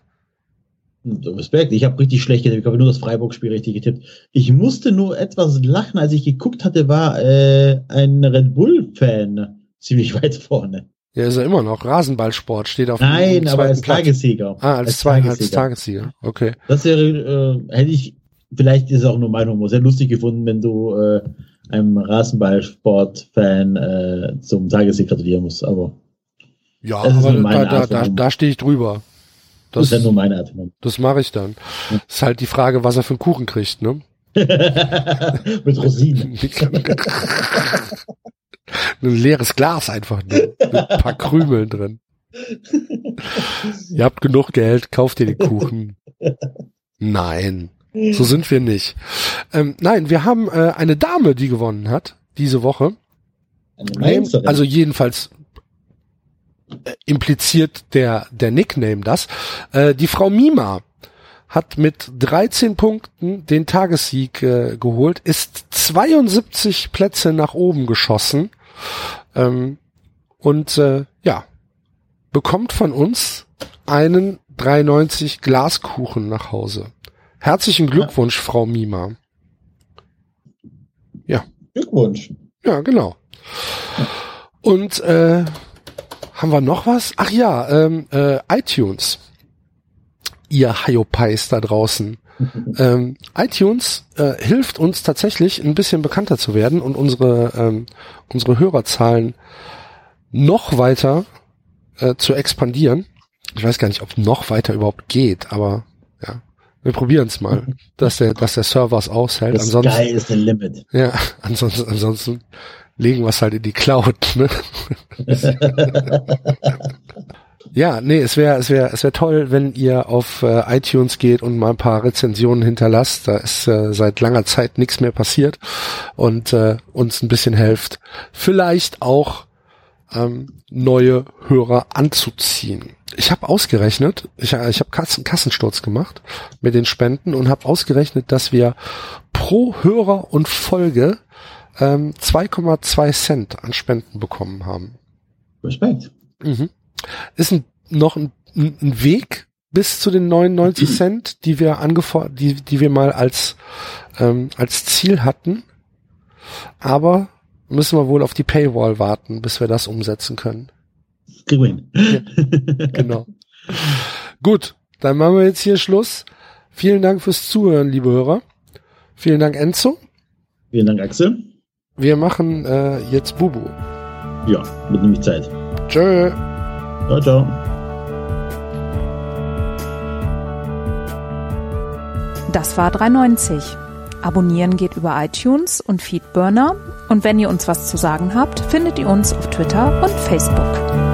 Respekt, ich habe richtig schlecht getippt. Ich habe nur das Freiburg-Spiel richtig getippt. Ich musste nur etwas lachen, als ich geguckt hatte, war äh, ein Red Bull-Fan ziemlich weit vorne. Ja, ist er immer noch. Rasenballsport steht auf Nein, dem aber als Platz. Tagessieger. Ah, als, zwei, als Tagessieger. Okay. Das wäre, äh, hätte ich, vielleicht ist es auch nur mein Humor, sehr lustig gefunden, wenn du äh, einem Rasenballsport-Fan äh, zum Tagessieg gratulieren musst. Aber Ja, aber da, da, da, stehe ich drüber. das, ist ja nur meine Art. Das mache ich dann. Ist halt die Frage, was er für einen Kuchen kriegt, ne? Mit Rosinen. Ein leeres Glas einfach nur. Mit ein paar Krümeln drin. Ihr habt genug Geld, kauft ihr den Kuchen. Nein, so sind wir nicht. Ähm, nein, wir haben äh, eine Dame, die gewonnen hat diese Woche. Mainzerin. Also jedenfalls äh, impliziert der, der Nickname das. Äh, die Frau Mima hat mit 13 Punkten den Tagessieg äh, geholt, ist 72 Plätze nach oben geschossen ähm, und äh, ja, bekommt von uns einen 93 Glaskuchen nach Hause. Herzlichen Glückwunsch, Frau Mima. Glückwunsch. Ja, genau. Und äh, haben wir noch was? Ach ja, ähm, äh, iTunes. Ihr Hyopies da draußen. Ähm, iTunes äh, hilft uns tatsächlich ein bisschen bekannter zu werden und unsere ähm, unsere Hörerzahlen noch weiter äh, zu expandieren. Ich weiß gar nicht, ob noch weiter überhaupt geht, aber ja, wir probieren es mal, dass der dass der Server es aushält. The Ansonsten sky is the limit. ja, ansonsten, ansonsten legen wir es halt in die Cloud. Ne? Ja, nee, es wäre es wäre es wäre toll, wenn ihr auf äh, iTunes geht und mal ein paar Rezensionen hinterlasst. Da ist äh, seit langer Zeit nichts mehr passiert und äh, uns ein bisschen helft, vielleicht auch ähm, neue Hörer anzuziehen. Ich habe ausgerechnet, ich, ich habe Kassen, Kassensturz gemacht mit den Spenden und habe ausgerechnet, dass wir pro Hörer und Folge ähm, 2,2 Cent an Spenden bekommen haben. Respekt. Mhm. Ist ein, noch ein, ein Weg bis zu den 99 Cent, die wir angefordert, die, die wir mal als, ähm, als Ziel hatten. Aber müssen wir wohl auf die Paywall warten, bis wir das umsetzen können. Kriegen wir hin. genau. Gut, dann machen wir jetzt hier Schluss. Vielen Dank fürs Zuhören, liebe Hörer. Vielen Dank, Enzo. Vielen Dank, Axel. Wir machen äh, jetzt Bubu. Ja, mit nämlich Zeit. Tschö. Ciao, ciao. Das war 390. Abonnieren geht über iTunes und Feedburner. Und wenn ihr uns was zu sagen habt, findet ihr uns auf Twitter und Facebook.